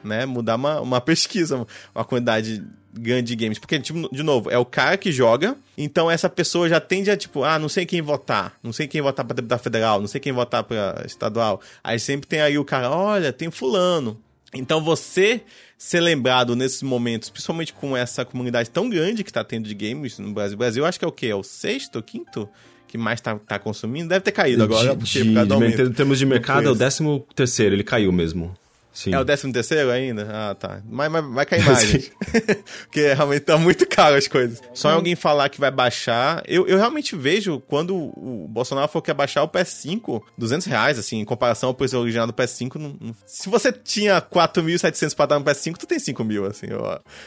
né, mudar uma, uma [laughs] pesquisa, uma quantidade grande games. Porque, tipo, de novo, é o cara que joga, então essa pessoa já tende a, tipo, ah, não sei quem votar, não sei quem votar pra deputado federal, não sei quem votar pra estadual. Aí sempre tem aí o cara, olha, tem fulano. Então você ser lembrado nesses momentos, principalmente com essa comunidade tão grande que tá tendo de games no Brasil. O Brasil acho que é o quê? É o sexto ou quinto? que mais tá, tá consumindo, deve ter caído agora. De, de, de, em termos de mercado, é o décimo terceiro, ele caiu mesmo. Sim. É o décimo terceiro ainda? Ah, tá. Mas, mas vai cair mais, gente. [laughs] Porque realmente tá muito caro as coisas. Só em alguém falar que vai baixar. Eu, eu realmente vejo quando o Bolsonaro falou que ia baixar o PS5, 200 reais, assim, em comparação ao preço original do PS5. Não, não... Se você tinha 4.700 pra dar no PS5, tu tem 5 mil, assim, eu,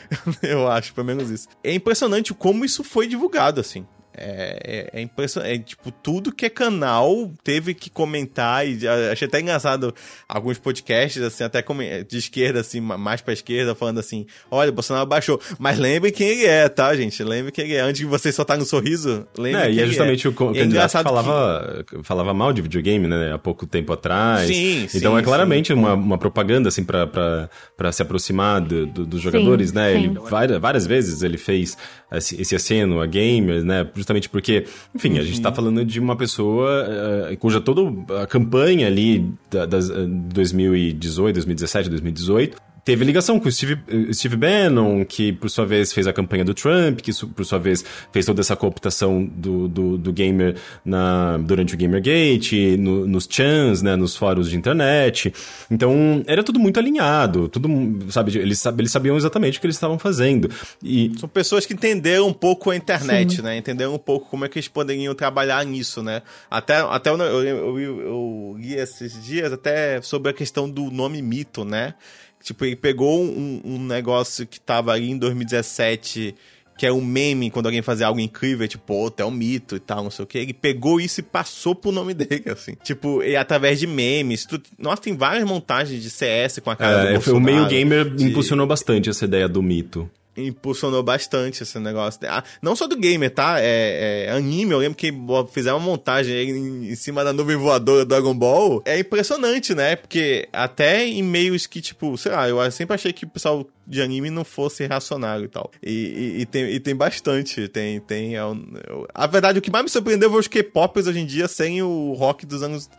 [laughs] eu acho, pelo menos isso. É impressionante como isso foi divulgado, assim. É, é, é impressionante. É, tipo, tudo que é canal teve que comentar. E achei até engraçado alguns podcasts, assim, até de esquerda, assim, mais pra esquerda, falando assim: olha, o Bolsonaro baixou. Mas lembre quem ele é, tá, gente? Lembre quem ele é. Antes de você soltar no sorriso, lembre é, quem e é justamente é. o, o é candidato falava, que... falava mal de videogame, né? Há pouco tempo atrás. Sim, Então sim, é claramente uma, uma propaganda, assim, pra, pra, pra se aproximar do, do, dos jogadores, sim, né? Sim. Ele, várias, várias vezes ele fez esse, aceno a gamers, né? justamente porque, enfim, uhum. a gente tá uhum. falando de uma pessoa uh, cuja toda a campanha ali da, das, uh, 2018, 2017, 2018 teve ligação com o Steve, eh, Steve Bannon, que por sua vez fez a campanha do Trump, que por sua vez fez toda essa cooptação do, do, do gamer na, durante o Gamergate, no, nos chans, né, nos fóruns de internet. Então, era tudo muito alinhado, tudo, sabe, eles, eles sabiam exatamente o que eles estavam fazendo. E... São pessoas que entenderam um pouco a internet, Sim. né, entenderam um pouco como é que eles poderiam trabalhar nisso, né. Até, até eu, eu, eu, eu li esses dias até sobre a questão do nome mito, né, Tipo, ele pegou um, um negócio que tava ali em 2017 que é um meme quando alguém fazia algo incrível, tipo, pô, é um mito e tal, não sei o que. Ele pegou isso e passou pro nome [laughs] dele, assim. Tipo, e através de memes. Tu... Nossa, tem várias montagens de CS com a cara é, do O meio gamer de... impulsionou bastante essa ideia do mito impulsionou bastante esse negócio. Ah, não só do gamer, tá? É, é, anime, eu lembro que fizeram uma montagem em, em, cima da nuvem voadora do Dragon Ball. É impressionante, né? Porque até em meios que, tipo, sei lá, eu sempre achei que o pessoal de anime não fosse reacionário e tal. E, e, e tem, e tem bastante. Tem. tem é, a verdade, o que mais me surpreendeu foi os K-Pops hoje em dia sem o rock dos anos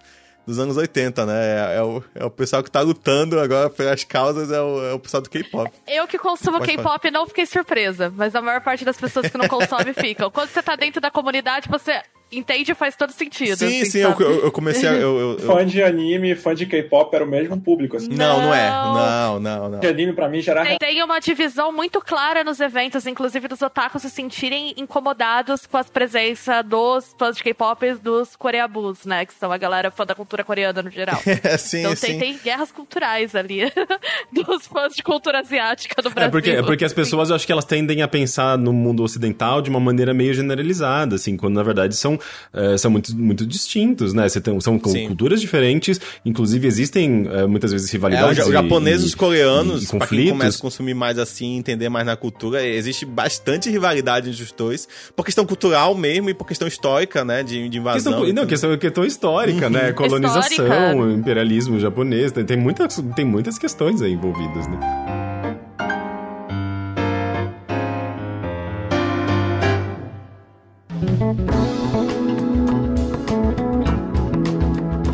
dos anos 80, né? É, é, o, é o pessoal que tá lutando agora pelas causas, é o, é o pessoal do K-pop. Eu que consumo K-pop não fiquei surpresa, mas a maior parte das pessoas que não consomem [laughs] ficam. Quando você tá dentro da comunidade, você entende faz todo sentido. Sim, assim, sim, eu, eu, comecei a. Eu, eu, fã de anime, fã de K-pop era o mesmo público. Assim. Não, não é. Não, não, não. De anime pra mim já era. Tem, tem uma divisão muito clara nos eventos, inclusive dos otakus se sentirem incomodados com a presença dos fãs de K-pop e dos coreabus, né? Que são a galera fã da cultura coreana no geral. [laughs] É, sim, então sim. Tem, tem guerras culturais ali [laughs] dos fãs de cultura asiática do Brasil. É porque, é porque as pessoas, eu acho que elas tendem a pensar no mundo ocidental de uma maneira meio generalizada, assim, quando na verdade são uh, são muito, muito distintos, né? Você tem, são Sim. culturas diferentes, inclusive existem uh, muitas vezes rivalidades. É, os japoneses e os coreanos, e, e pra quem começa a consumir mais assim, entender mais na cultura, existe bastante rivalidade entre os dois, por questão cultural mesmo e por questão histórica, né? De, de invasão. Questão, não, questão, questão histórica, né? uhum. né? Colonização, histórica. imperialismo japonês, tem, tem, muitas, tem muitas questões aí envolvidas, né?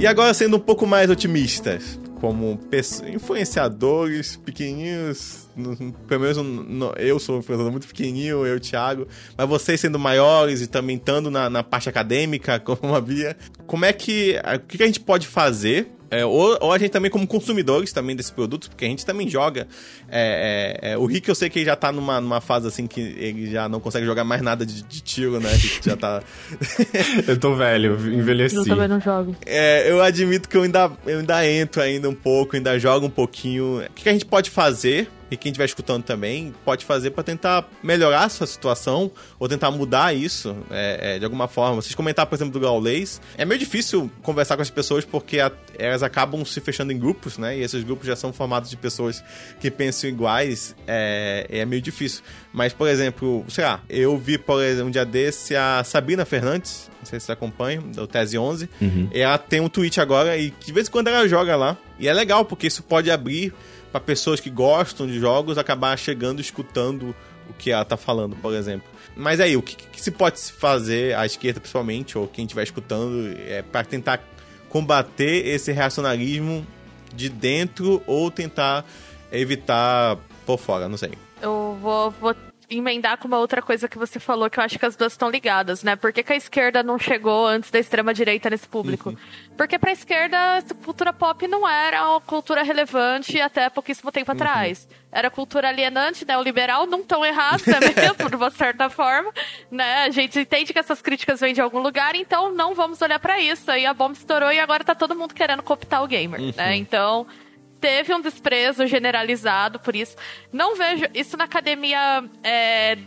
E agora, sendo um pouco mais otimistas, como influenciadores pequenininhos, pelo menos eu sou um influenciador muito pequenininho, eu, Thiago, mas vocês sendo maiores e também estando na, na parte acadêmica, [laughs] como a Bia, como é que, o que a gente pode fazer é, ou, ou, a gente também, como consumidores também desses produtos, porque a gente também joga. É, é, é o Rick, eu sei que ele já tá numa, numa fase assim que ele já não consegue jogar mais nada de, de tiro, né? já tá. [laughs] eu tô velho, envelheci. Eu também não jogo. É, eu admito que eu ainda, eu ainda entro ainda um pouco, ainda jogo um pouquinho. O que a gente pode fazer e quem estiver escutando também pode fazer para tentar melhorar a sua situação ou tentar mudar isso é, é, de alguma forma. Vocês comentaram, por exemplo, do Gaulês. É meio difícil conversar com as pessoas porque a, elas acabam se fechando em grupos, né? E esses grupos já são formados de pessoas que pensam iguais. É, é meio difícil. Mas, por exemplo, sei lá, eu vi, por exemplo, um dia desse a Sabrina Fernandes, não sei se você acompanha, do Tese 11. Uhum. Ela tem um tweet agora e de vez em quando ela joga lá. E é legal, porque isso pode abrir para pessoas que gostam de jogos acabar chegando escutando o que ela tá falando, por exemplo. Mas aí, o que, que se pode fazer, à esquerda principalmente, ou quem estiver escutando, é para tentar combater esse reacionarismo de dentro ou tentar evitar por fora, não sei. Eu vou, vou emendar com uma outra coisa que você falou, que eu acho que as duas estão ligadas, né? Por que, que a esquerda não chegou antes da extrema-direita nesse público? Uhum. Porque pra esquerda, essa cultura pop não era uma cultura relevante até pouquíssimo tempo uhum. atrás. Era cultura alienante, né? O liberal não tão errado, né? [laughs] Mesmo, de uma certa forma, né? A gente entende que essas críticas vêm de algum lugar, então não vamos olhar para isso. Aí a bomba estourou e agora tá todo mundo querendo cooptar o gamer, né? uhum. né? Então teve um desprezo generalizado por isso. Não vejo. Isso na academia é,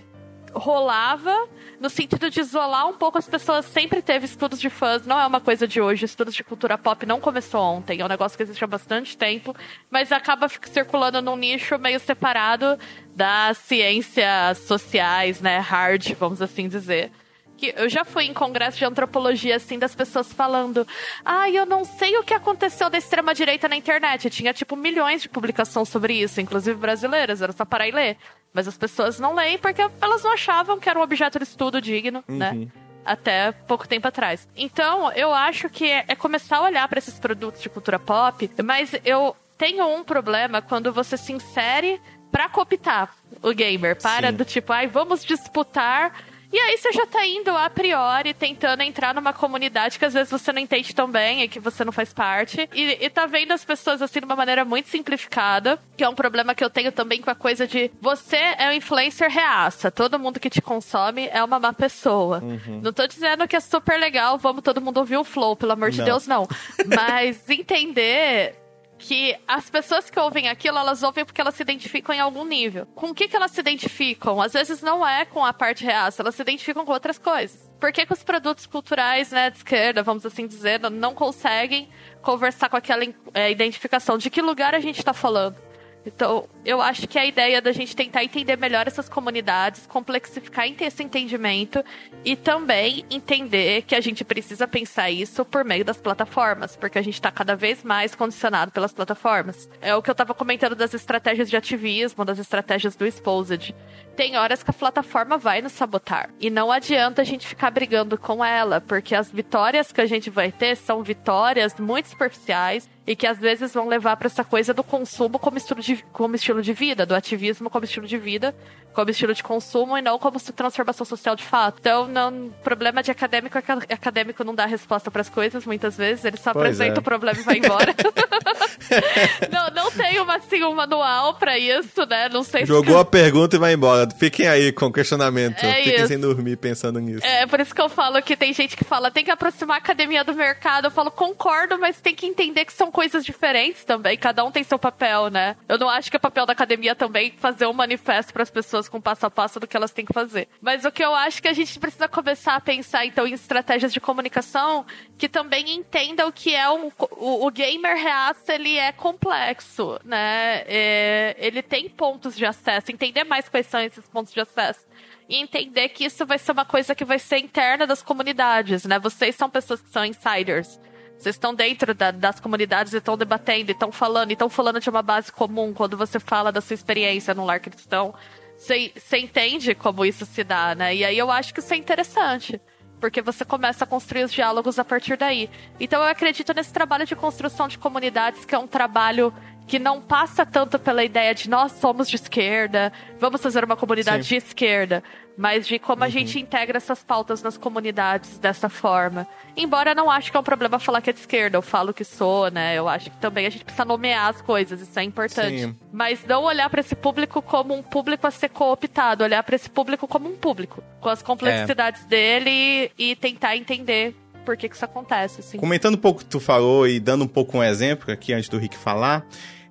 rolava no sentido de isolar um pouco as pessoas. Sempre teve estudos de fãs, não é uma coisa de hoje. Estudos de cultura pop não começou ontem, é um negócio que existe há bastante tempo, mas acaba circulando num nicho meio separado das ciências sociais, né, hard, vamos assim dizer que eu já fui em congresso de antropologia, assim, das pessoas falando: Ah, eu não sei o que aconteceu da extrema-direita na internet. Tinha, tipo, milhões de publicações sobre isso, inclusive brasileiras, era só parar e ler. Mas as pessoas não leem porque elas não achavam que era um objeto de estudo digno, né? uhum. né? Até pouco tempo atrás. Então, eu acho que é, é começar a olhar para esses produtos de cultura pop, mas eu tenho um problema quando você se insere pra cooptar o gamer. Para Sim. do tipo, ai, vamos disputar e aí você já tá indo a priori tentando entrar numa comunidade que às vezes você não entende tão bem e que você não faz parte. E, e tá vendo as pessoas assim de uma maneira muito simplificada, que é um problema que eu tenho também com a coisa de você é um influencer reaça, todo mundo que te consome é uma má pessoa. Uhum. Não tô dizendo que é super legal, vamos todo mundo ouvir o flow, pelo amor de não. Deus, não. [laughs] Mas entender que as pessoas que ouvem aquilo, elas ouvem porque elas se identificam em algum nível. Com o que, que elas se identificam? Às vezes não é com a parte reaça, elas se identificam com outras coisas. Por que, que os produtos culturais, né, de esquerda, vamos assim dizer, não conseguem conversar com aquela é, identificação? De que lugar a gente está falando? Então, eu acho que a ideia da gente tentar entender melhor essas comunidades, complexificar esse entendimento e também entender que a gente precisa pensar isso por meio das plataformas, porque a gente está cada vez mais condicionado pelas plataformas. É o que eu estava comentando das estratégias de ativismo, das estratégias do Exposed. Tem horas que a plataforma vai nos sabotar. E não adianta a gente ficar brigando com ela, porque as vitórias que a gente vai ter são vitórias muito superficiais e que às vezes vão levar para essa coisa do consumo como estilo, de, como estilo de vida, do ativismo como estilo de vida, como estilo de consumo e não como transformação social de fato. Então, não, problema de acadêmico é que acadêmico não dá resposta para as coisas muitas vezes, ele só pois apresenta é. o problema e vai embora. [laughs] não, não tem uma, assim, um manual para isso, né? Não sei Jogou se... a pergunta e vai embora. Fiquem aí com o questionamento. É Fiquem isso. sem dormir pensando nisso. É, por isso que eu falo que tem gente que fala, tem que aproximar a academia do mercado. Eu falo, concordo, mas tem que entender que são coisas diferentes também. Cada um tem seu papel, né? Eu não acho que é papel da academia também fazer um manifesto para as pessoas com passo a passo do que elas têm que fazer. Mas o que eu acho que a gente precisa começar a pensar, então, em estratégias de comunicação que também entendam que é um. O, o gamer reaça, ele é complexo, né? É, ele tem pontos de acesso. Entender mais quais são esses pontos de acesso e entender que isso vai ser uma coisa que vai ser interna das comunidades, né? Vocês são pessoas que são insiders. Vocês estão dentro da, das comunidades e estão debatendo, estão falando, estão falando de uma base comum quando você fala da sua experiência no lar cristão. Você entende como isso se dá, né? E aí eu acho que isso é interessante. porque você começa a construir os diálogos a partir daí. Então eu acredito nesse trabalho de construção de comunidades, que é um trabalho que não passa tanto pela ideia de nós somos de esquerda, vamos fazer uma comunidade Sim. de esquerda, mas de como uhum. a gente integra essas pautas nas comunidades dessa forma. Embora eu não acho que é um problema falar que é de esquerda, eu falo que sou, né? Eu acho que também a gente precisa nomear as coisas, isso é importante. Sim. Mas não olhar para esse público como um público a ser cooptado, olhar para esse público como um público, com as complexidades é. dele e tentar entender por que, que isso acontece. Assim. Comentando um pouco o que tu falou e dando um pouco um exemplo aqui antes do Rick falar,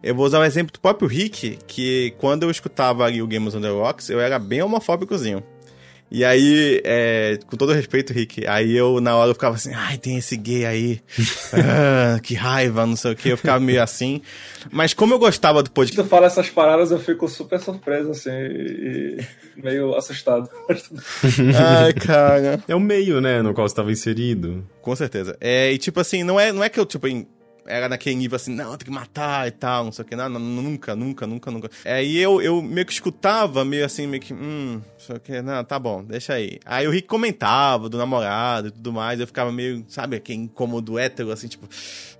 eu vou usar o exemplo do próprio Rick, que quando eu escutava ali o Games on the Rocks, eu era bem homofóbicozinho. E aí, é, com todo respeito, Rick, aí eu, na hora, eu ficava assim, ai, tem esse gay aí, [laughs] ah, que raiva, não sei o que, eu ficava meio assim. Mas como eu gostava do podcast... Quando tu fala essas paradas, eu fico super surpreso, assim, e meio assustado. [laughs] ai, cara... É o meio, né, no qual você estava inserido. Com certeza. É, e tipo assim, não é, não é que eu, tipo, era naquele nível assim, não, tem que matar e tal, não sei o que, não, não, nunca, nunca, nunca, nunca. Aí eu, eu meio que escutava, meio assim, meio que, hum, sei o que, não, tá bom, deixa aí. Aí o Rick comentava do namorado e tudo mais, eu ficava meio, sabe, aquele incômodo hétero, assim, tipo,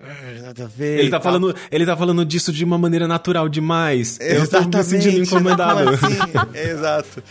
ah, nada a ver. Ele tá, falando, ele tá falando disso de uma maneira natural demais. Exatamente. Eu tô me sentindo incomodado. Assim? [laughs] Exato.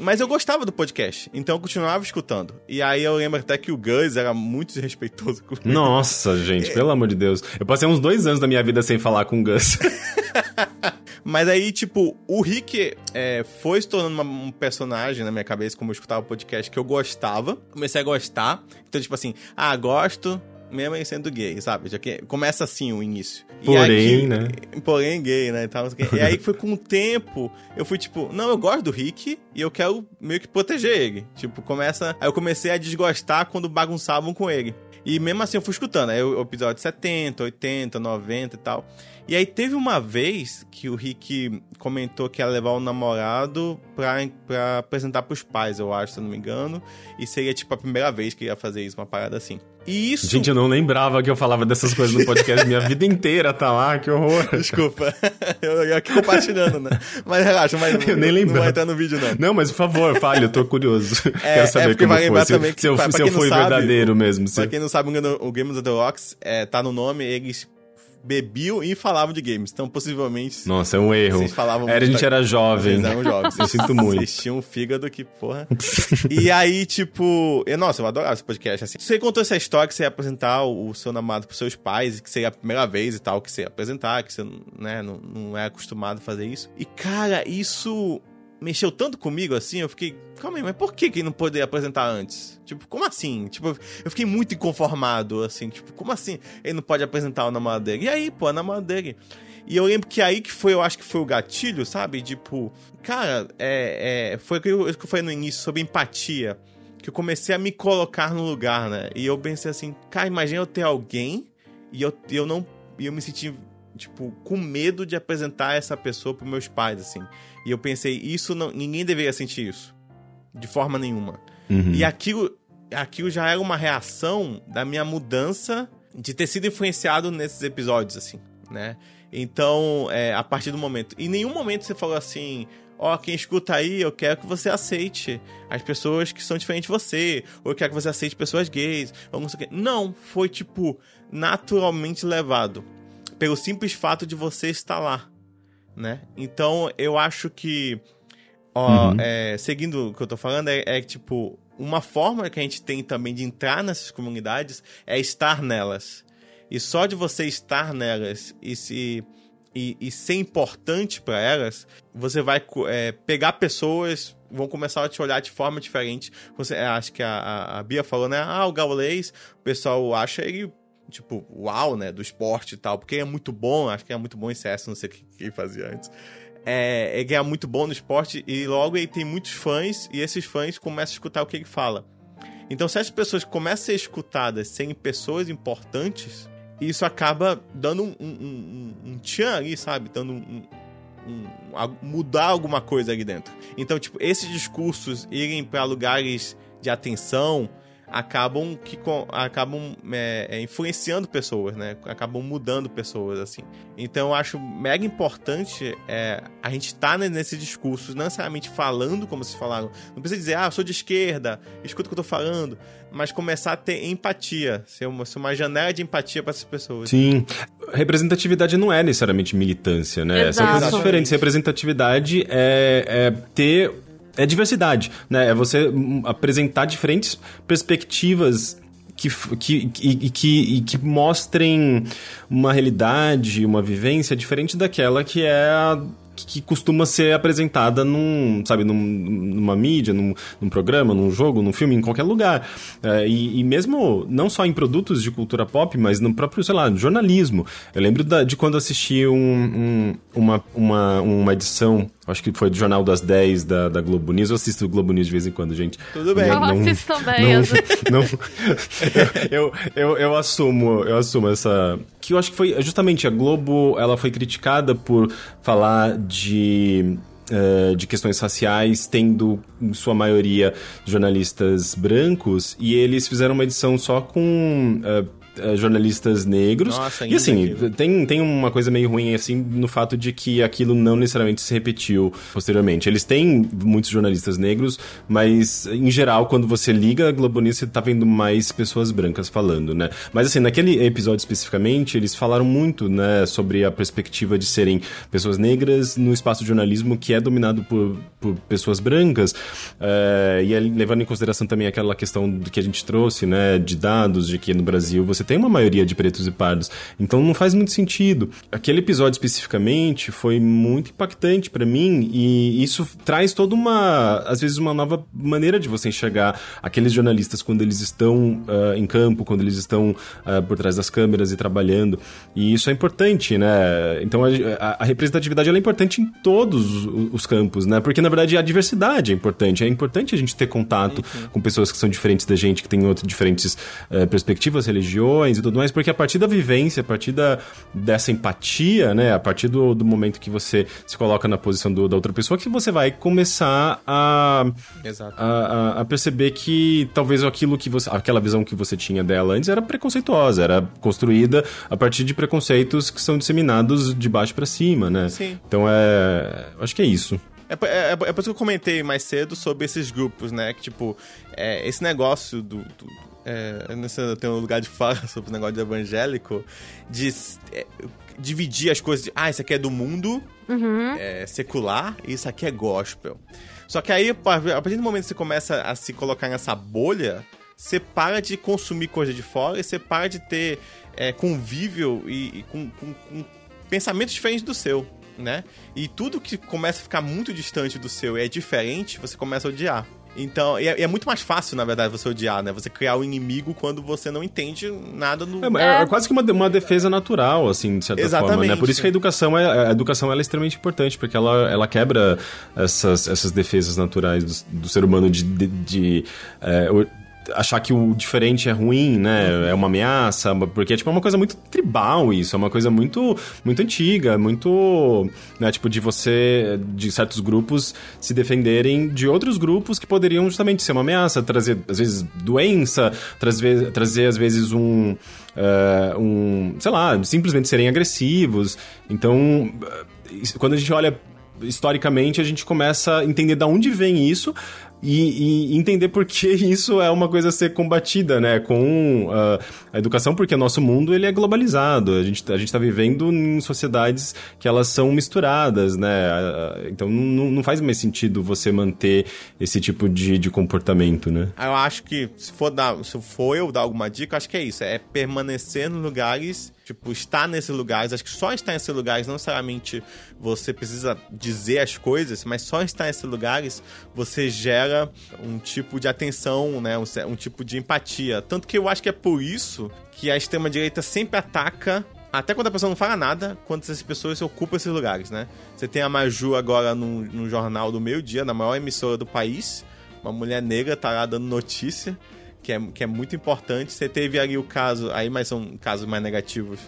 Mas eu gostava do podcast, então eu continuava escutando. E aí eu lembro até que o Gus era muito desrespeitoso comigo. Nossa, gente, pelo amor de Deus. Eu passei uns dois anos da minha vida sem falar com o Gus. [laughs] Mas aí, tipo, o Rick é, foi se tornando uma, um personagem na minha cabeça, como eu escutava o podcast, que eu gostava. Comecei a gostar. Então, tipo assim, ah, gosto, mesmo em sendo gay, sabe? Já que começa assim o início. Porém, aqui, né? Porém gay, né? E, e aí [laughs] foi com o tempo, eu fui tipo, não, eu gosto do Rick e eu quero meio que proteger ele. Tipo, começa. Aí eu comecei a desgostar quando bagunçavam com ele. E mesmo assim eu fui escutando. Aí o episódio 70, 80, 90 e tal. E aí teve uma vez que o Rick comentou que ia levar o namorado pra, pra apresentar pros pais, eu acho, se eu não me engano. E seria tipo a primeira vez que ia fazer isso, uma parada assim. E isso. Gente, eu não lembrava que eu falava dessas coisas no podcast. Minha vida inteira tá lá, que horror. [laughs] Desculpa. [laughs] Eu aqui compartilhando, né? Mas relaxa, mas [laughs] eu nem lembro. não vai estar no vídeo, não. Não, mas por favor, fale, eu tô curioso. É, Quero saber é como foi. Se, que, se, eu, se eu fui sabe, verdadeiro mesmo. Pra quem não sabe, o Games of the Rocks é, tá no nome, eles bebiam e falavam de games. Então, possivelmente. Nossa, é um erro. Vocês falavam era, A gente era jovem. Vocês eram jovens. [laughs] Eu sinto muito. Vocês tinham um fígado que, porra. [laughs] e aí, tipo. Eu, nossa, eu adorava esse podcast. Assim. Você contou essa história que você ia apresentar o, seu namorado pros seus pais, que seria a primeira vez e tal, que você ia apresentar, que você né, não, não é acostumado a fazer isso. E, cara, isso mexeu tanto comigo assim, eu fiquei, calma aí, mas por que que não poderia apresentar antes? Tipo, como assim? Tipo, eu fiquei muito inconformado, assim, tipo, como assim ele não pode apresentar o namorado dele? E aí, pô, a namorada dele. E eu lembro que aí que foi, eu acho que foi o gatilho, sabe? Tipo, cara, é, é, foi o que eu, que eu falei no início sobre empatia. Que eu comecei a me colocar no lugar, né? E eu pensei assim, cara, imagina eu ter alguém e eu, eu não. E eu me senti, tipo, com medo de apresentar essa pessoa pros meus pais, assim. E eu pensei, isso não, ninguém deveria sentir isso. De forma nenhuma. Uhum. E aquilo, aquilo já era uma reação da minha mudança de ter sido influenciado nesses episódios, assim, né? Então, é, a partir do momento. Em nenhum momento você falou assim. Ó, oh, quem escuta aí, eu quero que você aceite as pessoas que são diferentes de você, ou eu quero que você aceite pessoas gays, ou não sei o quê. Não, foi tipo naturalmente levado pelo simples fato de você estar lá né? Então eu acho que, ó, uhum. é, seguindo o que eu tô falando, é, é tipo, uma forma que a gente tem também de entrar nessas comunidades é estar nelas. E só de você estar nelas e se. E, e ser importante para elas, você vai é, pegar pessoas, vão começar a te olhar de forma diferente. Você, é, acho que a, a, Bia falou, né? Ah, o Gaulês, o pessoal acha ele tipo, uau, né, do esporte e tal, porque é muito bom, acho que é muito bom em CS, não sei o que, fazia antes. É, ele é muito bom no esporte e logo ele tem muitos fãs e esses fãs começam a escutar o que ele fala. Então, se as pessoas começam a ser escutadas sem pessoas importantes, isso acaba dando um, um, um, um tchan ali, sabe? Dando um, mudar alguma coisa ali dentro. Então, tipo, esses discursos irem para lugares de atenção, acabam que acabam é, é, influenciando pessoas, né? Acabam mudando pessoas, assim. Então eu acho mega importante é, a gente estar tá nesse discurso, não necessariamente falando como vocês falaram. Não precisa dizer, ah, eu sou de esquerda, escuta o que eu tô falando, mas começar a ter empatia, ser uma, ser uma janela de empatia para essas pessoas. Sim. Representatividade não é necessariamente militância, né? Exato. São coisas diferentes. Representatividade é, é ter é diversidade, né? É você apresentar diferentes perspectivas que, que, que, que, que mostrem uma realidade, uma vivência diferente daquela que é a que costuma ser apresentada num, sabe, num, numa mídia, num, num, programa, num jogo, num filme, em qualquer lugar. É, e, e, mesmo, não só em produtos de cultura pop, mas no próprio, sei lá, jornalismo. Eu lembro da, de quando assisti um, um, uma, uma, uma edição acho que foi do Jornal das 10 da, da Globo News. Eu assisto o Globo News de vez em quando, gente. Tudo bem. Não, eu assisto também. Não, [laughs] não, eu, eu, eu assumo, eu assumo essa... Que eu acho que foi justamente a Globo, ela foi criticada por falar de Uh, de questões raciais, tendo em sua maioria jornalistas brancos, e eles fizeram uma edição só com uh, uh, jornalistas negros. Nossa, e assim, tem, tem uma coisa meio ruim assim no fato de que aquilo não necessariamente se repetiu posteriormente. Eles têm muitos jornalistas negros, mas em geral, quando você liga a Globo News, você tá vendo mais pessoas brancas falando, né? Mas assim, naquele episódio especificamente, eles falaram muito, né, sobre a perspectiva de serem pessoas negras no espaço de jornalismo que é dominado por, por pessoas brancas. Uh, e levando em consideração também aquela questão do que a gente trouxe, né, de dados, de que no Brasil você tem uma maioria de pretos e pardos. Então não faz muito sentido. Aquele episódio especificamente foi muito impactante para mim e isso traz toda uma, às vezes, uma nova maneira de você enxergar aqueles jornalistas quando eles estão uh, em campo, quando eles estão uh, por trás das câmeras e trabalhando. E isso é importante, né? Então a, a, a representatividade é importante em todos os campos, né? Porque na verdade a diversidade é importante. É importante a gente ter contato com pessoas que são diferentes da gente, que têm outras diferentes uh, perspectivas religiosas e tudo mais, porque a partir da vivência, a partir da, dessa empatia, né, a partir do, do momento que você se coloca na posição do, da outra pessoa, que você vai começar a, a, a, a, perceber que talvez aquilo que você, aquela visão que você tinha dela antes era preconceituosa, era construída a partir de preconceitos que são disseminados de baixo para cima, né? Sim. Então é, acho que é isso. É, é, é, por isso que eu comentei mais cedo sobre esses grupos, né? Que, tipo, é, esse negócio do, do é, nesse, eu tenho um lugar de fala [laughs] sobre o negócio de evangélico, de é, dividir as coisas de, ah, isso aqui é do mundo uhum. é, secular e isso aqui é gospel. Só que aí, a partir do momento que você começa a se colocar nessa bolha, você para de consumir coisa de fora e você para de ter é, convívio e, e com, com, com pensamentos diferentes do seu, né? E tudo que começa a ficar muito distante do seu e é diferente, você começa a odiar. Então, e é, é, muito mais fácil, na verdade, você odiar, né? Você criar o um inimigo quando você não entende nada do. É, é, é quase que uma, uma defesa natural, assim, de certa Exatamente. forma, né? Por isso que a educação é, a educação é extremamente importante, porque ela, ela quebra essas, essas defesas naturais do, do ser humano de, de, de é, achar que o diferente é ruim, né? É uma ameaça, porque tipo, é uma coisa muito tribal isso, é uma coisa muito muito antiga, muito, né, tipo de você de certos grupos se defenderem de outros grupos que poderiam justamente ser uma ameaça, trazer às vezes doença, trazer trazer às vezes um uh, um, sei lá, simplesmente serem agressivos. Então, quando a gente olha historicamente, a gente começa a entender de onde vem isso, e, e, entender por que [laughs] isso é uma coisa a ser combatida, né, com uh, a educação, porque nosso mundo ele é globalizado, a gente, a gente tá vivendo em sociedades que elas são misturadas, né, uh, então não, não faz mais sentido você manter esse tipo de, de comportamento, né. Eu acho que se for, dar, se for eu dar alguma dica, acho que é isso, é permanecer nos lugares Tipo, estar nesses lugares, acho que só estar nesses lugares, não necessariamente você precisa dizer as coisas, mas só estar nesses lugares você gera um tipo de atenção, né? Um, um tipo de empatia. Tanto que eu acho que é por isso que a extrema-direita sempre ataca até quando a pessoa não fala nada, quando essas pessoas ocupam esses lugares, né? Você tem a Maju agora no, no jornal do meio-dia, na maior emissora do país. Uma mulher negra tá lá dando notícia que é, que é muito importante. Você teve ali o caso, aí mas são casos mais negativos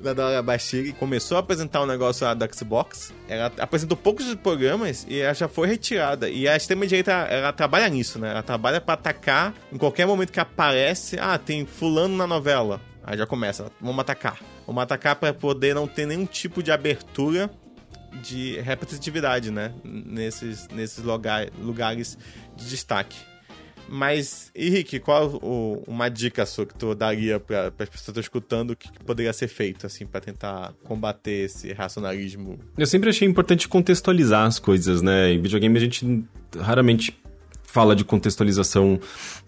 da Dora Bashiri, começou a apresentar um negócio lá da Xbox. Ela apresentou poucos programas e ela já foi retirada. E a extrema-direita, ela trabalha nisso, né? Ela trabalha para atacar em qualquer momento que aparece. Ah, tem fulano na novela. Aí já começa, vamos atacar. Vamos atacar para poder não ter nenhum tipo de abertura de representatividade, né? Nesses, nesses lugar, lugares de destaque. Mas, Henrique, qual o, uma dica sua que tu daria para as pessoas que estão escutando que, que poderia ser feito, assim, para tentar combater esse racionalismo? Eu sempre achei importante contextualizar as coisas, né? Em videogame a gente raramente fala de contextualização,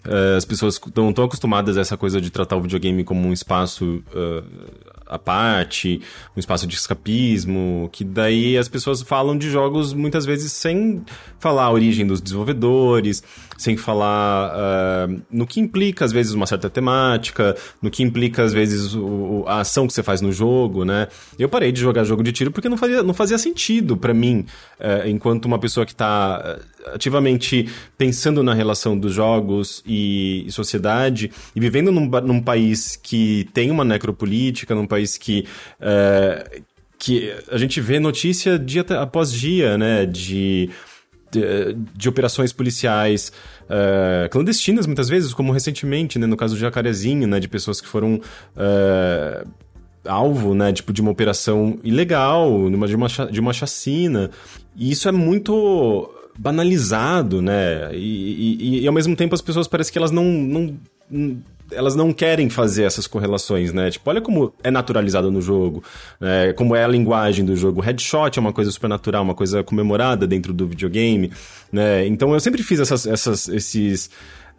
uh, as pessoas estão tão acostumadas a essa coisa de tratar o videogame como um espaço uh, à parte, um espaço de escapismo, que daí as pessoas falam de jogos muitas vezes sem falar a origem dos desenvolvedores, sem falar uh, no que implica, às vezes, uma certa temática, no que implica, às vezes, o, a ação que você faz no jogo, né? Eu parei de jogar jogo de tiro porque não fazia, não fazia sentido para mim, uh, enquanto uma pessoa que está ativamente pensando na relação dos jogos e, e sociedade, e vivendo num, num, país que tem uma necropolítica, num país que. Uh, que a gente vê notícia dia após dia, né, de de, de operações policiais uh, clandestinas, muitas vezes, como recentemente, né, no caso do Jacarezinho, né, de pessoas que foram uh, alvo, né, tipo, de uma operação ilegal, de uma, de uma chacina. E isso é muito banalizado, né? E, e, e, ao mesmo tempo as pessoas parecem que elas não, não elas não querem fazer essas correlações, né? Tipo, olha como é naturalizado no jogo, né? como é a linguagem do jogo. Headshot é uma coisa supernatural, uma coisa comemorada dentro do videogame, né? Então eu sempre fiz essas, essas, esses,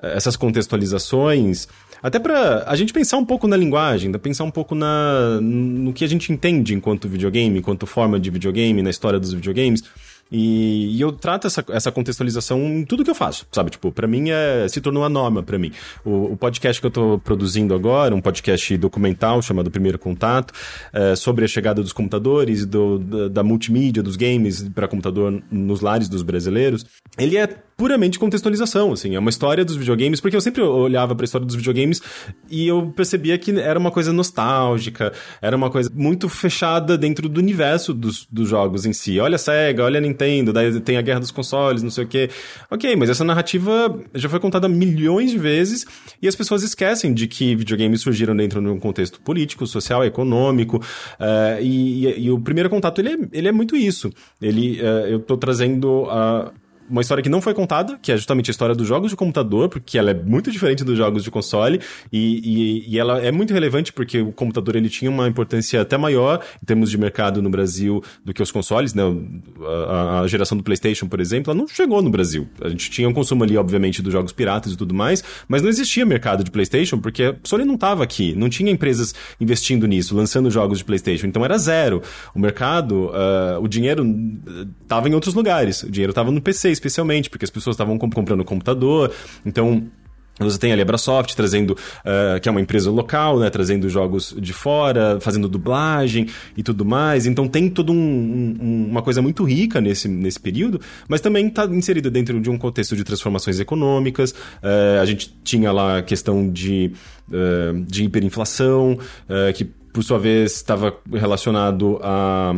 essas contextualizações até para a gente pensar um pouco na linguagem, pensar um pouco na, no que a gente entende enquanto videogame, enquanto forma de videogame, na história dos videogames. E, e, eu trato essa, essa contextualização em tudo que eu faço, sabe? Tipo, para mim é, se tornou a norma para mim. O, o, podcast que eu tô produzindo agora, um podcast documental chamado Primeiro Contato, é, sobre a chegada dos computadores, do, da, da multimídia, dos games para computador nos lares dos brasileiros, ele é puramente contextualização, assim, é uma história dos videogames, porque eu sempre olhava para a história dos videogames e eu percebia que era uma coisa nostálgica, era uma coisa muito fechada dentro do universo dos, dos jogos em si. Olha a Sega, olha a Nintendo, daí tem a guerra dos consoles, não sei o quê. Ok, mas essa narrativa já foi contada milhões de vezes e as pessoas esquecem de que videogames surgiram dentro de um contexto político, social, econômico, uh, e, e, e, o primeiro contato, ele é, ele é muito isso. Ele, uh, eu estou trazendo a uma história que não foi contada, que é justamente a história dos jogos de computador, porque ela é muito diferente dos jogos de console, e, e, e, ela é muito relevante porque o computador ele tinha uma importância até maior em termos de mercado no Brasil do que os consoles, né? A, a geração do PlayStation, por exemplo, ela não chegou no Brasil. A gente tinha um consumo ali, obviamente, dos jogos piratas e tudo mais, mas não existia mercado de PlayStation porque a Sony não estava aqui, não tinha empresas investindo nisso, lançando jogos de PlayStation, então era zero. O mercado, uh, o dinheiro estava em outros lugares, o dinheiro estava no PC especialmente, porque as pessoas estavam comprando computador. Então, você tem a Lebrasoft trazendo, uh, que é uma empresa local, né, trazendo jogos de fora, fazendo dublagem e tudo mais. Então tem toda um, um, uma coisa muito rica nesse, nesse período, mas também está inserida dentro de um contexto de transformações econômicas. Uh, a gente tinha lá a questão de, uh, de hiperinflação, que por sua vez estava relacionado a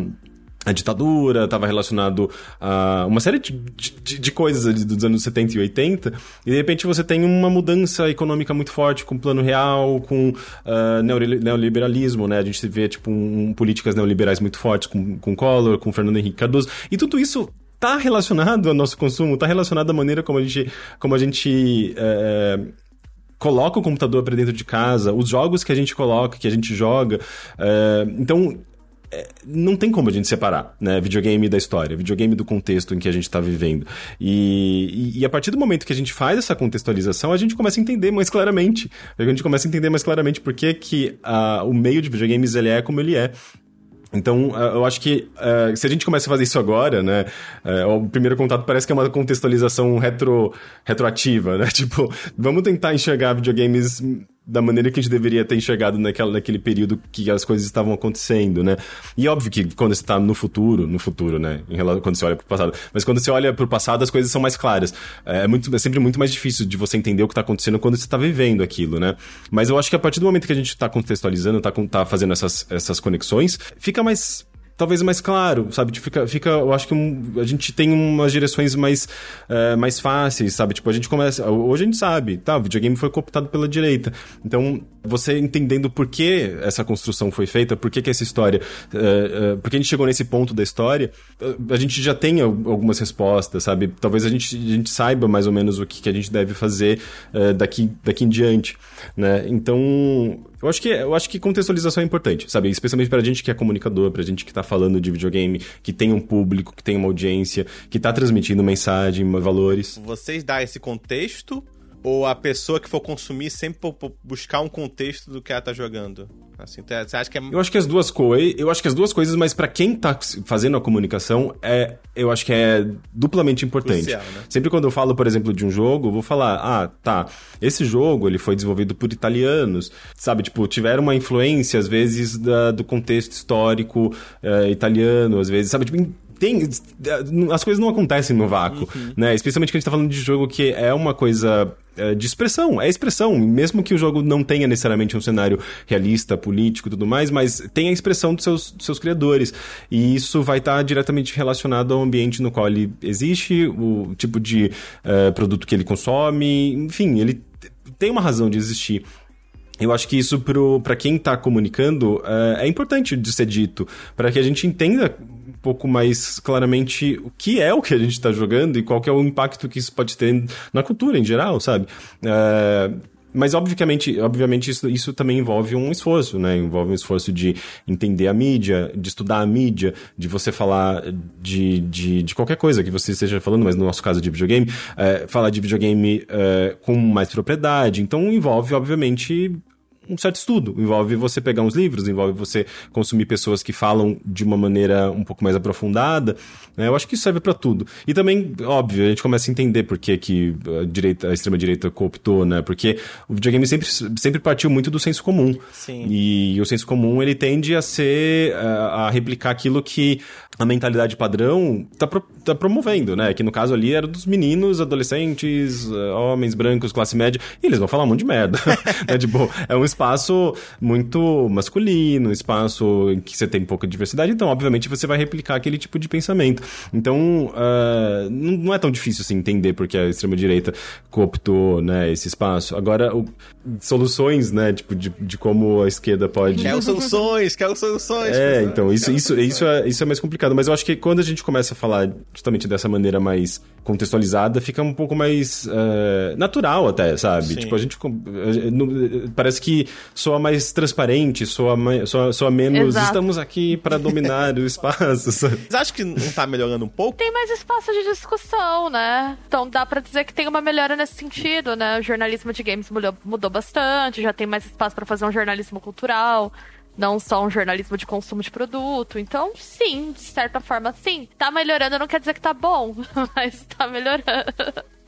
a ditadura, estava relacionado a uma série de, de, de, coisas dos anos 70 e 80, e de repente você tem uma mudança econômica muito forte com o plano real, com uh, neoliberalismo, né? A gente vê, tipo, um, políticas neoliberais muito fortes com, com Collor, com Fernando Henrique Cardoso, e tudo isso está relacionado ao nosso consumo, está relacionado à maneira como a gente, como a gente é, coloca o computador para dentro de casa, os jogos que a gente coloca, que a gente joga. É, então, é, não tem como a gente separar, né? Videogame da história, videogame do contexto em que a gente está vivendo. E, e, e, a partir do momento que a gente faz essa contextualização, a gente começa a entender mais claramente. A gente começa a entender mais claramente por que, que uh, o meio de videogames ele é como ele é. Então, eu acho que uh, se a gente começa a fazer isso agora, né? Uh, o primeiro contato parece que é uma contextualização retro, retroativa, né? [laughs] Tipo, vamos tentar enxergar videogames da maneira que a gente deveria ter enxergado naquela, naquele período que as coisas estavam acontecendo, né? E óbvio que quando você está no futuro, no futuro, né? Em relação, quando você olha para o passado, mas quando você olha para o passado, as coisas são mais claras. É, muito, é sempre muito mais difícil de você entender o que está acontecendo quando você está vivendo aquilo, né? Mas eu acho que a partir do momento que a gente está contextualizando, está tá fazendo essas, essas conexões, fica mais talvez mais claro, sabe? Fica, fica eu acho que um, a gente tem umas direções mais, uh, mais fáceis, sabe? Tipo, a gente começa. Hoje a gente sabe, tá? O videogame foi cooptado pela direita. Então, você entendendo por que essa construção foi feita, por que, que essa história. Uh, uh, por que a gente chegou nesse ponto da história, a gente já tem algumas respostas, sabe? Talvez a gente, a gente saiba mais ou menos o que, que a gente deve fazer daqui, daqui em diante, né? Então, eu acho que, eu acho que contextualização é importante, sabe? Especialmente pra gente que é comunicador, pra gente que tá falando de videogame, que tem um público, que tem uma audiência, que tá transmitindo mensagem, valores. Vocês dão esse contexto ou a pessoa que for consumir sempre buscar um contexto do que ela tá jogando? Assim, você acha que é... Eu acho que as duas coisas, eu acho que as duas coisas, mas para quem tá fazendo a comunicação, é, eu acho que é duplamente importante. Crucial, né? Sempre quando eu falo, por exemplo, de um jogo, eu vou falar, ah, tá, esse jogo ele foi desenvolvido por italianos, sabe, tipo, tiveram uma influência às vezes da, do contexto histórico é, italiano, às vezes, sabe, tipo, tem. As coisas não acontecem no vácuo, uhum. né? Especialmente que a gente tá falando de jogo que é uma coisa é, de expressão, é expressão, mesmo que o jogo não tenha necessariamente um cenário realista, político e tudo mais, mas tem a expressão dos seus, dos seus criadores. E isso vai estar tá diretamente relacionado ao ambiente no qual ele existe, o tipo de uh, produto que ele consome, enfim, ele tem uma razão de existir. Eu acho que isso para quem está comunicando uh, é importante de ser dito, para que a gente entenda pouco mais claramente o que é o que a gente está jogando e qual é o impacto que isso pode ter na cultura em geral, sabe? Uh, mas, obviamente, obviamente isso, isso também envolve um esforço, né? Envolve um esforço de entender a mídia, de estudar a mídia, de você falar de, de, de qualquer coisa que você esteja falando, mas no nosso caso de videogame, é, falar de videogame é, com mais propriedade. Então, envolve, obviamente, um certo estudo. Envolve você pegar uns livros, envolve você consumir pessoas que falam de uma maneira um pouco mais aprofundada. Né? Eu acho que isso serve para tudo. E também, óbvio, a gente começa a entender por que, que a, direita, a extrema-direita cooptou, né? Porque o videogame sempre, sempre partiu muito do senso comum. Sim. E, o senso comum, ele tende a ser, a, a replicar aquilo que a mentalidade padrão tá, pro, tá promovendo, né? Que no caso ali era dos meninos, adolescentes, eh, homens brancos, classe média, e eles vão falar um monte de merda. [laughs] né? Tipo, é um espaço muito masculino, um espaço em que você tem pouca diversidade, então, obviamente, você vai replicar aquele tipo de pensamento. Então, uh, não é tão difícil assim, entender porque a extrema-direita cooptou né, esse espaço. Agora, o, soluções, né? Tipo, de, de como a esquerda pode. Quer soluções, quer soluções. É, então, isso, isso, isso, é, isso é mais complicado mas eu acho que quando a gente começa a falar justamente dessa maneira mais contextualizada, fica um pouco mais uh, natural até, sabe? Sim. Tipo, a gente uh, parece que soa mais transparente, soa, soa, soa menos Exato. estamos aqui para dominar o espaço. [laughs] Sabe? Vocês acham que não tá melhorando um pouco? Tem mais espaço de discussão, né? Então dá para dizer que tem uma melhora nesse sentido, né? O jornalismo de games mudou, mudou bastante, já tem mais espaço para fazer um jornalismo cultural não só um jornalismo de consumo de produto. Então, sim, de certa forma, sim. Tá melhorando não quer dizer que tá bom, [laughs] mas tá melhorando.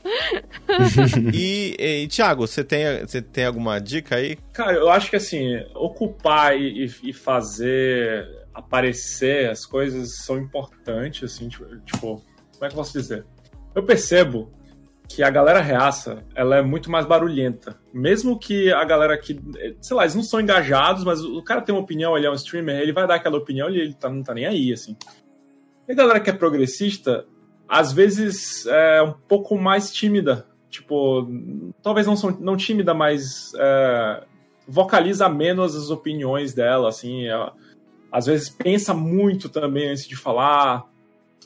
[laughs] e, e Thiago, você tem, você tem alguma dica aí? Cara, eu acho que assim, ocupar e, e fazer aparecer as coisas são importantes, assim, tipo, tipo, como é que eu posso dizer? Eu percebo que a galera reaça, ela é muito mais barulhenta. Mesmo que a galera que, sei lá, eles não são engajados, mas o cara tem uma opinião, ele é um streamer, ele vai dar aquela opinião e ele tá, não tá nem aí, assim. E a galera que é progressista, às vezes é um pouco mais tímida. Tipo, talvez não, são, não tímida, mas é, vocaliza menos as opiniões dela, assim. Ela, às vezes pensa muito também antes de falar.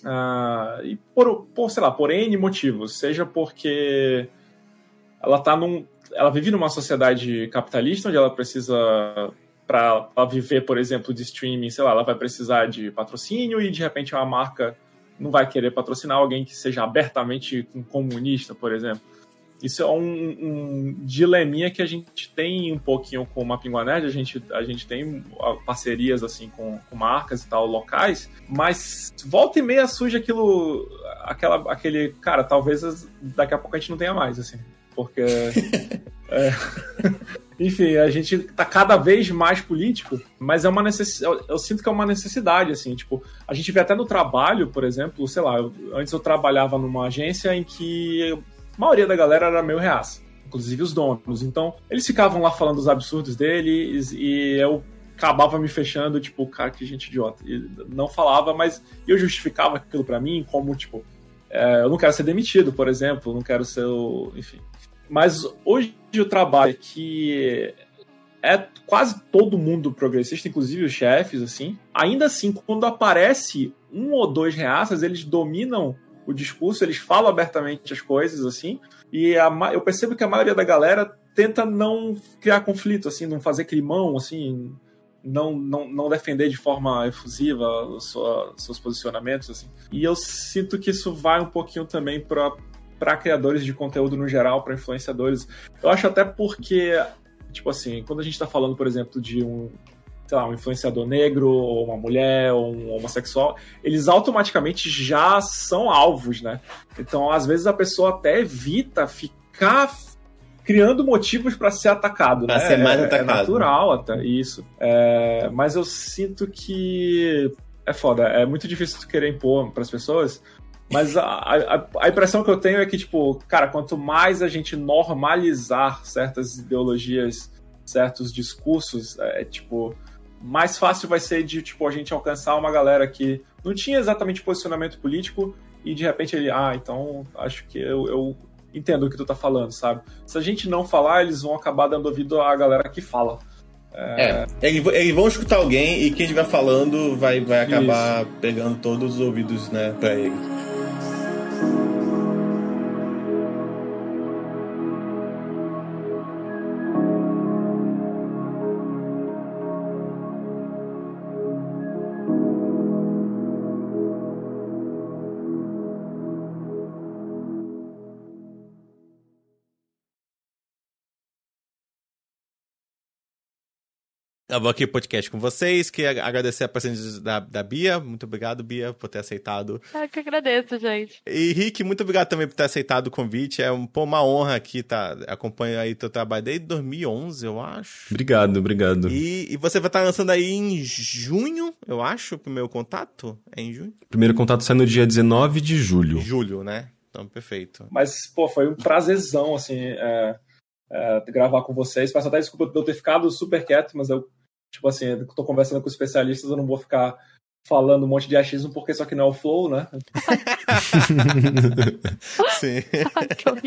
Uh, e por, por, sei lá, por N motivos. Seja porque ela tá num. Ela vive numa sociedade capitalista onde ela precisa. Para viver, por exemplo, de streaming, sei lá, ela vai precisar de patrocínio e de repente uma marca não vai querer patrocinar alguém que seja abertamente comunista, por exemplo. Isso é um, um dileminha que a gente tem um pouquinho com o Mapinguá Nerd, a gente, a gente tem parcerias assim com, com marcas e tal, locais, mas volta e meia surge aquilo, aquela, aquele, cara, talvez daqui a pouco a gente não tenha mais, assim, porque... [laughs] é, [laughs] enfim, a gente tá cada vez mais político, mas é uma necessidade. Eu, eu, sinto que é uma necessidade, assim, tipo, a gente vê até no trabalho, por exemplo, sei lá, eu, antes eu trabalhava numa agência em que a maioria da galera era meio reaça, inclusive os donos. Então, eles ficavam lá falando os absurdos deles e eu acabava me fechando, tipo, cara, que gente idiota. E não falava, mas eu justificava aquilo para mim como, tipo, é, eu não quero ser demitido, por exemplo, não quero ser o. Enfim. Mas hoje o trabalho que é quase todo mundo progressista, inclusive os chefes, assim. Ainda assim, quando aparece um ou dois reaças, eles dominam o discurso, eles falam abertamente as coisas, assim. E a, eu percebo que a maioria da galera tenta não criar conflito, assim, não fazer climão, assim, não, não, não defender de forma efusiva sua, seus posicionamentos, assim. E eu sinto que isso vai um pouquinho também para para criadores de conteúdo no geral, para influenciadores. Eu acho até porque, tipo assim, quando a gente está falando, por exemplo, de um, sei lá, um influenciador negro, ou uma mulher, ou um homossexual, eles automaticamente já são alvos, né? Então, às vezes a pessoa até evita ficar criando motivos para ser atacado, pra né? ser mais é, atacado. É natural até isso. É, mas eu sinto que é foda. É muito difícil querer impor para as pessoas. Mas a, a, a, impressão que eu tenho é que, tipo, cara, quanto mais a gente normalizar certas ideologias, certos discursos, é tipo, mais fácil vai ser de, tipo, a gente alcançar uma galera que não tinha exatamente posicionamento político e de repente ele, ah, então acho que eu, eu entendo o que tu tá falando, sabe? Se a gente não falar, eles vão acabar dando ouvido à galera que fala. É, é eles, vão escutar alguém e quem estiver falando vai, vai acabar Isso. pegando todos os ouvidos, né, pra ele. Tava aqui o podcast com vocês, que agradecer a presença da, da Bia. Muito obrigado, Bia, por ter aceitado. Eu que agradeço, gente. E Rick, muito obrigado também por ter aceitado o convite. É um, pô, uma honra aqui, tá? Acompanho aí teu trabalho desde 2011, eu acho. Obrigado, obrigado. E, e você vai estar lançando aí em junho, eu acho, o primeiro contato? É em junho? Primeiro contato sai no dia 19 de julho. Julho, né? Então, perfeito. Mas, pô, foi um prazerzão, assim, é, é, gravar com vocês. Peço até desculpa de eu ter ficado super quieto, mas eu Tipo assim, eu tô conversando com especialistas, eu não vou ficar falando um monte de achismo, porque só que não é o flow, né? [laughs] Sim. [laughs]